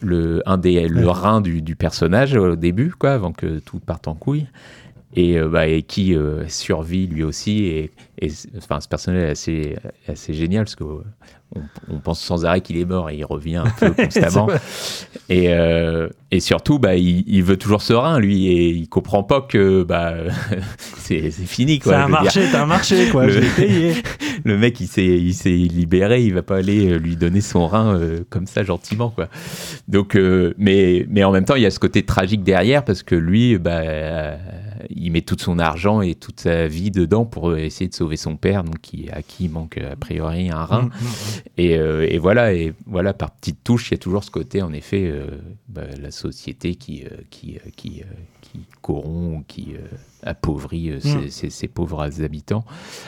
le, un des, le Ouais. rein du, du personnage au début, quoi, avant que tout parte en couille. Et, euh, bah, et qui euh, survit lui aussi. Et, enfin, ce personnage est assez, assez génial parce qu'on on pense sans arrêt qu'il est mort et il revient un peu constamment. Et, euh, et surtout, bah, il, il veut toujours ce rein, lui, et il comprend pas que bah, c'est fini. Quoi, C'est un marché, c'est un marché, quoi. Le- Je l'ai payé. le mec, il s'est, il s'est libéré, il va pas aller euh, lui donner son rein euh, comme ça gentiment, quoi. Donc, euh, mais, mais en même temps, il y a ce côté tragique derrière parce que lui, bah, euh, il met tout son argent et toute sa vie dedans pour essayer de sauver son père, donc qui, à qui il manque a priori un rein. Mm, mm, Et, euh, et voilà, et voilà, par petites touches, il y a toujours ce côté, en effet, euh, bah, la société qui, euh, qui, euh, qui, euh, qui corrompt, qui euh, appauvrit euh, ces, Mm. ces- ces pauvres habitants.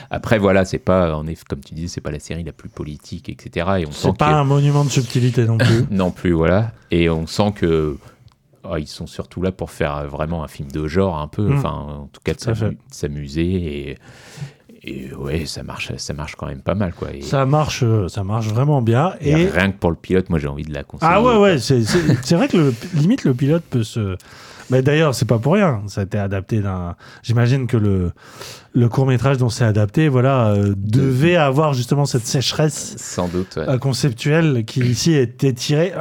Après, voilà, c'est pas, en effet, comme tu dis, c'est pas la série la plus politique, etc. Et on sent pas un monument de subtilité non plus. non plus, voilà. Et on sent que ah, ils sont surtout là pour faire euh, vraiment un film de genre, un peu, Mm. enfin, en tout cas de s'amuser. Et, et ouais, ça marche, ça marche quand même pas mal, quoi. Et, Ça marche, euh, ça marche vraiment bien. et Et rien que pour le pilote, moi j'ai envie de la conseiller. ah ouais, ouais, c'est vrai que le, limite le pilote peut se. Mais d'ailleurs, c'est pas pour rien. Ça a été adapté d'un. J'imagine que le le court métrage dont c'est adapté, voilà, euh, devait avoir justement cette sécheresse Sans doute. ouais. conceptuelle qui ici était tirée.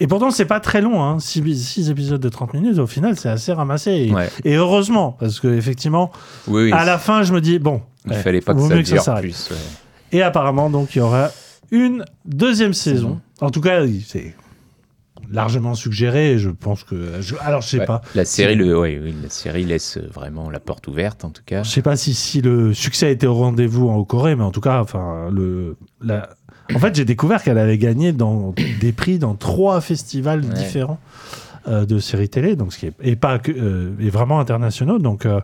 Et pourtant, c'est pas très long, hein. Six, six épisodes de 30 minutes. Au final, c'est assez ramassé. Et, Ouais. et heureusement, parce que effectivement, Oui, oui, à la fin, je me dis bon, il ouais, fallait pas que ça que dure s'arrête. plus. ouais. Et apparemment, donc, il y aura une deuxième saison. En tout cas, c'est largement suggéré. et Je pense que. je- alors, je sais Ouais, pas. La série, Si- le, ouais, oui, la série laisse vraiment la porte ouverte, en tout cas. Je sais pas si, si le succès a été au rendez-vous en Corée, mais en tout cas, enfin, le. La... En fait, j'ai découvert qu'elle avait gagné dans des prix dans trois festivals Ouais. différents euh, de séries télé, donc ce qui est et pas que euh, et vraiment internationaux. Donc, euh,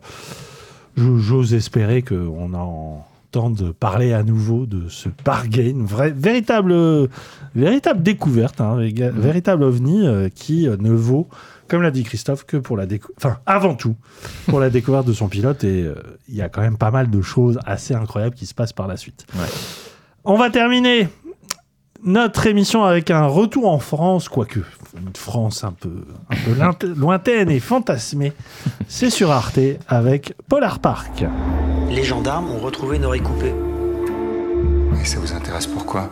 j'ose espérer qu'on entende parler à nouveau de ce bargain, véritable, véritable découverte, hein, véga- véritable ovni euh, qui euh, ne vaut, comme l'a dit Christophe, que pour la découverte, enfin avant tout, pour la découverte de son pilote. Et il y a quand même pas mal de choses assez incroyables qui se passent par la suite. Ouais. On va terminer notre émission avec un retour en France, quoique une France un peu, un peu lointaine et fantasmée. C'est sur Arte avec Polar Park. Les gendarmes ont retrouvé une oreille coupée. Et ça vous intéresse pourquoi?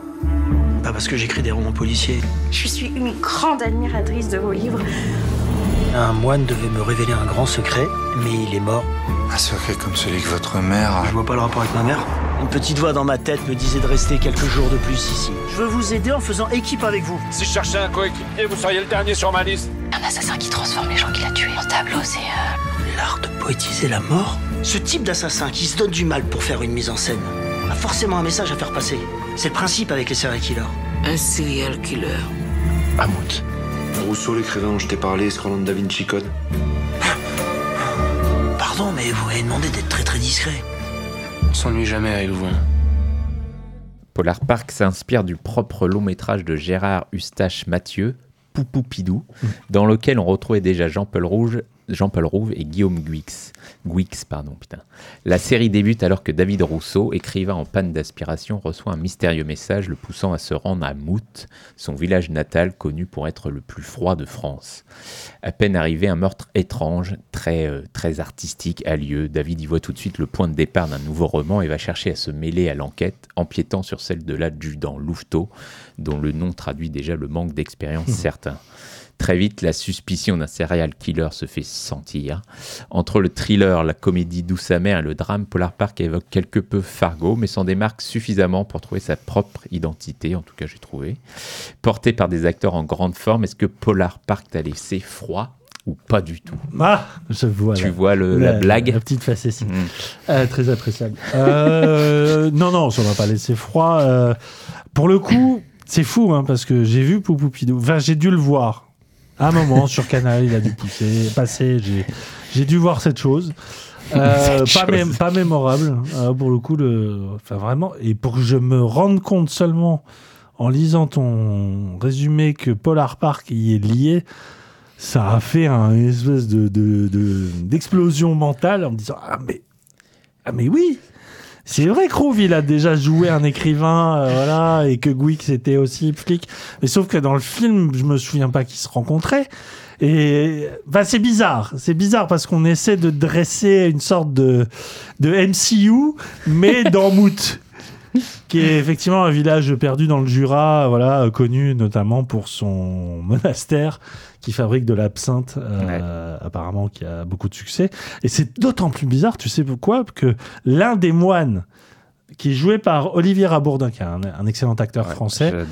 Pas parce que j'écris des romans policiers. Je suis une grande admiratrice de vos livres. Un moine devait me révéler un grand secret, mais il est mort. Un secret comme celui que votre mère a. Je vois pas le rapport avec ma mère. Une petite voix dans ma tête me disait de rester quelques jours de plus ici. Je veux vous aider en faisant équipe avec vous. Si je cherchais un coéquipier, vous seriez le dernier sur ma liste. Un assassin qui transforme les gens qu'il a tués. Mon tableau, c'est. euh, L'art de poétiser la mort Ce type d'assassin qui se donne du mal pour faire une mise en scène a forcément un message à faire passer. C'est le principe avec les serial killers. Un serial killer. Hamout. Rousseau, l'écrivain dont je t'ai parlé, qu'Orlando Da Vinci Code. Pardon, mais vous m'avez demandé d'être très très discret. On s'ennuie jamais avec vous. hein. Polar Park s'inspire du propre long métrage de Gérard Eustache Mathieu, Poupou Pidou, dans lequel on retrouvait déjà Jean-Paul Rouge, Jean-Paul Rouve et Guillaume Guix. Guix pardon, putain. La série débute alors que David Rousseau, écrivain en panne d'aspiration, reçoit un mystérieux message le poussant à se rendre à Mout, son village natal connu pour être le plus froid de France. À peine arrivé, un meurtre étrange, très, euh, très artistique a lieu. David y voit tout de suite le point de départ d'un nouveau roman et va chercher à se mêler à l'enquête, empiétant sur celle de l'adjudant Louveteau, dont le nom traduit déjà le manque d'expérience certain. Très vite, la suspicion d'un serial killer se fait sentir. Entre le thriller, la comédie douce amère et le drame, Polar Park évoque quelque peu Fargo, mais s'en démarque suffisamment pour trouver sa propre identité, en tout cas j'ai trouvé. Porté par des acteurs en grande forme, est-ce que Polar Park t'a laissé froid ou pas du tout? Ah, je vois. Tu la- vois le- la blague? La petite facétie. Mm. Euh, très appréciable. Euh, non, non, ça m'a pas laissé froid. Euh, pour le coup, c'est fou, hein, parce que j'ai vu Poupou Pidou. Enfin, j'ai dû le voir. À un moment, sur Canal, il a dû pousser, passer. J'ai, dû voir cette chose. Euh, pas, mémorable, euh, pour le coup. Le, enfin, vraiment. Et pour que je me rende compte seulement en lisant ton résumé que Polar Park y est lié, ça a fait un espèce de, de- de- d'explosion mentale en me disant Ah, mais, ah, mais oui! C'est vrai que Rouve, il a déjà joué un écrivain, euh, voilà, et que Gouix était aussi flic. Mais sauf que dans le film, je me souviens pas qu'ils se rencontraient. Et bah, c'est bizarre. C'est bizarre parce qu'on essaie de dresser une sorte de, de MCU, mais dans Mout. Qui est effectivement un village perdu dans le Jura, voilà, connu notamment pour son monastère qui fabrique de l'absinthe, euh, apparemment qui a beaucoup de succès. Et c'est d'autant plus bizarre, tu sais pourquoi Que l'un des moines qui est joué par Olivier Rabourdin, qui est un, un excellent acteur français, ouais.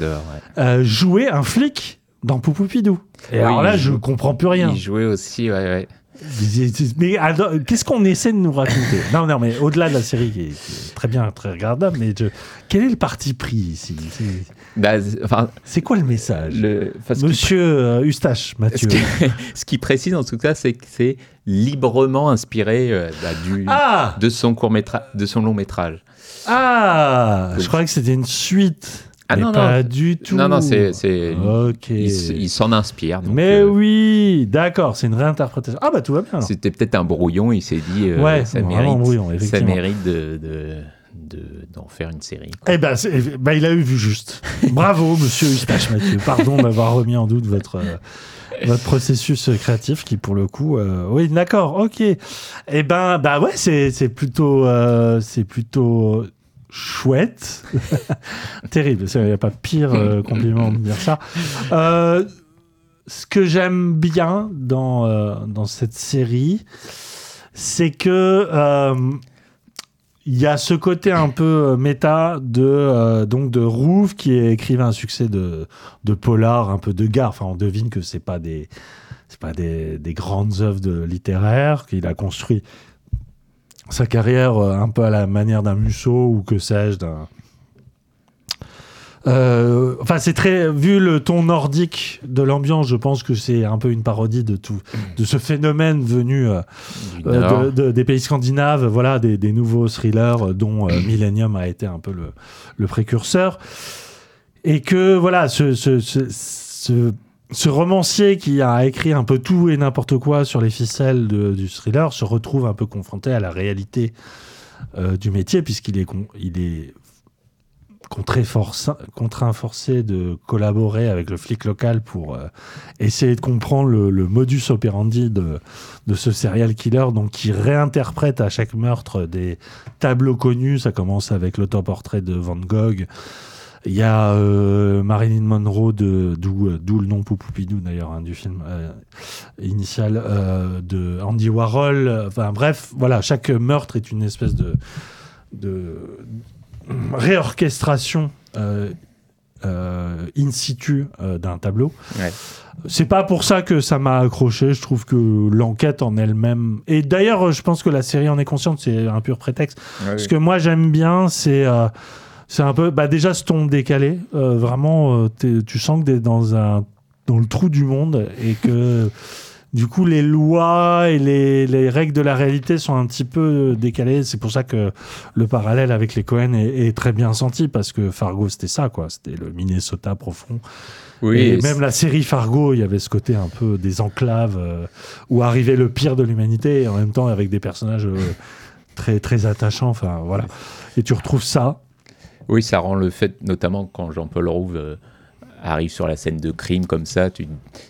euh, jouait un flic dans Poupoupidou. Et Oui, alors là, je joue- comprends plus rien. Il jouait aussi, ouais, ouais. Mais qu'est-ce qu'on essaie de nous raconter Non, non, mais au-delà de la série qui est, qui est très bien, très regardable, mais je- quel est le parti pris ici C'est- Bah, c'est- enfin, C'est quoi le message le, enfin, Monsieur euh, Eustache, Ce Mathieu. qui, ce qui précise en tout cas, c'est que c'est librement inspiré euh, bah, du, Ah de son court de son long métrage. Ah Je croyais que c'était une suite. Ah mais non, pas non. du tout. Non, non, c'est, c'est, Ok. il, il s'en inspire. donc, Mais euh, oui, d'accord, c'est une réinterprétation. Ah bah tout va bien. C'était peut-être un brouillon. Il s'est dit, euh, Ouais, ça vraiment mérite, brouillon, ça mérite de, de, de- d'en faire une série. Eh ben, ben, il a eu vu juste. Bravo, monsieur Eustache Mathieu. Pardon d'avoir remis en doute votre, euh, votre processus créatif qui, pour le coup, euh, oui, d'accord, ok. Eh ben, bah ouais, c'est, c'est plutôt, euh, c'est plutôt chouette. Terrible. Il n'y a pas pire euh, compliment de dire ça. Euh, ce que j'aime bien dans, euh, dans cette série, c'est que il y a ce côté un peu méta de donc de Rouve qui est écrivain un succès de de polar un peu de gare enfin on devine que c'est pas des c'est pas des, des grandes œuvres littéraires qu'il a construit sa carrière euh, un peu à la manière d'un Musso ou que sais-je d'un euh, enfin, c'est très vu le ton nordique de l'ambiance. Je pense que c'est un peu une parodie de tout, de ce phénomène venu euh, de, de- des pays scandinaves. Voilà, des, des nouveaux thrillers dont euh, Millennium a été un peu le, le précurseur. Et que voilà, ce, ce, ce, ce- ce romancier qui a écrit un peu tout et n'importe quoi sur les ficelles du thriller se retrouve un peu confronté à la réalité euh, du métier puisqu'il est, contraint, forcé de collaborer avec le flic local pour euh, essayer de comprendre le, le modus operandi de, de ce serial killer, donc qui réinterprète à chaque meurtre des tableaux connus. Ça commence avec l'autoportrait de Van Gogh. Il y a euh, Marilyn Monroe, d'où euh, d'où le nom Poupoupidou d'ailleurs hein, du film euh, initial euh, de Andy Warhol. Enfin bref, voilà, chaque meurtre est une espèce de, de réorchestration in situ d'un tableau. Ouais. C'est pas pour ça que ça m'a accroché. Je trouve que l'enquête en elle-même. Et d'ailleurs, je pense que la série en est consciente. C'est un pur prétexte. Ouais, Ce oui. que moi j'aime bien, c'est c'est un peu bah, déjà ce ton décalé. Euh, vraiment, euh, tu sens que t'es dans un dans le trou du monde et que du coup les lois et les, les règles de la réalité sont un petit peu décalées. C'est pour ça que le parallèle avec les Cohen est, est très bien senti parce que Fargo c'était ça quoi. C'était le Minnesota profond. Oui, et et même la série Fargo, il y avait ce côté un peu des enclaves euh, où arrivait le pire de l'humanité et en même temps avec des personnages euh, très très attachants. Enfin voilà. Et tu retrouves ça. Oui, ça rend le fait, notamment quand Jean-Paul Rouve euh, arrive sur la scène de crime comme ça, tu,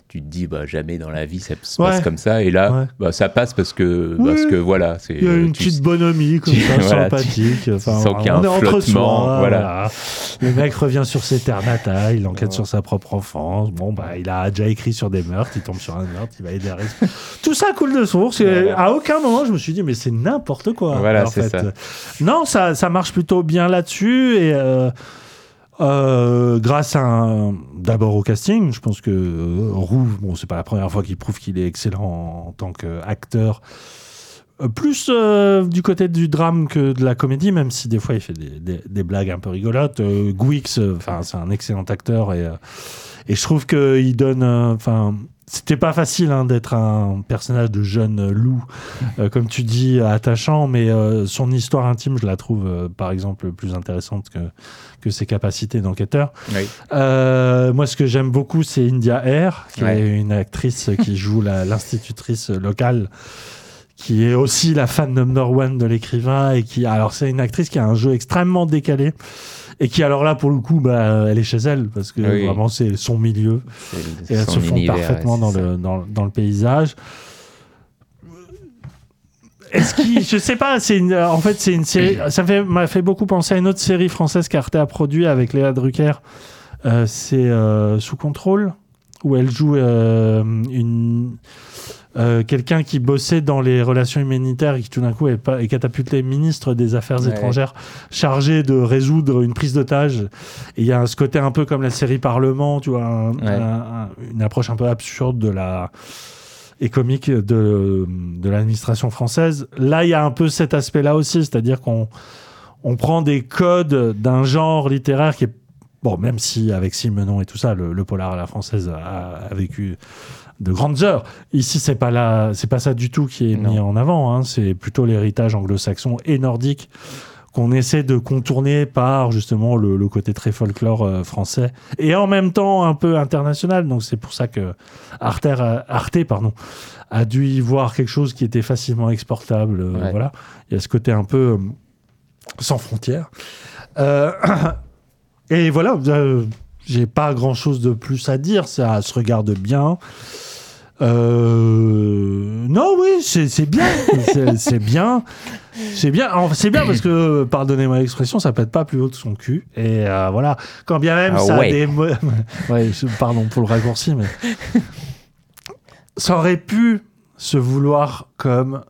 tu te dis bah, jamais dans la vie ça se passe comme ça. Et là, Ouais. bah, ça passe parce que, Oui. parce que voilà. c'est- Il y a une tu- petite bonhomie comme tu- ça, voilà, sympathique. tu- Enfin, sens qu'il y a on un flottement, soi, voilà. Le mec revient sur ses terres natales, il enquête sur sa propre enfance. Bon, bah, il a déjà écrit sur des meurtres, il tombe sur un meurtre, il va aider à résoudre. Tout ça coule de source. Et à aucun moment, je me suis dit, mais c'est n'importe quoi. Voilà, en fait. ça. Non, ça, ça marche plutôt bien là-dessus. Et. euh, euh, grâce à d'abord au casting, je pense que euh, Roux, bon, c'est pas la première fois qu'il prouve qu'il est excellent en, tant qu'acteur. Euh, plus du côté du drame que de la comédie, même si des fois il fait des, des- blagues un peu rigolotes. Euh, enfin c'est un excellent acteur et, Et je trouve qu'il donne. Enfin. C'était pas facile hein, d'être un personnage de jeune loup, euh, comme tu dis, attachant, mais euh, son histoire intime, je la trouve, euh, par exemple, plus intéressante que, que ses capacités d'enquêteur. Oui. Euh, moi, ce que j'aime beaucoup, c'est India Air, qui Ouais. est une actrice qui joue l'institutrice locale, qui est aussi la fan number one de l'écrivain et qui, alors, c'est une actrice qui a un jeu extrêmement décalé et qui, alors là, pour le coup, bah, elle est chez elle parce que Oui. vraiment, c'est son milieu et elles se font parfaitement dans le, dans, dans le paysage. Est-ce qu'il, je sais pas, c'est une, en fait, c'est une série, ça fait, m'a fait beaucoup penser à une autre série française qu'Arte a produit avec Léa Drucker. Euh, c'est euh, Sous contrôle, où elle joue euh, une, euh, quelqu'un qui bossait dans les relations humanitaires et qui tout d'un coup est, pas, est catapulté ministre des Affaires Ouais. étrangères, chargé de résoudre une prise d'otage. Et il y a ce côté un peu comme la série Parlement, tu vois, un- Ouais. un- un- une approche un peu absurde de la et comique de, de l'administration française. Là, il y a un peu cet aspect-là aussi, c'est-à-dire qu'on on prend des codes d'un genre littéraire qui est bon, même si avec Simenon et tout ça, le, le polar à la française a, a vécu de grandes heures. Ici, c'est pas là, c'est pas ça du tout qui est mis en avant. hein. C'est plutôt l'héritage anglo-saxon et nordique qu'on essaie de contourner par justement le, le côté très folklore euh, français et en même temps un peu international. Donc c'est pour ça que Arte, pardon, a dû y voir quelque chose qui était facilement exportable. euh, Ouais. Voilà, il y a ce côté un peu euh, sans frontières. Et voilà, j'ai pas grand chose de plus à dire. Ça se regarde bien. Euh, non, oui, c'est bien. C'est- bien. C'est bien. C'est bien parce que, pardonnez-moi l'expression, ça pète pas plus haut que son cul. Et euh, voilà. Quand bien même Ah ça ouais. a des. mo- ouais, je- pardon pour le raccourci, mais. ça aurait pu se vouloir comme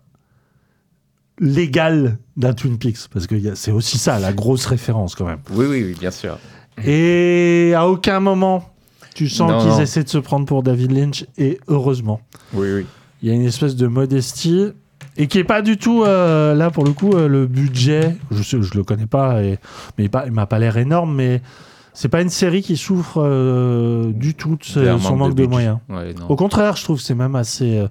l'égal d'un Twin Peaks. Parce que c'est aussi ça, la grosse référence quand même. Oui, oui, oui, bien sûr. Et à aucun moment, tu sens qu'ils essaient de se prendre pour David Lynch, et heureusement. Oui, oui. Il y a une espèce de modestie, et qui est pas du tout, euh, là pour le coup, euh, le budget, je, sais, je le connais pas, et, mais il il m'a pas l'air énorme, mais c'est pas une série qui souffre euh, du tout de ce- son manque de, moyens. Ouais. Au contraire, je trouve que c'est même assez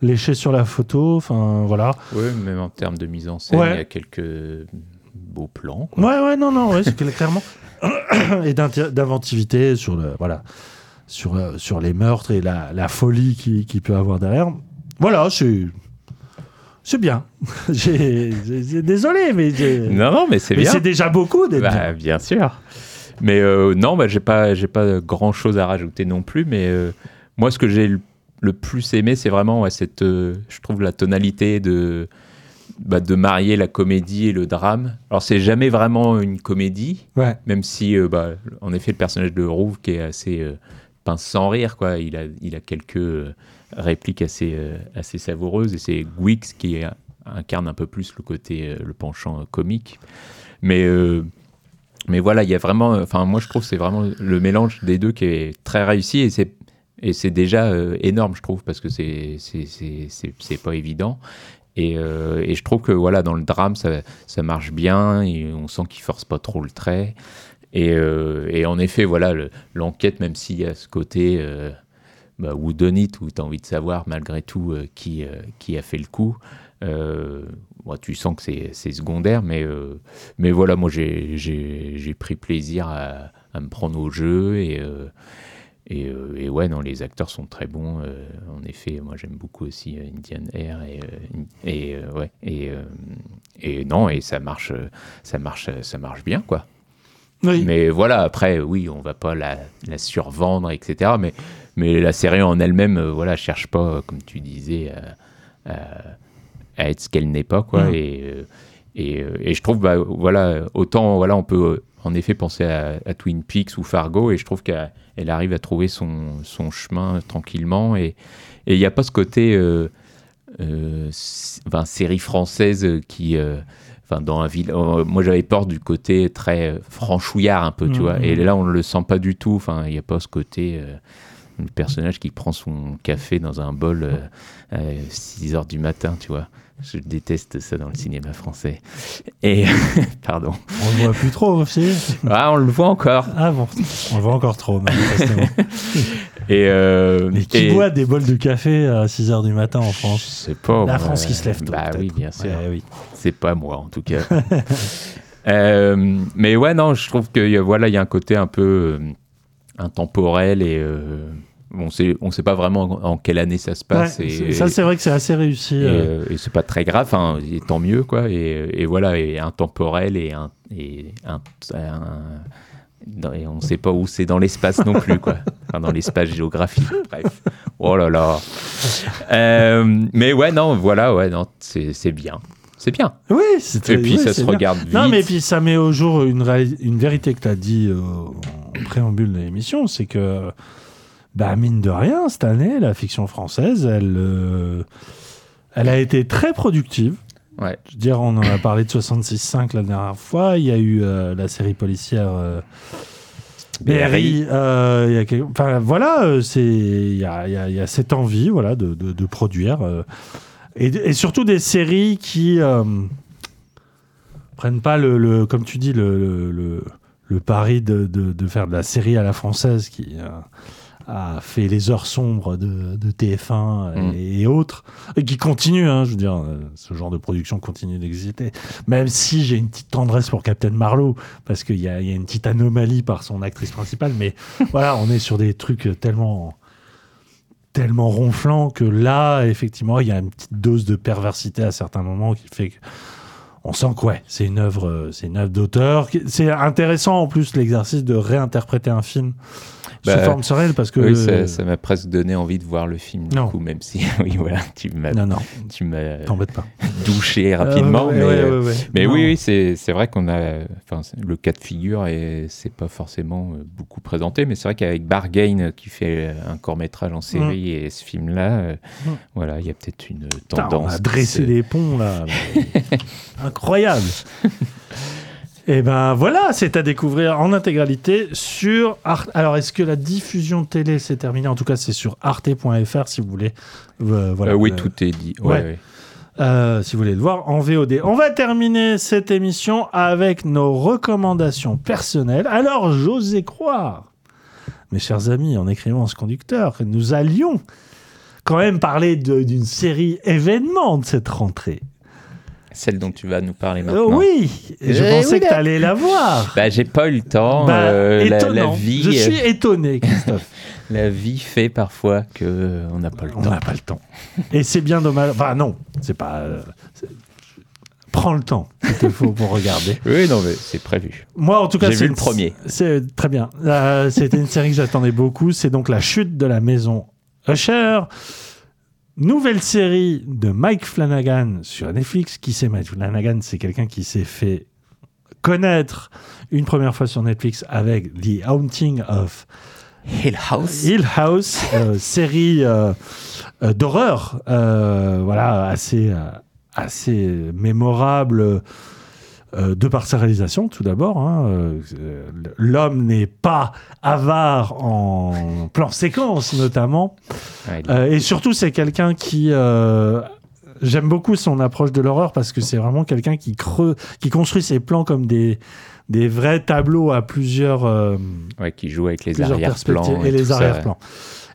léché sur la photo, enfin voilà. Oui, même en termes de mise en scène, Ouais. il y a quelques beaux plans. quoi. Ouais, ouais, non, non, ouais, clairement. et d'inventivité sur, le, voilà, sur, euh, sur les meurtres et la, la folie qu'il qui peut avoir derrière. Voilà, c'est. C'est bien. Désolé, mais. Non, non, mais c'est bien. c'est déjà beaucoup d'être Bah, bien. sûr. Mais euh, non, bah, j'ai pas, j'ai pas grand chose à rajouter non plus. Mais euh, moi, ce que j'ai le, le plus aimé, c'est vraiment ouais, cette, euh, je trouve la tonalité de, bah, de marier la comédie et le drame. Alors, c'est jamais vraiment une comédie, Ouais. même si, bah, en effet, le personnage de Rouve qui est assez pince sans rire, quoi. Il a, il a quelques euh, répliques assez, euh, assez savoureuses et c'est Gwix qui incarne un peu plus le côté, euh, le penchant comique. Mais mais voilà, il y a vraiment, enfin moi je trouve c'est vraiment le mélange des deux qui est très réussi et c'est et c'est déjà énorme je trouve parce que c'est c'est pas évident et, et je trouve que voilà dans le drame ça ça marche bien et on sent qu'il force pas trop le trait et euh, et en effet voilà le- l'enquête même s'il y a ce côté euh, bah, it où tu as envie de savoir malgré tout euh, qui, a fait le coup. Euh, tu sens que c'est secondaire, mais, mais voilà, moi j'ai- pris plaisir à, me prendre au jeu et, et, ouais, non, les acteurs sont très bons. en effet, moi j'aime beaucoup aussi Indian Air et, ouais et, non et ça marche, ça marche, ça marche bien quoi. Oui. Mais voilà, après, oui, on va pas la, la survendre, etc. Mais, mais la série en elle-même, euh, voilà, cherche pas, euh, comme tu disais, à, à- à être ce qu'elle n'est pas, quoi. Mm. Et, euh, et, euh, et je trouve, bah, voilà, autant, voilà, on peut euh, en effet penser à, à Twin Peaks ou Fargo, et je trouve qu'elle elle arrive à trouver son, son chemin tranquillement. Et et il n'y a pas ce côté, euh, euh, enfin, série française qui. Euh, Enfin, dans un ville, euh, moi j'avais peur du côté très euh, franchouillard un peu, tu Mhm. vois. Et là, on ne le sent pas du tout. Enfin, il n'y a pas ce côté euh, le personnage qui prend son café dans un bol euh, à 6 heures du matin, tu vois. Je déteste ça dans le cinéma français. Et pardon. On le voit plus trop aussi. Ah, on le voit encore. Ah bon, on le voit encore trop, manifestement. Et, euh, Mais qui et- boit des bols de café à 6h du matin en France? C'est pas La. France qui se lève tôt. Bah oui, bien sûr. Ouais, oui. C'est pas moi en tout cas. Euh, mais ouais, non, je trouve que voilà, il y a un côté un peu euh, intemporel et euh, on sait, on sait pas vraiment en, en quelle année ça se passe. Ouais, et, ça, c'est vrai que c'est assez réussi. et, euh. et c'est pas très grave, hein, et tant mieux quoi. Et, et voilà, et intemporel et un, et un, un- et on sait pas où c'est dans l'espace non plus quoi. Enfin, dans l'espace géographique. Bref. Oh là là. Euh, mais ouais, non, voilà, ouais, non, c'est bien. C'est bien. Oui, c'est Et puis oui, ça se bien. regarde vite. Non, mais puis ça met au jour une, vérité que tu as dit euh, en préambule de l'émission, c'est que, bah, mine de rien, cette année, la fiction française, elle, euh, elle a été très productive. Ouais. Je veux dire, on en a parlé de 66.5 la dernière fois. Il y a eu euh, la série policière BRI. euh, y a Enfin, voilà, c'est il y a, y a- y a cette envie voilà, de, de- de produire. euh, et, et surtout des séries qui euh, prennent pas le, le- comme tu dis, le, le, pari de, de- de faire de la série à la française qui euh, a fait les heures sombres de, de TF1 Mm. et, et autres, et qui continue, hein, je veux dire, euh, ce genre de production continue d'exister. Même si j'ai une petite tendresse pour Captain Marlowe, parce qu'il y y a une petite anomalie par son actrice principale, mais voilà, on est sur des trucs tellement tellement ronflants que là, effectivement, il y a une petite dose de perversité à certains moments qui fait que on sent que ouais, c'est une œuvre, euh, c'est une œuvre d'auteur. C'est intéressant en plus l'exercice de réinterpréter un film Bah, sous forme sereine parce que Oui, ça ça m'a presque donné envie de voir le film, du Non. coup, même si, oui, voilà, tu m'as Non, non. tu m'as pas. douché rapidement. ouais, mais ouais, euh, ouais, mais oui, oui c'est c'est vrai qu'on a. Le cas de figure, et c'est pas forcément euh, beaucoup présenté, mais c'est vrai qu'avec Bargain, euh, qui fait un court-métrage en série, et ce film-là, euh, Mm. voilà, il y a peut-être une tendance. on a dressé des ponts là. Incroyable. Et ben voilà, c'est à découvrir en intégralité sur Arte. Alors, est-ce que la diffusion télé s'est terminée? En tout cas, c'est sur arte.fr si vous voulez. euh, voilà, Euh, oui, tout est dit. Ouais, ouais. ouais. euh, si vous voulez le voir en VOD. On va terminer cette émission avec nos recommandations personnelles. Alors, j'osais croire, mes chers amis, en écrivant ce conducteur, que nous allions quand même parler d'une série événement de cette rentrée. Celle dont tu vas nous parler Euh, maintenant. oui, et je Eh pensais oui, que tu allais la voir. Bah, j'ai pas eu le temps. Bah, euh, la, vie, Je suis euh, étonné, Christophe. la vie fait parfois que euh, on n'a pas le On temps. n'a pas le temps. Et c'est bien dommage. Enfin, non, c'est pas. Prends le temps qu'il te faut pour regarder. Oui, non, mais c'est prévu. Moi, en tout cas, J'ai c'est vu le premier. C'est très bien. Euh, C'était une série que j'attendais beaucoup. C'est donc La chute de la maison Usher. Nouvelle série de Mike Flanagan sur Netflix. Qui c'est Mike Flanagan? C'est quelqu'un qui s'est fait connaître une première fois sur Netflix avec The Haunting of Hill House. Hill House, euh, série euh, euh, d'horreur, voilà, assez, assez mémorable euh, de par sa réalisation, tout d'abord. hein, euh, L'homme n'est pas avare en plan séquence, notamment. Ouais, Euh, et surtout, c'est quelqu'un qui. J'aime beaucoup son approche de l'horreur parce que c'est vraiment quelqu'un qui creuse, qui construit ses plans comme des, des vrais tableaux à plusieurs. ouais, qui joue avec les arrière-plans. et, les arrière-plans.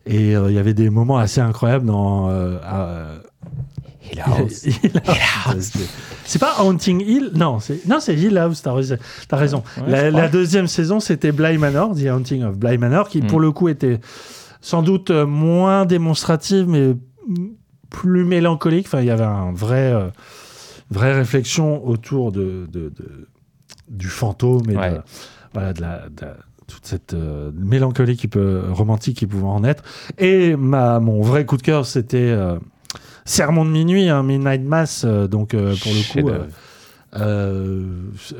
Et euh, il y avait des moments assez incroyables dans. euh, Hill House. C'est pas Haunting Hill Non, c'est non, c'est Hill House. T'as raison. T'as raison. Ouais, la, deuxième saison, c'était Bly Manor, The Haunting of Bly Manor, qui Mm. pour le coup était sans doute euh, moins démonstrative, mais mm, plus mélancolique. Enfin, il y avait un vrai, euh, vraie réflexion autour de, de- de- du fantôme et Ouais. voilà, de la- toute cette euh, mélancolie qui peut, romantique qui pouvait en être. Et ma, mon vrai coup de cœur, c'était euh, Sermon de minuit, un Midnight Mass, euh, donc pour le coup,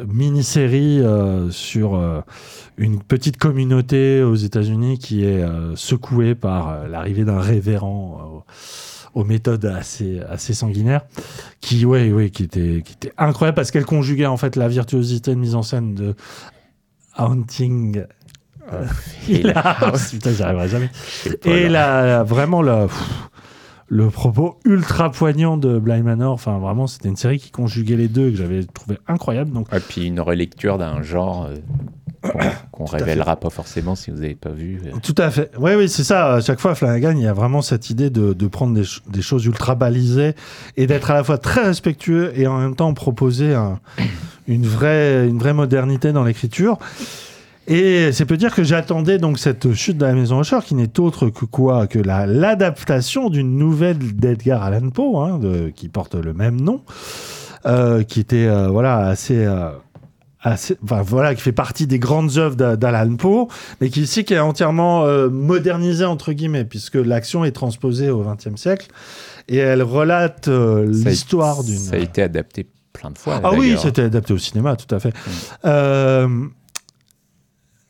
mini-série sur une petite communauté aux États-Unis qui est secouée par l'arrivée d'un révérend aux méthodes assez, assez sanguinaires, qui, ouais, ouais, qui, était, qui était incroyable parce qu'elle conjuguait en fait la virtuosité de mise en scène de Haunting House. House. Putain, j'y arriverai jamais. Et là. la, la- vraiment la, pff, le propos ultra poignant de Blind Manor. Enfin, vraiment, c'était une série qui conjuguait les deux et que j'avais trouvé incroyable. Donc, Et puis une relecture d'un genre euh, qu'on qu'on révélera pas forcément si vous n'avez pas vu. euh. Tout à fait. Oui, oui, c'est ça. À chaque fois, Flanagan, il y a vraiment cette idée de, de prendre des, ch- des choses ultra balisées et d'être à la fois très respectueux et en même temps proposer un- une, vraie, une vraie modernité dans l'écriture. Et c'est peut dire que j'attendais donc cette chute de la maison Usher qui n'est autre que quoi que la- l'adaptation d'une nouvelle d'Edgar Allan Poe hein, de- qui porte le même nom, euh, qui était euh, voilà assez euh, assez- enfin, voilà, qui fait partie des grandes œuvres d'A- d'Alan Poe, mais qui ici qui est entièrement modernisée entre guillemets, puisque l'action est transposée au XXe siècle et elle relate l'histoire d'une. Ça a été adapté plein de fois. Ah oui, c'était adapté au cinéma, tout à fait. Euh,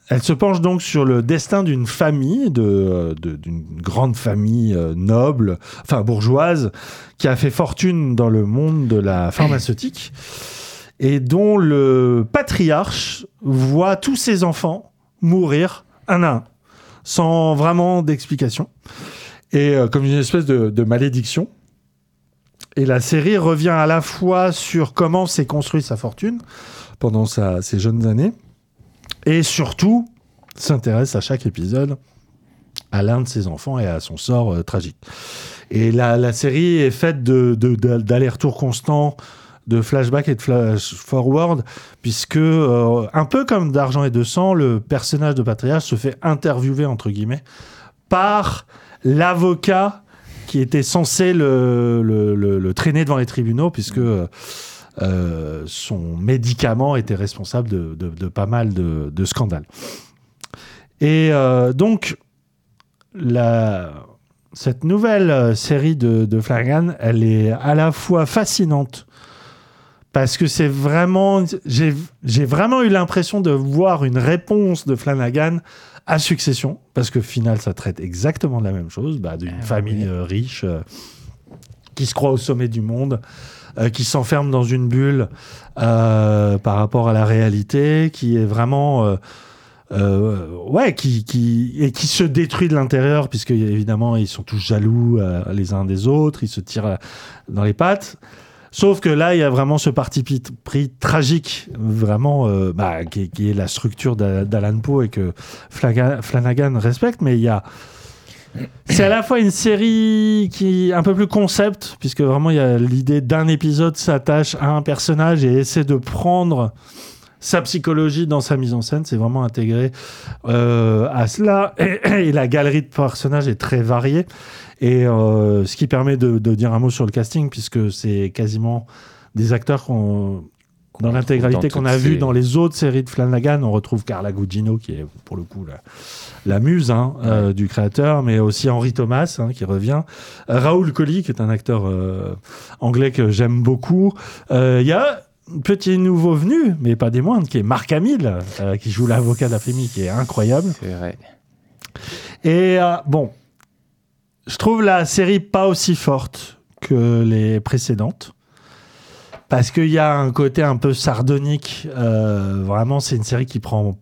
elle se penche donc sur le destin d'une famille, de- de- d'une grande famille euh, noble, enfin bourgeoise, qui a fait fortune dans le monde de la pharmaceutique et dont le patriarche voit tous ses enfants mourir un à un, sans vraiment d'explication, et euh, comme une espèce de, de malédiction. Et la série revient à la fois sur comment s'est construit sa fortune pendant sa- ses jeunes années, et surtout s'intéresse à chaque épisode à l'un de ses enfants et à son sort euh, tragique. Et la, série est faite de, de- de- de flashback et de flash forward, puisque euh, un peu comme d'argent et de sang, le personnage de Patriarche se fait interviewer entre guillemets par l'avocat qui était censé le- le traîner devant les tribunaux, puisque euh, euh, son médicament était responsable de, de- de pas mal de, de scandales. Et euh, donc, la, cette nouvelle euh, série de, de Flanagan, elle est à la fois fascinante parce que c'est vraiment, j'ai vraiment eu l'impression de voir une réponse de Flanagan à Succession, parce que final, ça traite exactement de la même chose, bah, d'une famille euh, riche euh, qui se croit au sommet du monde, euh, qui s'enferme dans une bulle euh, par rapport à la réalité, qui est vraiment euh, ouais, qui, qui, et qui se détruit de l'intérieur, puisque évidemment, ils sont tous jaloux les uns des autres, ils se tirent dans les pattes. Sauf que là, il y a vraiment ce parti pris tragique, vraiment, bah, qui, est la structure d'A- d'Alan Poe et que Flanagan respecte, mais il y a. C'est à la fois une série qui est un peu plus concept, puisque vraiment il y a l'idée d'un épisode s'attache à un personnage et essaie de prendre sa psychologie dans sa mise en scène. C'est vraiment intégré euh, à cela. Et, la galerie de personnages est très variée. Et euh, ce qui permet de, de dire un mot sur le casting, puisque c'est quasiment des acteurs qu'on dans l'intégralité qu'on a vu ces- dans les autres séries de Flanagan, on retrouve Carla Gugino, qui est pour le coup la, la muse hein, euh, du créateur, mais aussi Henry Thomas, hein, qui revient. Euh, Raoul Colli, qui est un acteur euh, anglais que j'aime beaucoup. Euh, Il y a un petit nouveau venu, mais pas des moindres, qui est Marc Hamill, euh, qui joue l'avocat de la famille, qui est incroyable. C'est vrai. Et euh, bon, je trouve la série pas aussi forte que les précédentes. Parce qu'il y a un côté un peu sardonique. euh, vraiment, c'est une série qui prend.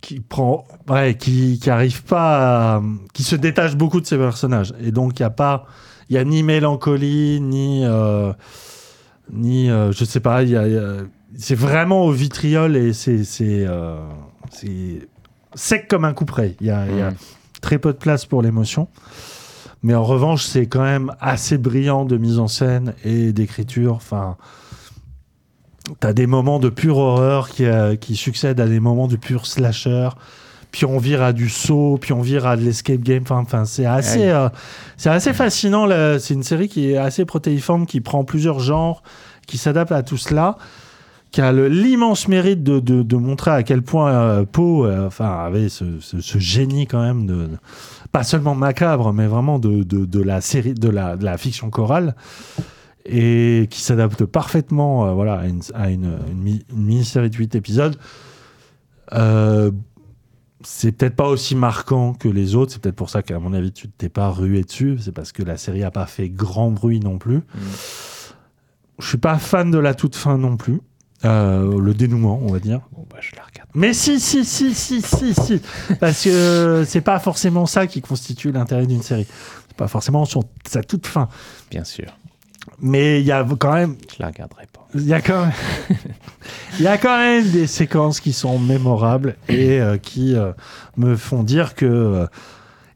Qui prend. Ouais, qui, qui arrive pas. à- qui se détache beaucoup de ses personnages. Et donc, il n'y a pas. Il y a ni mélancolie, ni. euh, ni. euh, je sais pas, il y a- y c'est vraiment au vitriol et c'est. C'est. euh, c'est sec comme un couperet. Il y a, il y a Mm. très peu de place pour l'émotion. Mais en revanche, c'est quand même assez brillant de mise en scène et d'écriture. Enfin, t'as des moments de pure horreur qui, euh, qui succèdent à des moments de pur slasher. Puis on vire à du saut, puis on vire à de l'escape game. Enfin, enfin, c'est assez, euh, c'est assez fascinant. C'est une série qui est assez protéiforme, qui prend plusieurs genres, qui s'adapte à tout cela qui a l'immense mérite de, de- de montrer à quel point euh, Poe euh, enfin, avait ce, ce- ce génie quand même de- pas seulement macabre mais vraiment de, de- de la série de la, de la fiction chorale et qui s'adapte parfaitement euh, voilà, à une, à une- une mi- une mini-série de 8 épisodes Euh, c'est peut-être pas aussi marquant que les autres c'est peut-être pour ça qu'à mon avis tu t'es pas rué dessus c'est parce que la série a pas fait grand bruit non plus je suis pas fan de la toute fin non plus Euh, le dénouement, on va dire. Bon, bah, je la. Mais si, si, si, si, si, si. Parce que c'est pas forcément ça qui constitue l'intérêt d'une série. C'est pas forcément son, sa toute fin. Bien sûr. Mais il y a quand même. Je la regarderai pas. Il y a quand même. Il y a quand même des séquences qui sont mémorables et euh, qui euh, me font dire que. euh,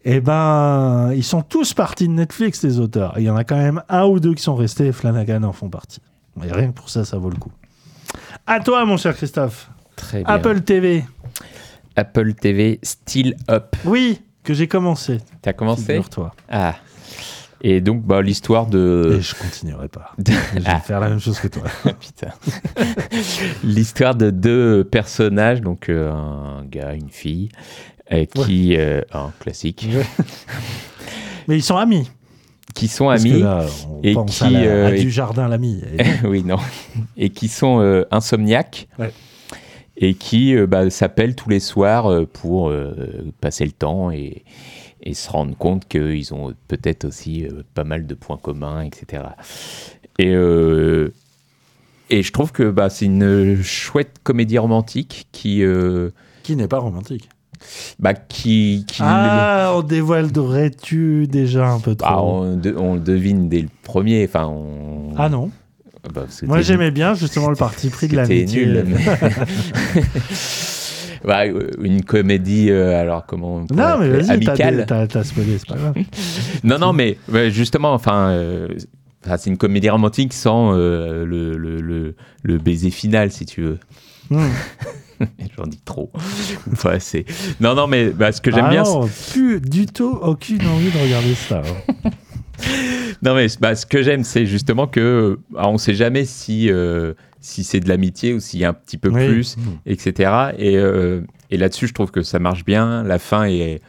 eh ben, ils sont tous partis de Netflix, les auteurs. Il y en a quand même un ou deux qui sont restés et Flanagan en font partie. Et rien que pour ça, ça vaut le coup. À toi, mon cher Christophe. Très bien. Apple TV. Apple TV Still Up. Oui, que j'ai commencé. T'as commencé Figure-toi. Ah. Et donc, bah, l'histoire de. Et je continuerai pas. Je vais Ah. faire la même chose que toi. Putain. L'histoire de deux personnages, donc euh, un gars, une fille, euh, qui. euh, un classique. Mais ils sont amis. Qui sont Parce amis. là, on et pense qui. à, la- à et- du jardin l'ami. Oui, non. Et qui sont insomniaques. Ouais. Et qui euh, bah, s'appellent tous les soirs euh, pour euh, passer le temps et, et se rendre compte qu'ils ont peut-être aussi euh, pas mal de points communs, etc. Et, euh, et je trouve que bah, c'est une chouette comédie romantique qui. euh, Qui n'est pas romantique. bah, qui, qui Ah, on dévoilerais-tu déjà un peu trop? Bah, on, de- on le devine dès le premier. Enfin, on... Ah non. Bah, c'était Moi, j'aimais bien justement le parti pris de C'était l'amitié. nul. mais- Bah, euh, une comédie, euh, alors comment on Non, mais vas-y, t'as amicale. t'as t'as spoilé, c'est pas grave. Non, non, mais justement, enfin, euh, enfin, c'est une comédie romantique sans euh, le, le, le, le baiser final, si tu veux. Hmm. J'en dis trop. Non, non, mais bah, ce que j'aime Ah bien, non, plus du tout aucune envie de regarder ça. hein. Non mais bah, ce que j'aime c'est justement que ah, on sait jamais si euh, si c'est de l'amitié ou s'il y a un petit peu Oui. plus, Mm. etc. Et, euh, et là-dessus je trouve que ça marche bien. La fin est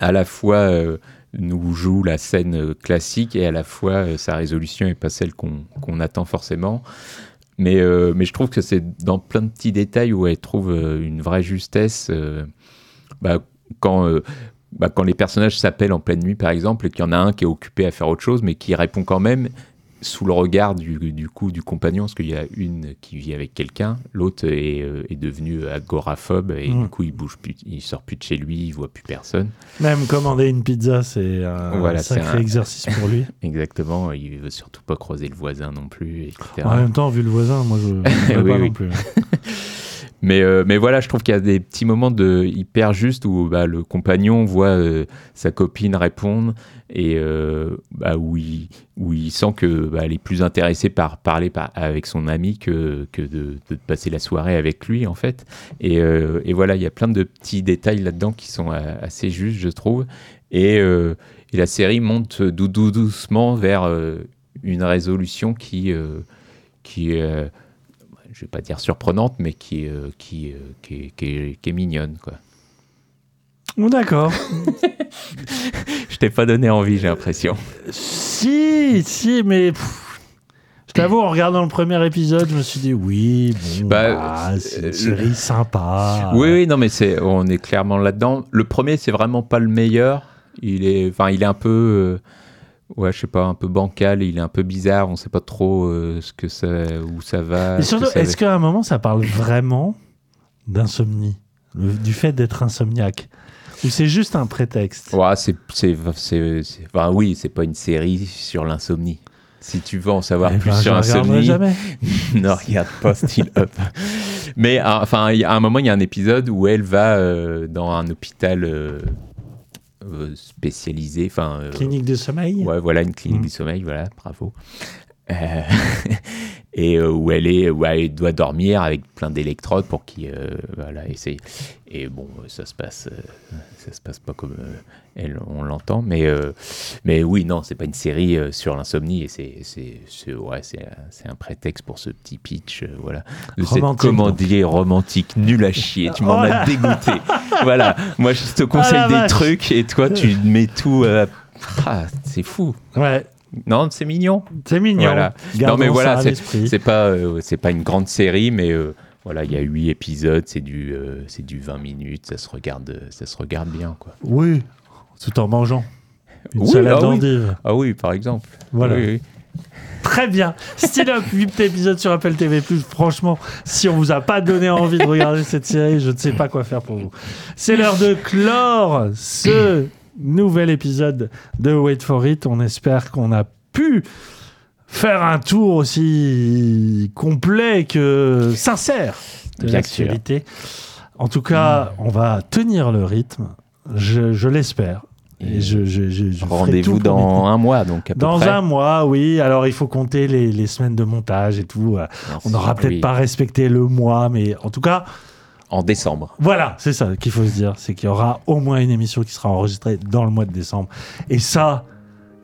à la fois euh, nous joue la scène classique et à la fois sa résolution est pas celle qu'on attend forcément. Mais, mais je trouve que c'est dans plein de petits détails où elle trouve une vraie justesse. bah, quand, euh, bah, quand les personnages s'appellent en pleine nuit, par exemple, et qu'il y en a un qui est occupé à faire autre chose, mais qui répond quand même sous le regard du, du coup du compagnon, parce qu'il y a une qui vit avec quelqu'un, l'autre est, euh, est devenu agoraphobe, et du coup il bouge plus, il sort plus de chez lui, il voit plus personne. Même commander une pizza, c'est un Voilà, sacré un- exercice pour lui. Exactement, il veut surtout pas croiser le voisin non plus, etc. En même temps, vu le voisin, moi, je ne Oui, pas oui. non plus. Mais, euh, mais voilà, je trouve qu'il y a des petits moments de hyper justes où bah, le compagnon voit euh, sa copine répondre et euh, bah, où, il, sent que bah, est plus intéressée par parler par- avec son ami que, de, passer la soirée avec lui en fait. Et, voilà, il y a plein de petits détails là-dedans qui sont assez justes, je trouve. Et, la série monte dou- dou- doucement vers une résolution qui, je vais pas dire surprenante, mais qui, euh, qui, euh, qui, est, qui est- qui est mignonne. Quoi. Bon, D'accord. Je t'ai pas donné envie, j'ai l'impression. si, si, mais. pff, je t'avoue, en regardant le premier épisode, je me suis dit oui, bon, Bah, bah, c'est euh, une série sympa. Oui, oui, non, mais c'est, on est clairement là-dedans. Le premier, c'est vraiment pas le meilleur. Il est, enfin, il est un peu, euh, ouais, je sais pas, un peu bancal. Il est un peu bizarre. On sait pas trop euh, ce que ça, où ça va. Et surtout, est-ce qu'à un moment, ça parle vraiment d'insomnie? Du fait d'être insomniaque? Ou c'est juste un prétexte? Ouais, c'est, enfin, oui, c'est pas une série sur l'insomnie. Si tu veux en savoir Eh plus ben, sur l'insomnie, jamais. ne regarde pas Still Up. Mais euh, enfin, à un moment, il y a un épisode où elle va euh, dans un hôpital euh, euh, spécialisé, enfin. euh, Clinique de sommeil Ouais, voilà, une clinique Mm. du sommeil, voilà, bravo. Euh, et euh, où elle est, où elle doit dormir avec plein d'électrodes pour qu'il, euh, voilà, essaye. Et bon, ça se passe, ça se passe pas comme elle, on l'entend, mais, mais oui, non, c'est pas une série sur l'insomnie et c'est, c'est, ouais, c'est, un- prétexte pour ce petit pitch, voilà, de cette Romantique, comédie romantique nulle à chier. Tu m'en Oh as dégoûté. voilà, moi je te conseille la des vache. trucs et toi tu mets tout. euh, ah, c'est fou. Ouais. Non, c'est mignon. C'est mignon. Voilà. Non, mais voilà, c'est, pas, euh, c'est pas une grande série, mais euh, voilà, il y a huit épisodes, c'est du, euh, c'est du 20 minutes, ça se regarde, ça se regarde bien, quoi. Oui, tout en mangeant. Une Oui, salade ah oui. Ah oui, par exemple. Voilà. Oui, oui. Très bien. Still Up, 8 épisodes sur Apple TV+. Franchement, si on vous a pas donné envie de regarder cette série, je ne sais pas quoi faire pour vous. C'est l'heure de clore ce nouvel épisode de Wait for It. On espère qu'on a pu faire un tour aussi complet que sincère de l'actualité. En tout cas, on va tenir le rythme. Je, je l'espère. Et je, je, je- je ferai Rendez-vous dans un mois, donc à peu dans près. un mois, oui. Alors, il faut compter les, les semaines de montage et tout. On n'aura peut-être oui. pas respecté le mois, mais en tout cas, En décembre. voilà, c'est ça qu'il faut se dire. C'est qu'il y aura au moins une émission qui sera enregistrée dans le mois de décembre. Et ça,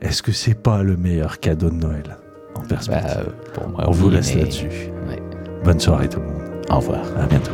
est-ce que c'est pas le meilleur cadeau de Noël en perspective? Bah, pour moi, On vous laisse mais- là-dessus. Ouais. Bonne soirée tout le monde. Au revoir. À bientôt.